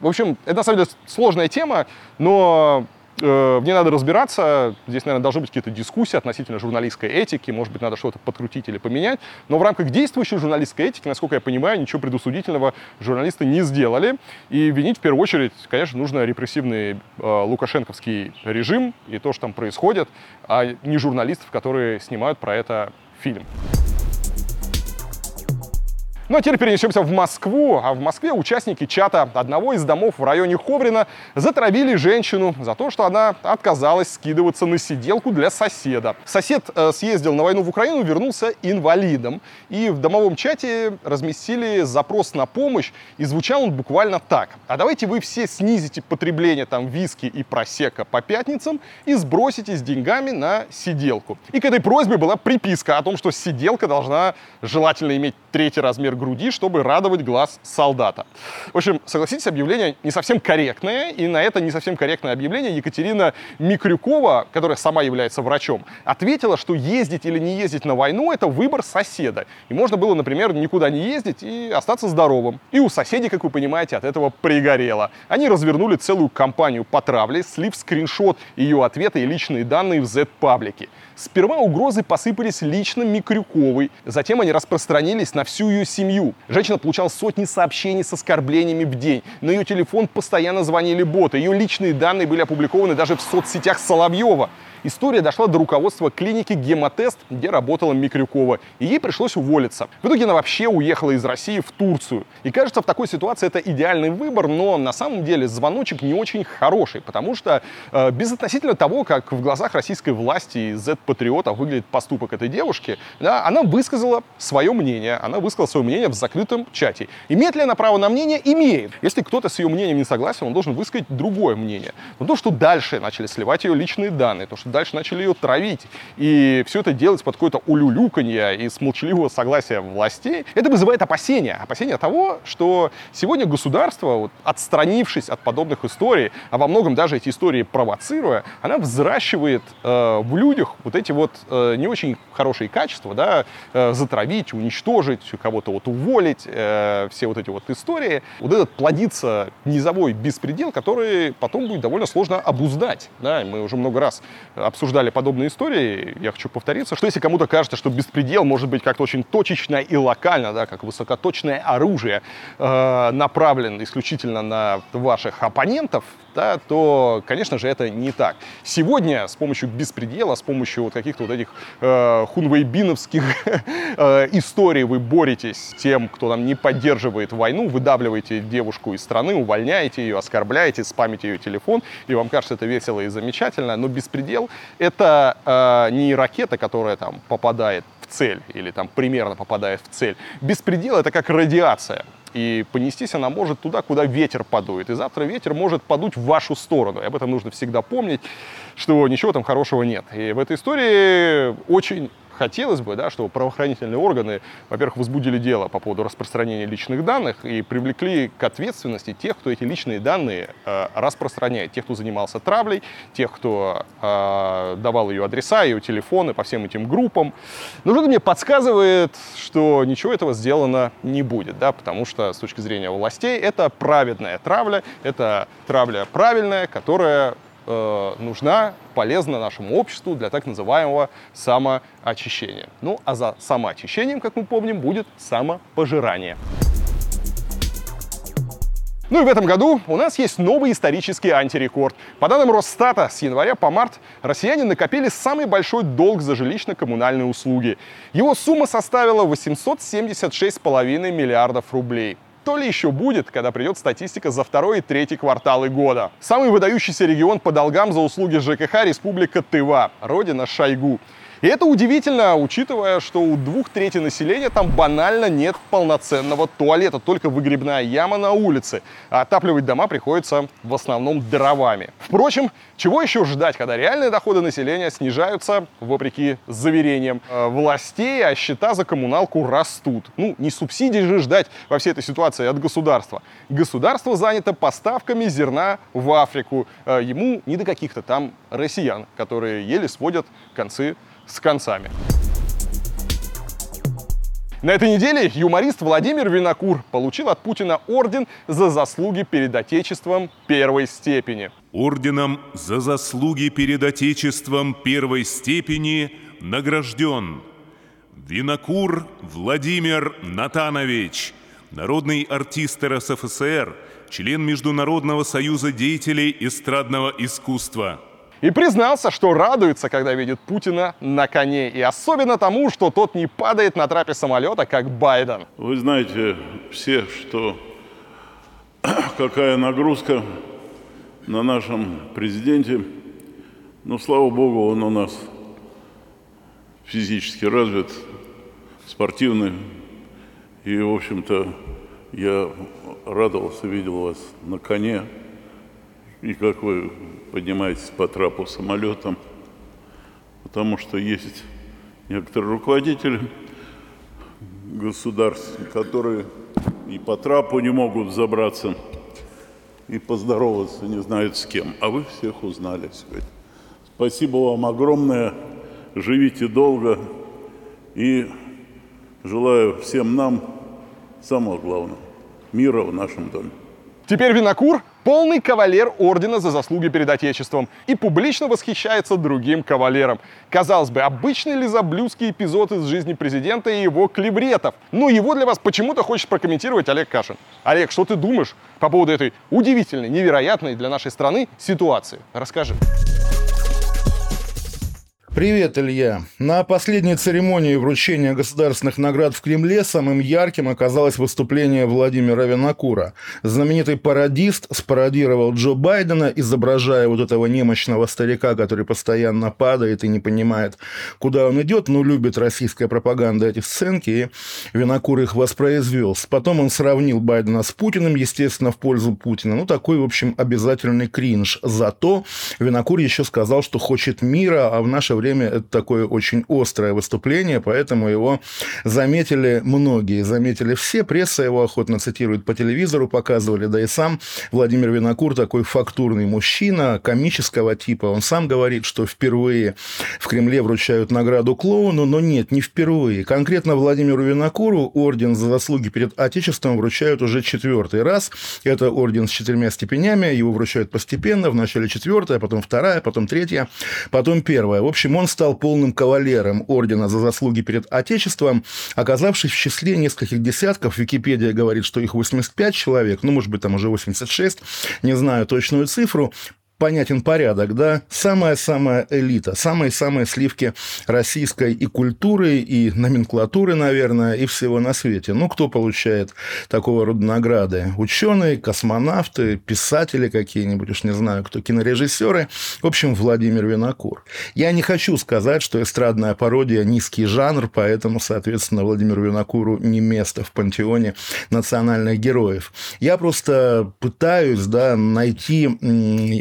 В общем, это на самом деле сложная тема, но Э, в ней надо разбираться. Здесь, наверное, должны быть какие-то дискуссии относительно журналистской этики. Может быть, надо что-то подкрутить или поменять. Но в рамках действующей журналистской этики, насколько я понимаю, ничего предусудительного журналисты не сделали. И винить в первую очередь, конечно, нужно репрессивный э, лукашенковский режим и то, что там происходит, а не журналистов, которые снимают про это фильм. Ну а теперь перенесемся в Москву. А в Москве участники чата одного из домов в районе Ховрина затравили женщину за то, что она отказалась скидываться на сиделку для соседа. Сосед э, съездил на войну в Украину, вернулся инвалидом. И в домовом чате разместили запрос на помощь, и звучал он буквально так. А давайте вы все снизите потребление там виски и просека по пятницам и сброситесь деньгами на сиделку. И к этой просьбе была приписка о том, что сиделка должна желательно иметь третий размер груди, чтобы радовать глаз солдата. В общем, согласитесь, объявление не совсем корректное, и на это не совсем корректное объявление Екатерина Микрюкова, которая сама является врачом, ответила, что ездить или не ездить на войну – это выбор соседа. И можно было, например, никуда не ездить и остаться здоровым. И у соседей, как вы понимаете, от этого пригорело. Они развернули целую кампанию по травле, слив скриншот ее ответа и личные данные в Z-паблике. Сперва угрозы посыпались лично Микрюковой, затем они распространились на всю ее семью. Женщина получала сотни сообщений с оскорблениями в день. На ее телефон постоянно звонили боты. Ее личные данные были опубликованы даже в соцсетях Соловьева. История дошла до руководства клиники «Гемотест», где работала Микрюкова, и ей пришлось уволиться. В итоге она вообще уехала из России в Турцию. И кажется, в такой ситуации это идеальный выбор, но на самом деле звоночек не очень хороший, потому что э, безотносительно того, как в глазах российской власти и Z-патриотов выглядит поступок этой девушки, да, она высказала свое мнение, она высказала свое мнение в закрытом чате. Имеет ли она право на мнение? Имеет. Если кто-то с ее мнением не согласен, он должен высказать другое мнение. Но то, что дальше начали сливать ее личные данные, то, что дальше начали ее травить. И все это делать под какое-то улюлюканье и с молчаливого согласия властей, это вызывает опасения. Опасения того, что сегодня государство, вот, отстранившись от подобных историй, а во многом даже эти истории провоцируя, она взращивает э, в людях вот эти вот э, не очень хорошие качества, да, э, затравить, уничтожить, кого-то вот уволить, э, все вот эти вот истории. Вот этот плодится низовой беспредел, который потом будет довольно сложно обуздать. Да, мы уже много раз обсуждали подобные истории, я хочу повториться, что если кому-то кажется, что беспредел может быть как-то очень точечно и локально, да, как высокоточное оружие, э, направлен исключительно на ваших оппонентов, да, то, конечно же, это не так. Сегодня с помощью беспредела, с помощью вот каких-то вот этих э, хунвейбиновских [LAUGHS] э, историй вы боретесь с тем, кто там не поддерживает войну, выдавливаете девушку из страны, увольняете ее, оскорбляете, спамите ее телефон, и вам кажется это весело и замечательно, но беспредел — это э, не ракета, которая там попадает в цель или там примерно попадает в цель. Беспредел — это как радиация. И понестись она может туда, куда ветер подует. И завтра ветер может подуть в вашу сторону. И об этом нужно всегда помнить, что ничего там хорошего нет. И в этой истории очень хотелось бы, да, чтобы правоохранительные органы, во-первых, возбудили дело по поводу распространения личных данных и привлекли к ответственности тех, кто эти личные данные э, распространяет, тех, кто занимался травлей, тех, кто э, давал ее адреса, ее телефоны по всем этим группам. Но что-то мне подсказывает, что ничего этого сделано не будет, да, потому что с точки зрения властей это праведная травля, это травля правильная, которая э, нужна, полезна нашему обществу для так называемого самоочищения. Ну, а за самоочищением, как мы помним, будет самопожирание. Ну и в этом году у нас есть новый исторический антирекорд. По данным Росстата, с января по март россияне накопили самый большой долг за жилищно-коммунальные услуги. Его сумма составила 876,5 миллиардов рублей. То ли еще будет, когда придет статистика за второй и третий кварталы года. Самый выдающийся регион по долгам за услуги ЖКХ – Республика Тыва, родина Шойгу. И это удивительно, учитывая, что у двух трети населения там банально нет полноценного туалета, только выгребная яма на улице. А отапливать дома приходится в основном дровами. Впрочем, чего еще ждать, когда реальные доходы населения снижаются, вопреки заверениям э, властей, а счета за коммуналку растут. Ну, не субсидий же ждать во всей этой ситуации от государства. Государство занято поставками зерна в Африку. Э, ему не до каких-то там россиян, которые еле сводят концы с концами. На этой неделе юморист Владимир Винокур получил от Путина орден за заслуги перед Отечеством первой степени. Орденом за заслуги перед Отечеством первой степени награжден Винокур Владимир Натанович, народный артист РСФСР, член Международного союза деятелей эстрадного искусства – и признался, что радуется, когда видит Путина на коне, и особенно тому, что тот не падает на трапе самолета, как Байден. Вы знаете все, что [CLEARS THROAT] какая нагрузка на нашем президенте. Но, слава богу, он у нас физически развит, спортивный. И, в общем-то, я радовался, видел вас на коне. И как вы поднимаетесь по трапу самолетом. Потому что есть некоторые руководители государств, которые и по трапу не могут забраться, и поздороваться не знают с кем. А вы всех узнали сегодня. Спасибо вам огромное. Живите долго. И желаю всем нам самого главного – мира в нашем доме. Теперь Винокур – полный кавалер ордена за заслуги перед Отечеством и публично восхищается другим кавалером. Казалось бы, обычный лизоблюдский эпизод из жизни президента и его клевретов. Но его для вас почему-то хочет прокомментировать Олег Кашин. Олег, что ты думаешь по поводу этой удивительной, невероятной для нашей страны ситуации? Расскажи. Привет, Илья. На последней церемонии вручения государственных наград в Кремле самым ярким оказалось выступление Владимира Винокура. Знаменитый пародист спародировал Джо Байдена, изображая вот этого немощного старика, который постоянно падает и не понимает, куда он идет, но любит российская пропаганда эти сценки, и Винокур их воспроизвел. Потом он сравнил Байдена с Путиным, естественно, в пользу Путина. Ну, такой, в общем, обязательный кринж. Зато Винокур еще сказал, что хочет мира, а в наше время это такое очень острое выступление, поэтому его заметили многие, заметили все. Пресса его охотно цитирует по телевизору, показывали, да и сам Владимир Винокур такой фактурный мужчина, комического типа. Он сам говорит, что впервые в Кремле вручают награду клоуну, но нет, не впервые. Конкретно Владимиру Винокуру орден за заслуги перед Отечеством вручают уже четвертый раз. Это орден с четырьмя степенями, его вручают постепенно, вначале четвертая, потом вторая, потом третья, потом первая. В общем, общем, он стал полным кавалером ордена за заслуги перед Отечеством, оказавшись в числе нескольких десятков. Википедия говорит, что их 85 человек, ну, может быть, там уже 86, не знаю точную цифру, понятен порядок, да, самая-самая элита, самые-самые сливки российской и культуры, и номенклатуры, наверное, и всего на свете. Ну, кто получает такого рода награды? Ученые, космонавты, писатели какие-нибудь, уж не знаю, кто, кинорежиссеры. В общем, Владимир Винокур. Я не хочу сказать, что эстрадная пародия – низкий жанр, поэтому, соответственно, Владимиру Винокуру не место в пантеоне национальных героев. Я просто пытаюсь, да, найти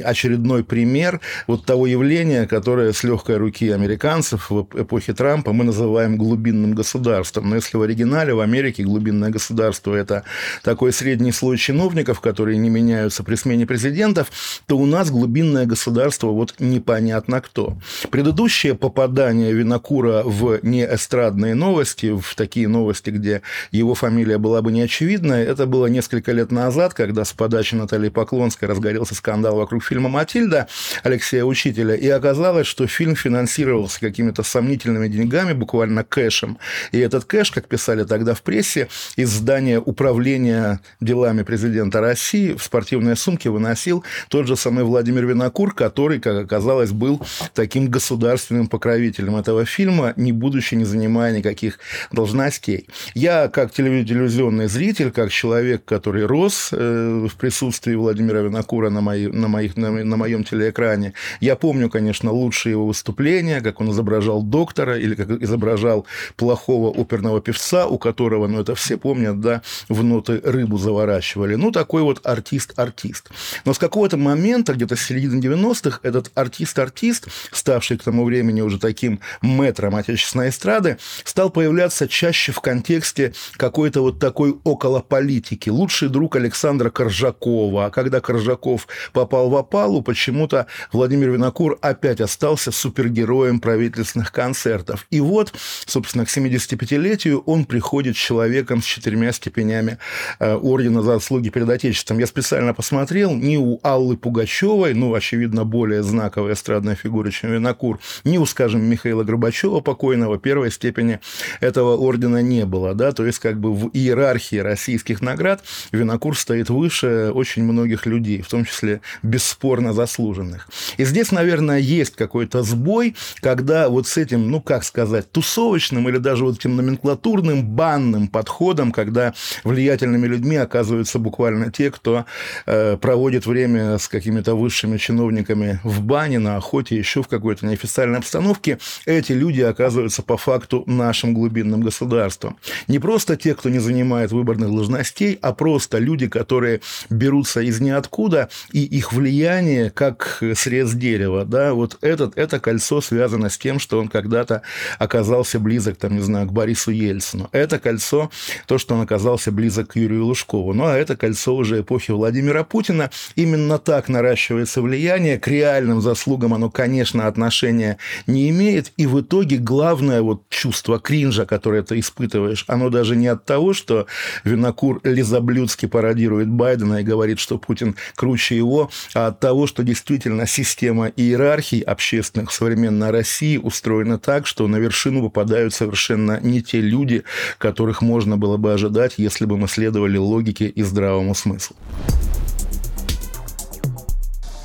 очередной очередной пример вот того явления, которое с легкой руки американцев в эпохе Трампа мы называем глубинным государством. Но если в оригинале в Америке глубинное государство – это такой средний слой чиновников, которые не меняются при смене президентов, то у нас глубинное государство вот непонятно кто. Предыдущее попадание Винокура в неэстрадные новости, в такие новости, где его фамилия была бы неочевидная, это было несколько лет назад, когда с подачи Натальи Поклонской разгорелся скандал вокруг фильма Матильда Алексея Учителя, и оказалось, что фильм финансировался какими-то сомнительными деньгами, буквально кэшем. И этот кэш, как писали тогда в прессе, из здания управления делами президента России в спортивные сумки выносил тот же самый Владимир Винокур, который, как оказалось, был таким государственным покровителем этого фильма, не будучи, не занимая никаких должностей. Я, как телевизионный зритель, как человек, который рос э, в присутствии Владимира Винокура на, мои, на моих на, на моем телеэкране. Я помню, конечно, лучшие его выступления, как он изображал доктора или как изображал плохого оперного певца, у которого, ну, это все помнят, да, в ноты рыбу заворачивали. Ну, такой вот артист-артист. Но с какого-то момента, где-то с середины 90-х, этот артист-артист, ставший к тому времени уже таким метром отечественной эстрады, стал появляться чаще в контексте какой-то вот такой около политики. Лучший друг Александра Коржакова. А когда Коржаков попал в опалу, залу почему-то Владимир Винокур опять остался супергероем правительственных концертов. И вот, собственно, к 75-летию он приходит человеком с четырьмя степенями э, ордена за заслуги перед Отечеством. Я специально посмотрел, ни у Аллы Пугачевой, ну, очевидно, более знаковая эстрадная фигура, чем Винокур, ни у, скажем, Михаила Горбачева покойного первой степени этого ордена не было, да, то есть как бы в иерархии российских наград Винокур стоит выше очень многих людей, в том числе бесспорно бесспорно заслуженных. И здесь, наверное, есть какой-то сбой, когда вот с этим, ну как сказать, тусовочным или даже вот этим номенклатурным банным подходом, когда влиятельными людьми оказываются буквально те, кто э, проводит время с какими-то высшими чиновниками в бане, на охоте, еще в какой-то неофициальной обстановке, эти люди оказываются по факту нашим глубинным государством. Не просто те, кто не занимает выборных должностей, а просто люди, которые берутся из ниоткуда, и их влияние как срез дерева, да, вот этот, это кольцо связано с тем, что он когда-то оказался близок, там, не знаю, к Борису Ельцину. Это кольцо, то, что он оказался близок к Юрию Лужкову. Ну, а это кольцо уже эпохи Владимира Путина. Именно так наращивается влияние. К реальным заслугам оно, конечно, отношения не имеет. И в итоге главное вот чувство кринжа, которое ты испытываешь, оно даже не от того, что Винокур лизоблюдски пародирует Байдена и говорит, что Путин круче его, а от того, что действительно система иерархий общественных в современной России устроена так, что на вершину попадают совершенно не те люди, которых можно было бы ожидать, если бы мы следовали логике и здравому смыслу.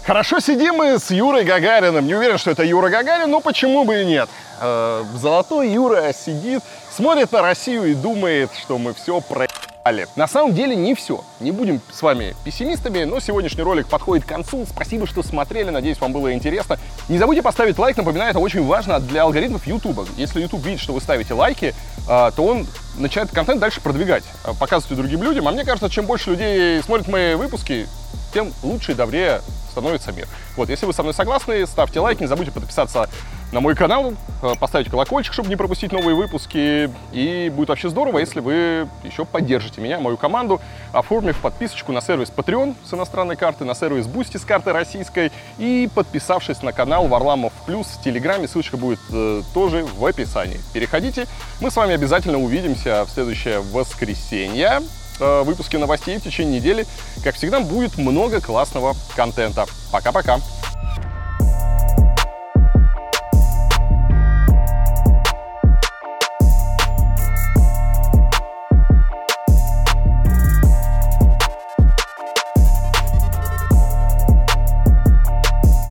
Хорошо сидим мы с Юрой Гагариным. Не уверен, что это Юра Гагарин, но почему бы и нет. Э, Золотой Юра сидит, смотрит на Россию и думает, что мы все проебали. На самом деле не все. Не будем с вами пессимистами, но сегодняшний ролик подходит к концу. Спасибо, что смотрели. Надеюсь, вам было интересно. Не забудьте поставить лайк. Напоминаю, это очень важно для алгоритмов YouTube. Если YouTube видит, что вы ставите лайки, э, то он начинает контент дальше продвигать, э, показывать другим людям. А мне кажется, чем больше людей смотрят мои выпуски, тем лучше и добрее становится мир. Вот, если вы со мной согласны, ставьте лайк, не забудьте подписаться на мой канал, э, поставить колокольчик, чтобы не пропустить новые выпуски. И будет вообще здорово, если вы еще поддержите меня, мою команду, оформив подписочку на сервис Patreon с иностранной карты, на сервис Boosty с карты российской и подписавшись на канал Варламов Плюс в Телеграме. Ссылочка будет э, тоже в описании. Переходите. Мы с вами обязательно увидимся в следующее воскресенье. Э, выпуске новостей в течение недели. Как всегда, будет много классного контента. Пока-пока.